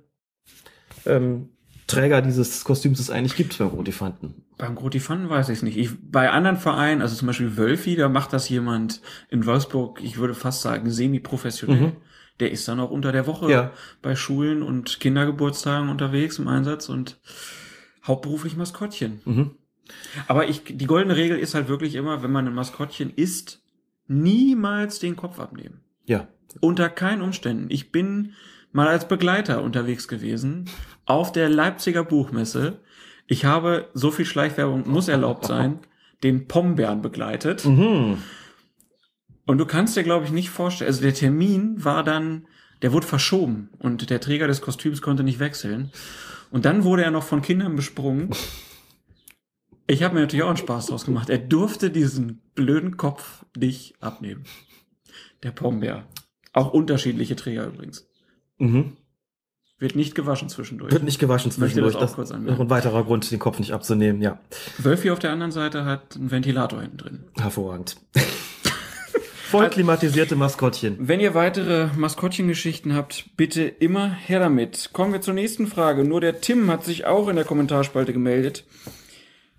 ähm, Träger dieses Kostüms es eigentlich gibt beim Grotifanten. Beim Grotifanten weiß ich es nicht. Ich, bei anderen Vereinen, also zum Beispiel Wölfi, da macht das jemand in Wolfsburg, ich würde fast sagen, semi-professionell. Mhm. Der ist dann auch unter der Woche Ja. bei Schulen und Kindergeburtstagen unterwegs im Einsatz und hauptberuflich Maskottchen. Mhm. Aber ich, die goldene Regel ist halt wirklich immer, wenn man ein Maskottchen isst, niemals den Kopf abnehmen. Ja. Unter keinen Umständen. Ich bin mal als Begleiter unterwegs gewesen auf der Leipziger Buchmesse. Ich habe, so viel Schleichwerbung muss erlaubt sein, den Pombeeren begleitet. Mhm. Und du kannst dir, glaube ich, nicht vorstellen, also der Termin war dann, der wurde verschoben und der Träger des Kostüms konnte nicht wechseln. Und dann wurde er noch von Kindern besprungen. Ich habe mir natürlich auch einen Spaß draus gemacht. Er durfte diesen blöden Kopf nicht abnehmen. Der Pombeer. Auch unterschiedliche Träger übrigens. Mhm. Wird nicht gewaschen zwischendurch. Wird nicht gewaschen zwischendurch. das Das noch ein weiterer Grund, den Kopf nicht abzunehmen. Ja, Wölfi auf der anderen Seite hat einen Ventilator hinten drin. hervorragend. Voll klimatisierte Maskottchen. Wenn ihr weitere Maskottchengeschichten habt, bitte immer her damit. Kommen wir zur nächsten Frage. Nur der Tim hat sich auch in der Kommentarspalte gemeldet.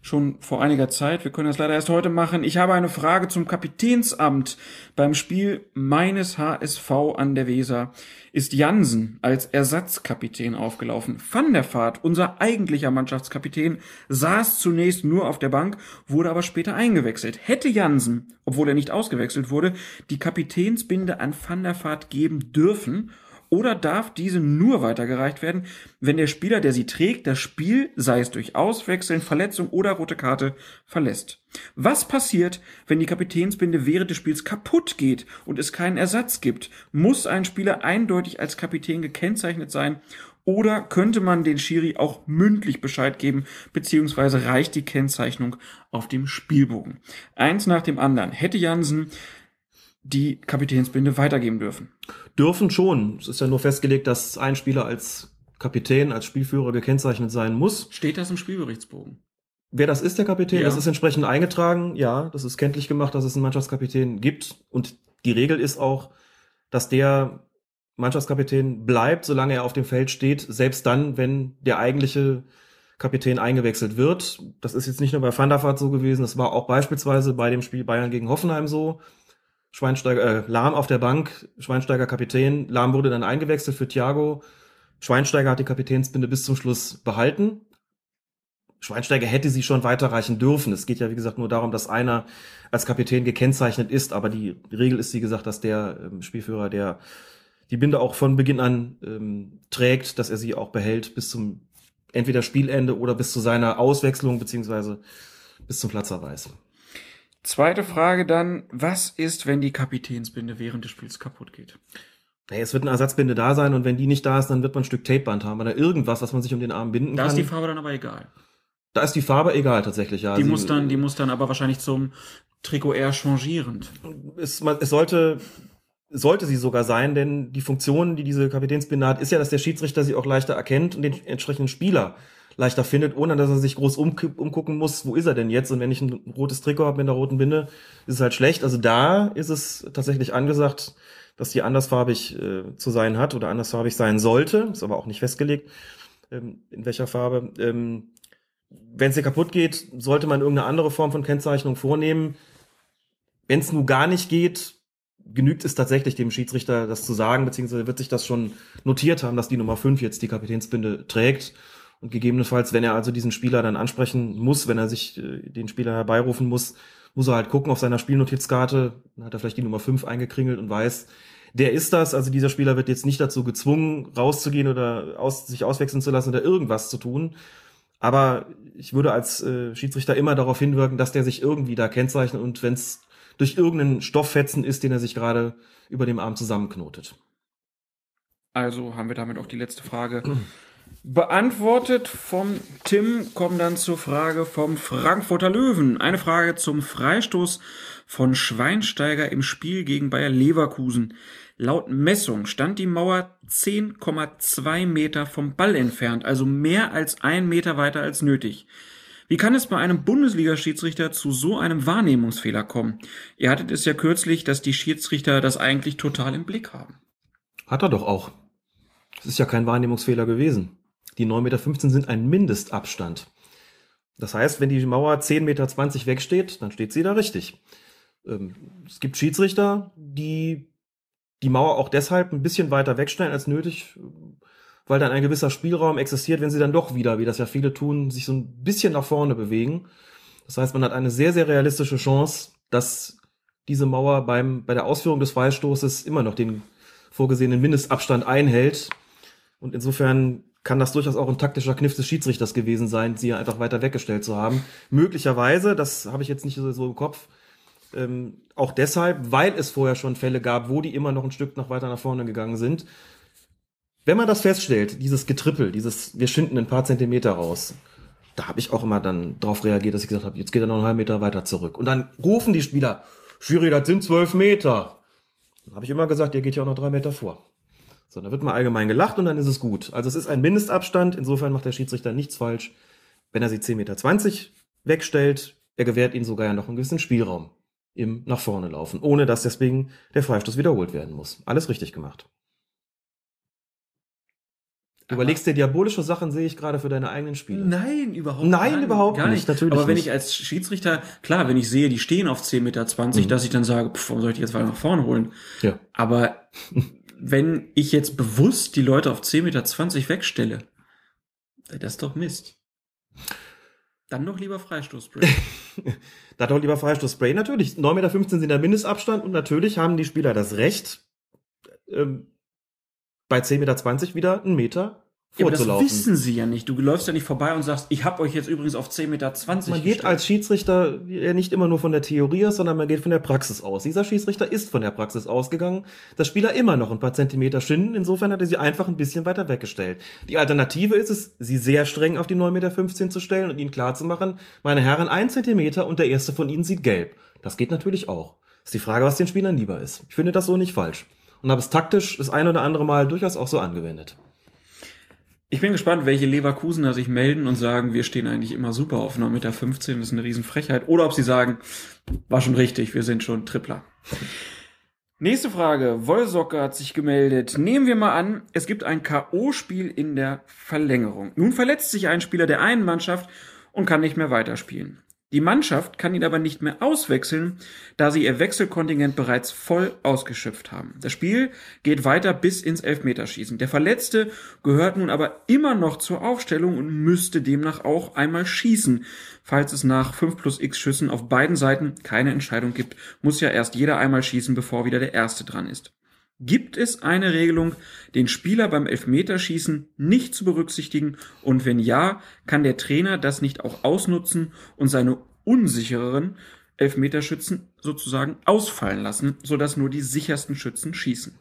Schon vor einiger Zeit. Wir können das leider erst heute machen. Ich habe eine Frage zum Kapitänsamt. Beim Spiel meines HSV an der Weser ist Jansen als Ersatzkapitän aufgelaufen. Van der Vaart, unser eigentlicher Mannschaftskapitän, saß zunächst nur auf der Bank, wurde aber später eingewechselt. Hätte Jansen, obwohl er nicht ausgewechselt wurde, die Kapitänsbinde an Van der Vaart geben dürfen oder darf diese nur weitergereicht werden, wenn der Spieler, der sie trägt, das Spiel, sei es durch Auswechseln, Verletzung oder rote Karte, verlässt? Was passiert, wenn die Kapitänsbinde während des Spiels kaputt geht und es keinen Ersatz gibt? Muss ein Spieler eindeutig als Kapitän gekennzeichnet sein oder könnte man den Schiri auch mündlich Bescheid geben, beziehungsweise reicht die Kennzeichnung auf dem Spielbogen? Eins nach dem anderen. Hätte Jansen die Kapitänsbinde weitergeben dürfen? Dürfen schon. Es ist ja nur festgelegt, dass ein Spieler als Kapitän, als Spielführer gekennzeichnet sein muss. Steht das im Spielberichtsbogen? Wer das ist, der Kapitän, Ja. das ist entsprechend eingetragen. Ja, das ist kenntlich gemacht, dass es einen Mannschaftskapitän gibt. Und die Regel ist auch, dass der Mannschaftskapitän bleibt, solange er auf dem Feld steht, selbst dann, wenn der eigentliche Kapitän eingewechselt wird. Das ist jetzt nicht nur bei Van so gewesen, das war auch beispielsweise bei dem Spiel Bayern gegen Hoffenheim so. Schweinsteiger, äh, Lahm auf der Bank, Schweinsteiger Kapitän, Lahm wurde dann eingewechselt für Thiago. Schweinsteiger hat die Kapitänsbinde bis zum Schluss behalten. Schweinsteiger hätte sie schon weiterreichen dürfen. Es geht ja, wie gesagt, nur darum, dass einer als Kapitän gekennzeichnet ist, aber die Regel ist, wie gesagt, dass der ähm, Spielführer, der die Binde auch von Beginn an ähm, trägt, dass er sie auch behält bis zum entweder Spielende oder bis zu seiner Auswechslung beziehungsweise bis zum Platzverweis. Zweite Frage dann, was ist, wenn die Kapitänsbinde während des Spiels kaputt geht? Naja, es wird eine Ersatzbinde da sein und wenn die nicht da ist, dann wird man ein Stück Tapeband haben oder irgendwas, was man sich um den Arm binden Da kann. ist die Farbe dann aber egal. da ist die Farbe egal tatsächlich, ja. Die Sie- muss dann, die muss dann aber wahrscheinlich zum Trikot eher changierend. es, man- es sollte, sollte sie sogar sein, denn die Funktion, die diese Kapitänsbinde hat, ist ja, dass der Schiedsrichter sie auch leichter erkennt und den entsprechenden Spieler leichter findet, ohne dass er sich groß umgu- umgucken muss, wo ist er denn jetzt? Und wenn ich ein rotes Trikot habe mit einer roten Binde, ist es halt schlecht. Also da ist es tatsächlich angesagt, dass die andersfarbig äh, zu sein hat oder andersfarbig sein sollte. Ist aber auch nicht festgelegt, ähm, in welcher Farbe. Ähm, wenn es hier kaputt geht, sollte man irgendeine andere Form von Kennzeichnung vornehmen. Wenn es nun gar nicht geht, genügt es tatsächlich dem Schiedsrichter, das zu sagen, beziehungsweise wird sich das schon notiert haben, dass die Nummer 5 jetzt die Kapitänsbinde trägt. Und gegebenenfalls, wenn er also diesen Spieler dann ansprechen muss, wenn er sich äh, den Spieler herbeirufen muss, muss er halt gucken auf seiner Spielnotizkarte, dann hat er vielleicht die Nummer 5 eingekringelt und weiß, der ist das. Also dieser Spieler wird jetzt nicht dazu gezwungen, rauszugehen oder aus, sich auswechseln zu lassen oder irgendwas zu tun. Aber ich würde als äh, Schiedsrichter immer darauf hinwirken, dass der sich irgendwie da kennzeichnet und wenn es durch irgendeinen Stofffetzen ist, den er sich gerade über dem Arm zusammenknotet. Also haben wir damit auch die letzte Frage beantwortet. Vom Tim kommen dann zur Frage vom Frankfurter Löwen. Eine Frage zum Freistoß von Schweinsteiger im Spiel gegen Bayer Leverkusen. Laut Messung stand die Mauer 10,2 Meter vom Ball entfernt, also mehr als ein Meter weiter als nötig. Wie kann es bei einem Bundesliga-Schiedsrichter zu so einem Wahrnehmungsfehler kommen? Ihr hattet es ja kürzlich, dass die Schiedsrichter das eigentlich total im Blick haben. Hat er doch auch. Es ist ja kein Wahrnehmungsfehler gewesen. Die 9,15 Meter sind ein Mindestabstand. Das heißt, wenn die Mauer 10,20 Meter wegsteht, dann steht sie da richtig. Ähm, es gibt Schiedsrichter, die die Mauer auch deshalb ein bisschen weiter wegstellen als nötig, weil dann ein gewisser Spielraum existiert, wenn sie dann doch wieder, wie das ja viele tun, sich so ein bisschen nach vorne bewegen. Das heißt, man hat eine sehr, sehr realistische Chance, dass diese Mauer beim, bei der Ausführung des Freistoßes immer noch den vorgesehenen Mindestabstand einhält. Und insofern kann das durchaus auch ein taktischer Kniff des Schiedsrichters gewesen sein, sie einfach weiter weggestellt zu haben. Möglicherweise, das habe ich jetzt nicht so im Kopf, ähm, auch deshalb, weil es vorher schon Fälle gab, wo die immer noch ein Stück noch weiter nach vorne gegangen sind. Wenn man das feststellt, dieses Getrippel, dieses, wir schinden ein paar Zentimeter raus, da habe ich auch immer dann drauf reagiert, dass ich gesagt habe, jetzt geht er noch einen halben Meter weiter zurück. Und dann rufen die Spieler, Schiri, das sind zwölf Meter. Dann habe ich immer gesagt, ihr geht ja auch noch drei Meter vor. So, dann wird mal allgemein gelacht und dann ist es gut. Also es ist ein Mindestabstand, insofern macht der Schiedsrichter nichts falsch. Wenn er sie 10,20 Meter wegstellt, er gewährt ihnen sogar ja noch einen gewissen Spielraum im nach vorne laufen, ohne dass deswegen der Freistoß wiederholt werden muss. Alles richtig gemacht. Du überlegst dir diabolische Sachen, sehe ich gerade für deine eigenen Spiele. Nein, überhaupt Nein, überhaupt gar nicht, natürlich Aber wenn nicht. ich als Schiedsrichter, klar, wenn ich sehe, die stehen auf 10,20 Meter, Mhm. dass ich dann sage, pff, warum soll ich die jetzt weiter nach vorne holen? Ja. Aber wenn ich jetzt bewusst die Leute auf 10,20 Meter wegstelle, das ist doch Mist. Dann doch lieber Freistoßspray. Da doch lieber Freistoßspray. Natürlich, 9,15 Meter sind der Mindestabstand und natürlich haben die Spieler das Recht, ähm, bei 10,20 Meter wieder einen Meter Ja, aber das wissen sie ja nicht. Du läufst ja nicht vorbei und sagst, ich habe euch jetzt übrigens auf 10,20 Meter man geht gestellt. als Schiedsrichter ja nicht immer nur von der Theorie aus, sondern man geht von der Praxis aus. Dieser Schiedsrichter ist von der Praxis ausgegangen, dass Spieler immer noch ein paar Zentimeter schinden. Insofern hat er sie einfach ein bisschen weiter weggestellt. Die Alternative ist es, sie sehr streng auf die 9,15 Meter zu stellen und ihnen klarzumachen, meine Herren, ein Zentimeter und der erste von ihnen sieht gelb. Das geht natürlich auch. Ist die Frage, was den Spielern lieber ist. Ich finde das so nicht falsch. Und habe es taktisch das ein oder andere Mal durchaus auch so angewendet. Ich bin gespannt, welche Leverkusener sich melden und sagen, wir stehen eigentlich immer super auf 9,15 Meter, das ist eine Riesenfrechheit. Oder ob sie sagen, war schon richtig, wir sind schon Tripler. Nächste Frage. Wollsocker hat sich gemeldet. Nehmen wir mal an, es gibt ein K.O.-Spiel in der Verlängerung. Nun verletzt sich ein Spieler der einen Mannschaft und kann nicht mehr weiterspielen. Die Mannschaft kann ihn aber nicht mehr auswechseln, da sie ihr Wechselkontingent bereits voll ausgeschöpft haben. Das Spiel geht weiter bis ins Elfmeterschießen. Der Verletzte gehört nun aber immer noch zur Aufstellung und müsste demnach auch einmal schießen. Falls es nach 5 plus x Schüssen auf beiden Seiten keine Entscheidung gibt, muss ja erst jeder einmal schießen, bevor wieder der Erste dran ist. Gibt es eine Regelung, den Spieler beim Elfmeterschießen nicht zu berücksichtigen? Und wenn ja, kann der Trainer das nicht auch ausnutzen und seine unsichereren Elfmeterschützen sozusagen ausfallen lassen, sodass nur die sichersten Schützen schießen?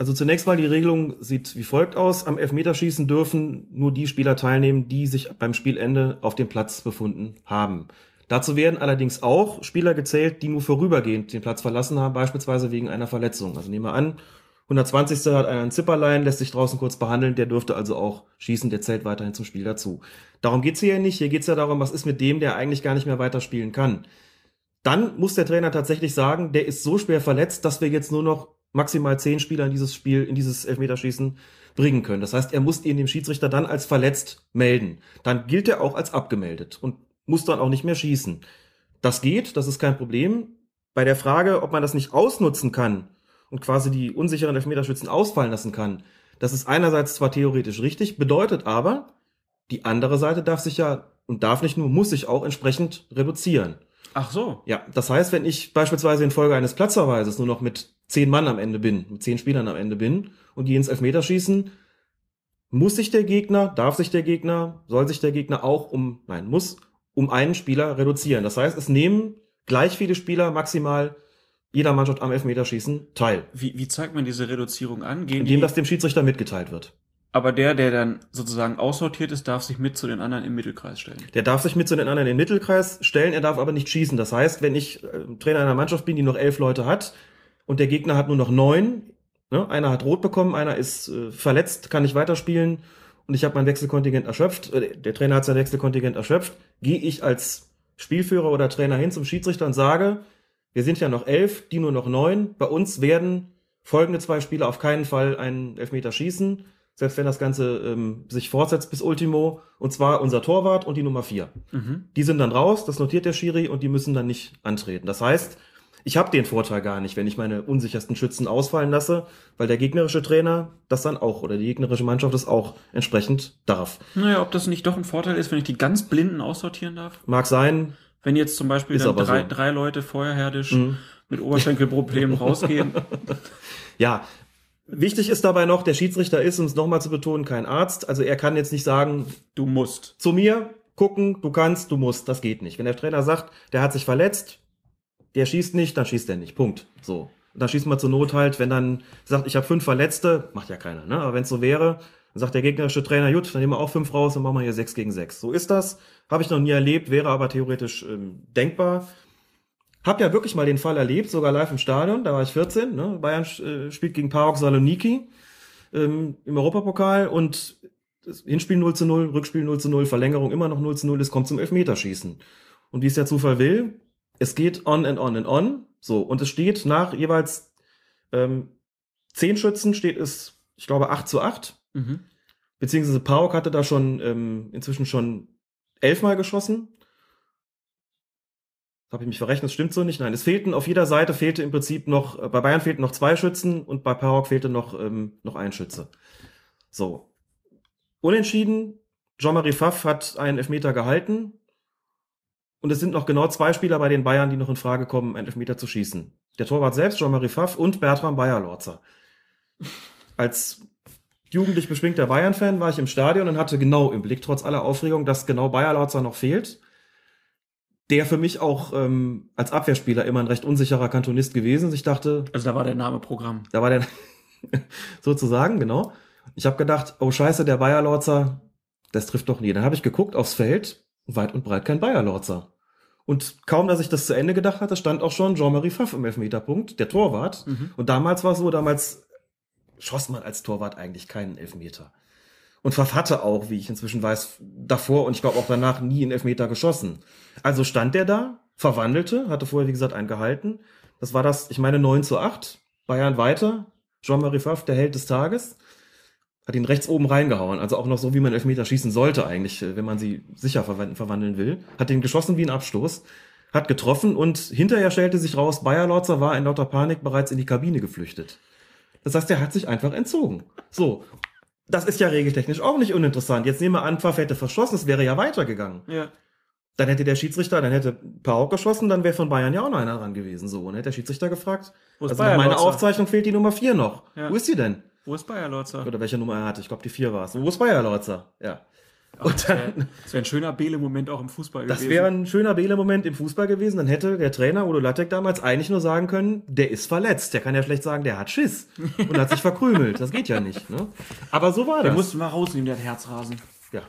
Also zunächst mal die Regelung sieht wie folgt aus. Am Elfmeterschießen dürfen nur die Spieler teilnehmen, die sich beim Spielende auf dem Platz befunden haben. Dazu werden allerdings auch Spieler gezählt, die nur vorübergehend den Platz verlassen haben, beispielsweise wegen einer Verletzung. Also nehmen wir an, 120. hat einer ein Zipperlein, lässt sich draußen kurz behandeln, der dürfte also auch schießen, der zählt weiterhin zum Spiel dazu. Darum geht's hier ja nicht. Hier geht's ja darum, was ist mit dem, der eigentlich gar nicht mehr weiterspielen kann. Dann muss der Trainer tatsächlich sagen, der ist so schwer verletzt, dass wir jetzt nur noch maximal zehn Spieler in dieses Spiel, in dieses Elfmeterschießen bringen können. Das heißt, er muss ihn dem Schiedsrichter dann als verletzt melden. Dann gilt er auch als abgemeldet und muss dann auch nicht mehr schießen. Das geht, das ist kein Problem. Bei der Frage, ob man das nicht ausnutzen kann und quasi die unsicheren Elfmeterschützen ausfallen lassen kann, das ist einerseits zwar theoretisch richtig, bedeutet aber, die andere Seite darf sich ja und darf nicht nur, muss sich auch entsprechend reduzieren. Ach so. Ja, das heißt, wenn ich beispielsweise in Folge eines Platzverweises nur noch mit zehn Mann am Ende bin, mit zehn Spielern am Ende bin und die ins Elfmeterschießen, muss sich der Gegner, darf sich der Gegner, soll sich der Gegner auch um, nein, muss um einen Spieler reduzieren. Das heißt, es nehmen gleich viele Spieler maximal jeder Mannschaft am Elfmeterschießen teil, Wie, wie zeigt man diese Reduzierung an? Gehen indem das dem Schiedsrichter mitgeteilt wird. aber der, der dann sozusagen aussortiert ist, darf sich mit zu den anderen im Mittelkreis stellen. Der darf sich mit zu den anderen den Mittelkreis stellen, er darf aber nicht schießen. Das heißt, wenn ich äh, Trainer einer Mannschaft bin, die noch elf Leute hat und der Gegner hat nur noch neun, ne, einer hat rot bekommen, einer ist äh, verletzt, kann nicht weiterspielen und ich habe mein Wechselkontingent erschöpft, äh, der Trainer hat sein Wechselkontingent erschöpft, gehe ich als Spielführer oder Trainer hin zum Schiedsrichter und sage, wir sind ja noch elf, die nur noch neun. Bei uns werden folgende zwei Spieler auf keinen Fall einen Elfmeter schießen, selbst wenn das Ganze ähm, sich fortsetzt bis Ultimo. Und zwar unser Torwart und die Nummer vier. Die sind dann raus, das notiert der Schiri und die müssen dann nicht antreten. Das heißt, ich habe den Vorteil gar nicht, wenn ich meine unsichersten Schützen ausfallen lasse, weil der gegnerische Trainer das dann auch oder die gegnerische Mannschaft das auch entsprechend darf. Naja, ob das nicht doch ein Vorteil ist, wenn ich die ganz Blinden aussortieren darf? Mag sein, Wenn jetzt zum Beispiel dann drei, so. drei Leute feuerherdisch Mhm. mit Oberschenkelproblemen rausgehen. Ja, wichtig ist dabei noch, der Schiedsrichter ist, um es nochmal zu betonen, kein Arzt. Also er kann jetzt nicht sagen, Du musst. zu mir gucken, du kannst, du musst. Das geht nicht. Wenn der Trainer sagt, der hat sich verletzt, der schießt nicht, dann schießt er nicht. Punkt. So. Und dann schießt man zur Not halt, wenn dann sagt, ich habe fünf Verletzte, macht ja keiner, ne? Aber wenn es so wäre, dann sagt der gegnerische Trainer, gut, dann nehmen wir auch fünf raus und machen wir hier sechs gegen sechs. So ist das. Habe ich noch nie erlebt, wäre aber theoretisch ähm, denkbar. Hab ja wirklich mal den Fall erlebt, sogar live im Stadion, da war ich 14, ne? Bayern äh, spielt gegen PAOK Saloniki ähm, im Europapokal und Hinspiel 0 zu 0, Rückspiel 0 zu 0, Verlängerung immer noch 0 zu 0, es kommt zum Elfmeterschießen. Und wie es der Zufall will, es geht on and on and on. So, und es steht nach jeweils ähm, zehn Schützen steht es, ich glaube, 8 zu 8. Mhm. Beziehungsweise Pauk hatte da schon ähm, inzwischen schon elfmal geschossen. Habe ich mich verrechnet, das stimmt so nicht. Nein, es fehlten auf jeder Seite fehlte im Prinzip noch, äh, bei Bayern fehlten noch zwei Schützen und bei Pauk fehlte noch, ähm, noch ein Schütze. So. Unentschieden. Jean-Marie Pfaff hat einen Elfmeter gehalten. Und es sind noch genau zwei Spieler bei den Bayern, die noch in Frage kommen, einen Elfmeter zu schießen. Der Torwart selbst, Jean-Marie Pfaff und Bertram Bayerlorzer. Als jugendlich beschwingter Bayern-Fan war ich im Stadion und hatte genau im Blick, trotz aller Aufregung, dass genau Bayerlorzer noch fehlt. Der für mich auch ähm, als Abwehrspieler immer ein recht unsicherer Kantonist gewesen. ist. Ich dachte, Also da war der Name Programm. da war der sozusagen, genau. Ich habe gedacht, oh scheiße, der Bayerlorzer, das trifft doch nie. Dann habe ich geguckt aufs Feld, weit und breit kein Bayerlorzer. Und kaum, dass ich das zu Ende gedacht hatte, stand auch schon Jean-Marie Pfaff im Elfmeterpunkt, der Torwart. Und damals war es so, damals schoss man als Torwart eigentlich keinen Elfmeter. Und Pfaff hatte auch, wie ich inzwischen weiß, davor und ich glaube auch danach nie einen Elfmeter geschossen. Also stand der da, verwandelte, hatte vorher, wie gesagt, einen gehalten. Das war das, ich meine, 9 zu 8. Bayern weiter. Jean-Marie Pfaff, der Held des Tages. Hat ihn rechts oben reingehauen. Also auch noch so, wie man Elfmeter schießen sollte eigentlich, äh, wenn man sie sicher verwandeln, will. Hat den geschossen wie ein Abstoß. Hat getroffen und hinterher stellte sich raus, Bayer Lorzer war in lauter Panik bereits in die Kabine geflüchtet. Das heißt, er hat sich einfach entzogen. So. Das ist ja regeltechnisch auch nicht uninteressant. Jetzt nehmen wir an, Pfaff hätte verschossen, es wäre ja weitergegangen. Ja. Dann hätte der Schiedsrichter, dann hätte Pauk geschossen, dann wäre von Bayern ja auch noch einer dran gewesen. So, und hätte der Schiedsrichter gefragt. Also nach meiner? Aufzeichnung fehlt die Nummer 4 noch. Ja. Wo ist sie denn? Wo ist Bayerlotzer? Oder welche Nummer er hatte? Ich glaube, die 4 war es. Wo ist Bayerlotzer? Ja. Und Das wäre dann, wär ein schöner Bele-Moment auch im Fußball das gewesen. wäre ein schöner Wählermoment im Fußball gewesen. Dann hätte der Trainer Udo Lattek damals eigentlich nur sagen können, der ist verletzt. Der kann ja schlecht sagen, der hat Schiss und hat sich verkrümelt. Das geht ja nicht. Ne? Aber so war Der das. musste mal rausnehmen, der hat Herzrasen. ja.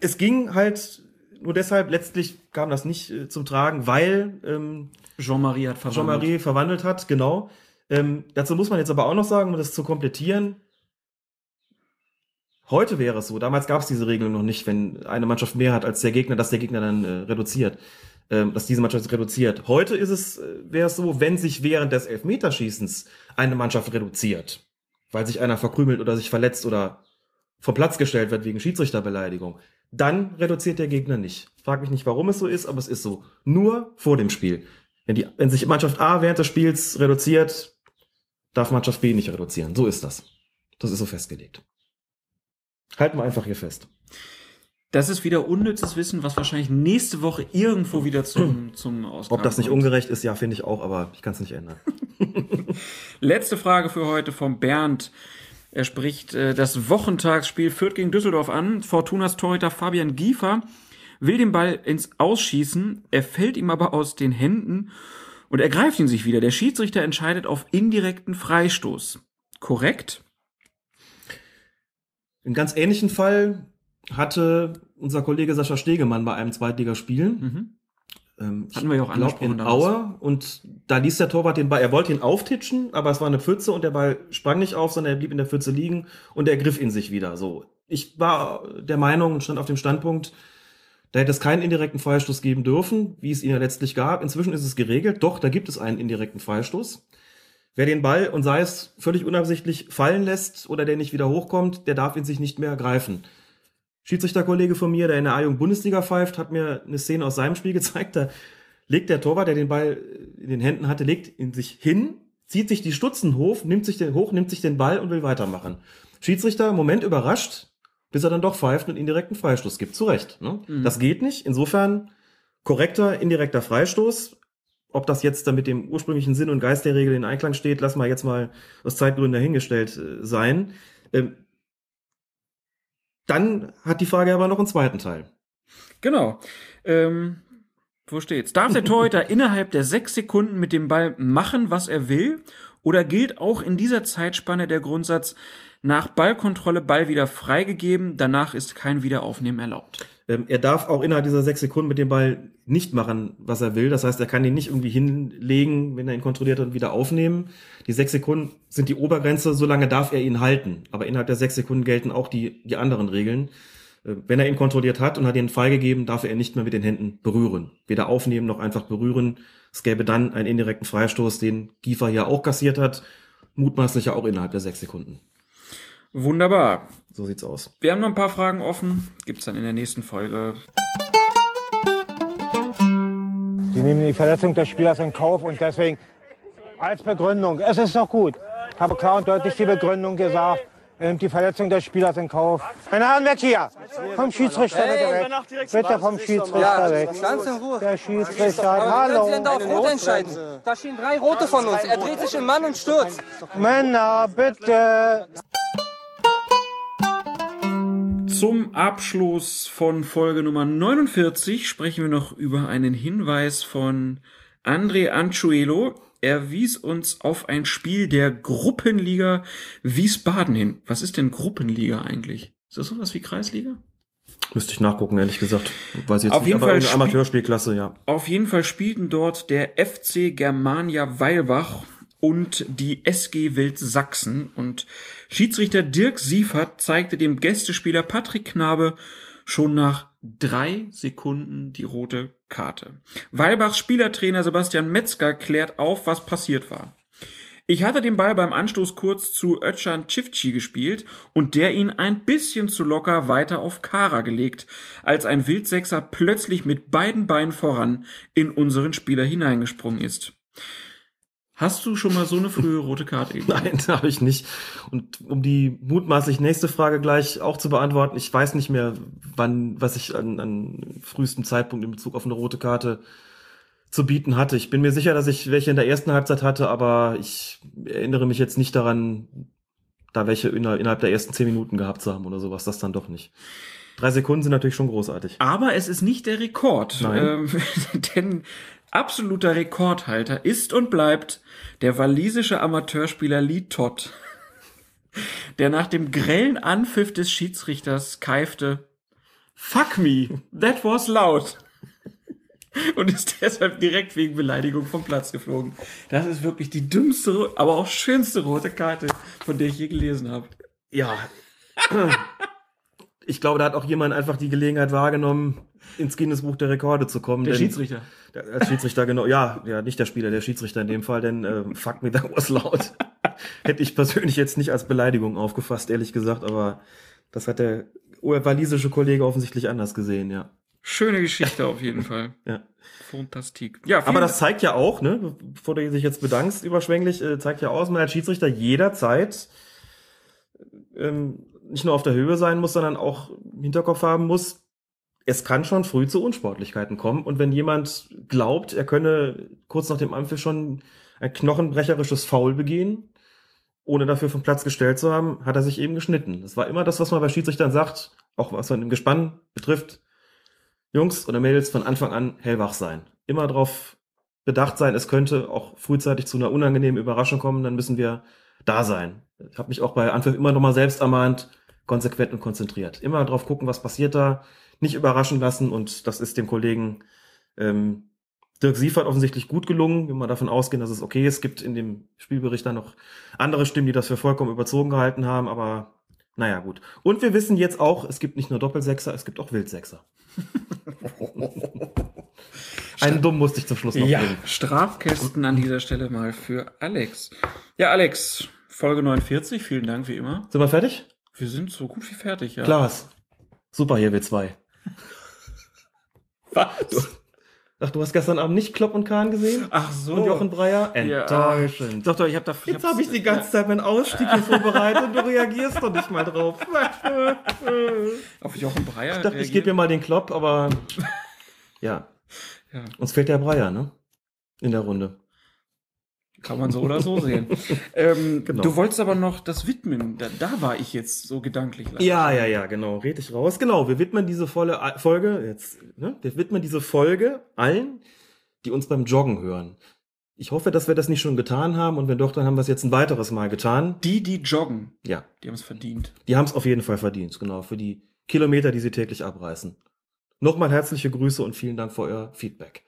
Es ging halt nur deshalb, letztlich kam das nicht äh, zum Tragen, weil ähm, Jean-Marie hat verwandelt. Jean-Marie verwandelt hat, genau. Ähm, dazu muss man jetzt aber auch noch sagen, um das zu komplettieren, heute wäre es so, damals gab es diese Regelung noch nicht, wenn eine Mannschaft mehr hat als der Gegner, dass der Gegner dann äh, reduziert, ähm, dass diese Mannschaft reduziert. Heute ist es, äh, wäre es so, wenn sich während des Elfmeterschießens eine Mannschaft reduziert, weil sich einer verkrümelt oder sich verletzt oder vom Platz gestellt wird wegen Schiedsrichterbeleidigung, dann reduziert der Gegner nicht. Frag mich nicht, warum es so ist, aber es ist so. Nur vor dem Spiel. Wenn, die, wenn sich Mannschaft A während des Spiels reduziert, darf Mannschaft B nicht reduzieren. So ist das. Das ist so festgelegt. Halten wir einfach hier fest. Das ist wieder unnützes Wissen, was wahrscheinlich nächste Woche irgendwo wieder zum, zum Ausgang Ob das nicht kommt. ungerecht ist, ja, finde ich auch, aber ich kann es nicht ändern. Letzte Frage für heute vom Bernd. Er spricht äh, das Wochentagsspiel Fürth gegen Düsseldorf an. Fortunas Torhüter Fabian Giefer will den Ball ins Ausschießen. Er fällt ihm aber aus den Händen und er greift ihn sich wieder. Der Schiedsrichter entscheidet auf indirekten Freistoß. Korrekt? Einen ganz ähnlichen Fall hatte unser Kollege Sascha Stegemann bei einem Zweitligaspiel. Ähm, Mhm. Hatten wir ja auch angesprochen in damals. Aue und da ließ der Torwart den Ball, er wollte ihn auftitschen, aber es war eine Pfütze und der Ball sprang nicht auf, sondern er blieb in der Pfütze liegen und er griff ihn sich wieder. So. ich war der Meinung und stand auf dem Standpunkt, da hätte es keinen indirekten Freistoß geben dürfen, wie es ihn ja letztlich gab. Inzwischen ist es geregelt. Doch, da gibt es einen indirekten Freistoß. Wer den Ball und sei es völlig unabsichtlich fallen lässt oder der nicht wieder hochkommt, der darf ihn sich nicht mehr ergreifen. Schiedsrichterkollege von mir, der in der A-Jugend Bundesliga pfeift, hat mir eine Szene aus seinem Spiel gezeigt. Da legt der Torwart, der den Ball in den Händen hatte, legt ihn sich hin, zieht sich die Stutzen hoch, nimmt sich den hoch, nimmt sich den Ball und will weitermachen. Schiedsrichter, Moment überrascht, bis er dann doch pfeift und indirekten Freistoß gibt. Zu Recht. Ne? Mhm. Das geht nicht. Insofern korrekter indirekter Freistoß. Ob das jetzt dann mit dem ursprünglichen Sinn und Geist der Regel in Einklang steht, lassen wir jetzt mal aus Zeitgründen dahingestellt äh, sein. Ähm, dann hat die Frage aber noch einen zweiten Teil. Genau. Ähm, wo steht's? Darf der Torhüter innerhalb der sechs Sekunden mit dem Ball machen, was er will? Oder gilt auch in dieser Zeitspanne der Grundsatz, nach Ballkontrolle Ball wieder freigegeben, danach ist kein Wiederaufnehmen erlaubt? Ähm, er darf auch innerhalb dieser sechs Sekunden mit dem Ball nicht machen, was er will. Das heißt, er kann ihn nicht irgendwie hinlegen, wenn er ihn kontrolliert und wieder aufnehmen. Die sechs Sekunden sind die Obergrenze, solange darf er ihn halten. Aber innerhalb der sechs Sekunden gelten auch die, die anderen Regeln. Äh, Wenn er ihn kontrolliert hat und hat ihn freigegeben, darf er ihn nicht mehr mit den Händen berühren. Weder aufnehmen noch einfach berühren. Es gäbe dann einen indirekten Freistoß, den Giefer ja auch kassiert hat. Mutmaßlich ja auch innerhalb der sechs Sekunden. Wunderbar. So sieht's aus. Wir haben noch ein paar Fragen offen. Gibt's dann in der nächsten Folge. Sie nehmen die Verletzung des Spielers in Kauf und deswegen als Begründung, es ist doch gut, ich habe klar und deutlich die Begründung gesagt, er nimmt die Verletzung des Spielers in Kauf. Meine Herren, weg hier! Vom Schiedsrichter bitte weg. Bitte vom Schiedsrichter weg. Ganz in Ruhe. Der Schiedsrichter, hallo. können Sie denn da auf Rot entscheiden? Da stehen drei Rote von uns. Er dreht sich im Mann und stürzt. Männer, bitte. Zum Abschluss von Folge Nummer 49 sprechen wir noch über einen Hinweis von André Anchuelo. Er wies uns auf ein Spiel der Gruppenliga Wiesbaden hin. Was ist denn Gruppenliga eigentlich? Ist das sowas wie Kreisliga? Müsste ich nachgucken, ehrlich gesagt. Weiß jetzt Auf nicht, jeden aber Fall Amateurspielklasse, ja. Auf jeden Fall spielten dort der FC Germania Weilbach und die SG Wild Sachsen und Schiedsrichter Dirk Siefert zeigte dem Gästespieler Patrick Knabe schon nach drei Sekunden die rote Karte. Weilbachs Spielertrainer Sebastian Metzger klärt auf, was passiert war. Ich hatte den Ball beim Anstoß kurz zu Özcan Çiftçi gespielt und der ihn ein bisschen zu locker weiter auf Kara gelegt, als ein Wildsechser plötzlich mit beiden Beinen voran in unseren Spieler hineingesprungen ist. Hast du schon mal so eine frühe rote Karte? Nein, habe ich nicht. Und um die mutmaßlich nächste Frage gleich auch zu beantworten, ich weiß nicht mehr, wann, was ich an, an frühestem Zeitpunkt in Bezug auf eine rote Karte zu bieten hatte. Ich bin mir sicher, dass ich welche in der ersten Halbzeit hatte, aber ich erinnere mich jetzt nicht daran, da welche inner- innerhalb der ersten zehn Minuten gehabt zu haben oder sowas. Das dann doch nicht. Drei Sekunden sind natürlich schon großartig. Aber es ist nicht der Rekord. Nein. Ähm, denn absoluter Rekordhalter ist und bleibt der walisische Amateurspieler Lee Todd, der nach dem grellen Anpfiff des Schiedsrichters keifte, Fuck me, that was loud. Und ist deshalb direkt wegen Beleidigung vom Platz geflogen. Das ist wirklich die dümmste, aber auch schönste rote Karte, von der ich je gelesen habe. Ja. Ich glaube, da hat auch jemand einfach die Gelegenheit wahrgenommen, ins Guinness-Buch der Rekorde zu kommen. Der denn- Schiedsrichter. Der, als Schiedsrichter, genau. Ja, ja, nicht der Spieler, der Schiedsrichter in dem Fall, denn ähm, fuck me, that was laut. Hätte ich persönlich jetzt nicht als Beleidigung aufgefasst, ehrlich gesagt, aber das hat der walisische Kollege offensichtlich anders gesehen, ja. Schöne Geschichte auf jeden Fall. ja. Fantastik. Ja, Aber das zeigt ja auch, ne, bevor du dich jetzt bedankst, überschwänglich, äh, zeigt ja auch, dass man als Schiedsrichter jederzeit ähm, nicht nur auf der Höhe sein muss, sondern auch im Hinterkopf haben muss, es kann schon früh zu Unsportlichkeiten kommen. Und wenn jemand glaubt, er könne kurz nach dem Anpfiff schon ein knochenbrecherisches Foul begehen, ohne dafür vom Platz gestellt zu haben, hat er sich eben geschnitten. Das war immer das, was man bei Schiedsrichtern sagt, auch was man im Gespann betrifft. Jungs oder Mädels von Anfang an hellwach sein. Immer darauf bedacht sein, es könnte auch frühzeitig zu einer unangenehmen Überraschung kommen, dann müssen wir da sein. Ich habe mich auch bei Anpfiff immer noch mal selbst ermahnt, konsequent und konzentriert. Immer drauf gucken, was passiert da, nicht überraschen lassen und das ist dem Kollegen ähm, Dirk Siefert offensichtlich gut gelungen, wenn wir davon ausgehen, dass es okay ist. Es gibt in dem Spielbericht dann noch andere Stimmen, die das für vollkommen überzogen gehalten haben, aber Naja, gut. Und wir wissen jetzt auch, es gibt nicht nur Doppelsechser, es gibt auch Wildsechser. Einen dumm musste ich zum Schluss noch Ja, bringen. Strafkästen an dieser Stelle mal für Alex. Ja, Alex, Folge 49, vielen Dank wie immer. Sind wir fertig? Wir sind so gut wie fertig, ja. Klaas. Super, hier wir zwei. Was? Ach, du hast gestern Abend nicht Klopp und Kahn gesehen? Ach so. Und Jochen Breyer? Ja. Enttäuschend. Doch, doch, ich habe da. Jetzt habe ich die ganze Zeit meinen Ausstieg hier vorbereitet und du reagierst doch nicht mal drauf. auf Jochen Breyer. Ich dachte, ich gebe mir mal den Klopp, aber ja. Ja. Uns fehlt der Breyer, ne? In der Runde. Kann man so oder so sehen. ähm, Genau. Du wolltest aber noch das widmen. Da, da war ich jetzt so gedanklich. leider. Ja, ja, ja, genau. Red ich raus. Genau, wir widmen diese volle Folge jetzt, ne? Wir widmen diese Folge allen, die uns beim Joggen hören. Ich hoffe, dass wir das nicht schon getan haben und wenn doch, dann haben wir es jetzt ein weiteres Mal getan. Die, die joggen, Ja, die haben es verdient. die haben es auf jeden Fall verdient, genau, für die Kilometer, die sie täglich abreißen. Nochmal herzliche Grüße und vielen Dank für euer Feedback.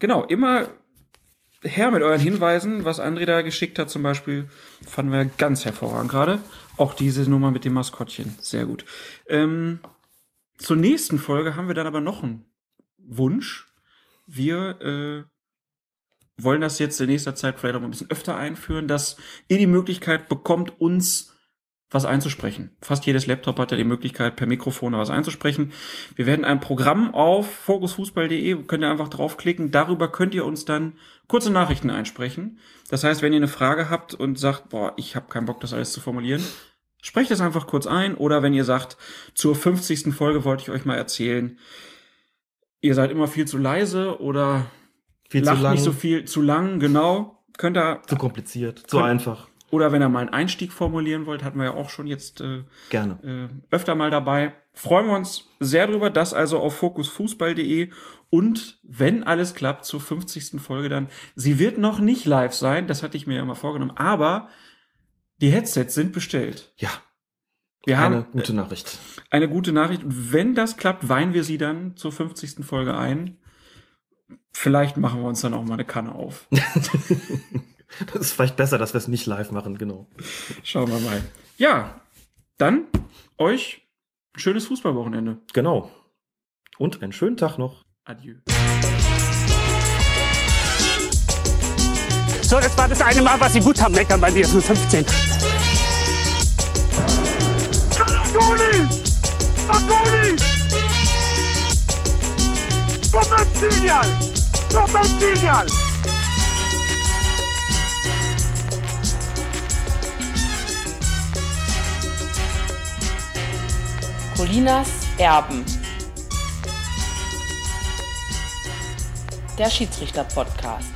Genau, immer her mit euren Hinweisen, was André da geschickt hat zum Beispiel, fanden wir ganz hervorragend gerade. Auch diese Nummer mit dem Maskottchen, sehr gut. Ähm, zur nächsten Folge haben wir dann aber noch einen Wunsch. Wir äh, wollen das jetzt in nächster Zeit vielleicht auch mal ein bisschen öfter einführen, dass ihr die Möglichkeit bekommt, uns was einzusprechen. Fast jedes Laptop hat ja die Möglichkeit, per Mikrofon was einzusprechen. Wir werden ein Programm auf fokusfußball.de, könnt ihr einfach draufklicken. Darüber könnt ihr uns dann kurze Nachrichten einsprechen. Das heißt, wenn ihr eine Frage habt und sagt, boah, ich habe keinen Bock, das alles zu formulieren, sprecht es einfach kurz ein. Oder wenn ihr sagt, zur 50. Folge wollte ich euch mal erzählen, ihr seid immer viel zu leise oder Viel lacht zu lang, nicht so viel, zu lang, genau. Könnt ihr zu kompliziert, zu Kon- einfach. Oder wenn ihr mal einen Einstieg formulieren wollt, hatten wir ja auch schon jetzt äh, Gerne. äh, öfter mal dabei. Freuen wir uns sehr drüber, das also auf fokusfußball.de und wenn alles klappt, zur 50. Folge dann. Sie wird noch nicht live sein, das hatte ich mir ja mal vorgenommen, aber die Headsets sind bestellt. Ja, Wir eine haben gute Nachricht. eine gute Nachricht. Wenn das klappt, weihen wir sie dann zur 50. Folge ein. Vielleicht machen wir uns dann auch mal eine Kanne auf. Das ist vielleicht besser, dass wir es nicht live machen, genau. Schauen wir mal. Ja, dann euch ein schönes Fußballwochenende. Genau. Und einen schönen Tag noch. Adieu. So, das war das eine Mal, was Sie gut haben, meckern bei mir. Das sind 15. Cannavoni! Marconi! Doppelzilial! Doppelzilial! Colinas Erben. Der Schiedsrichter-Podcast.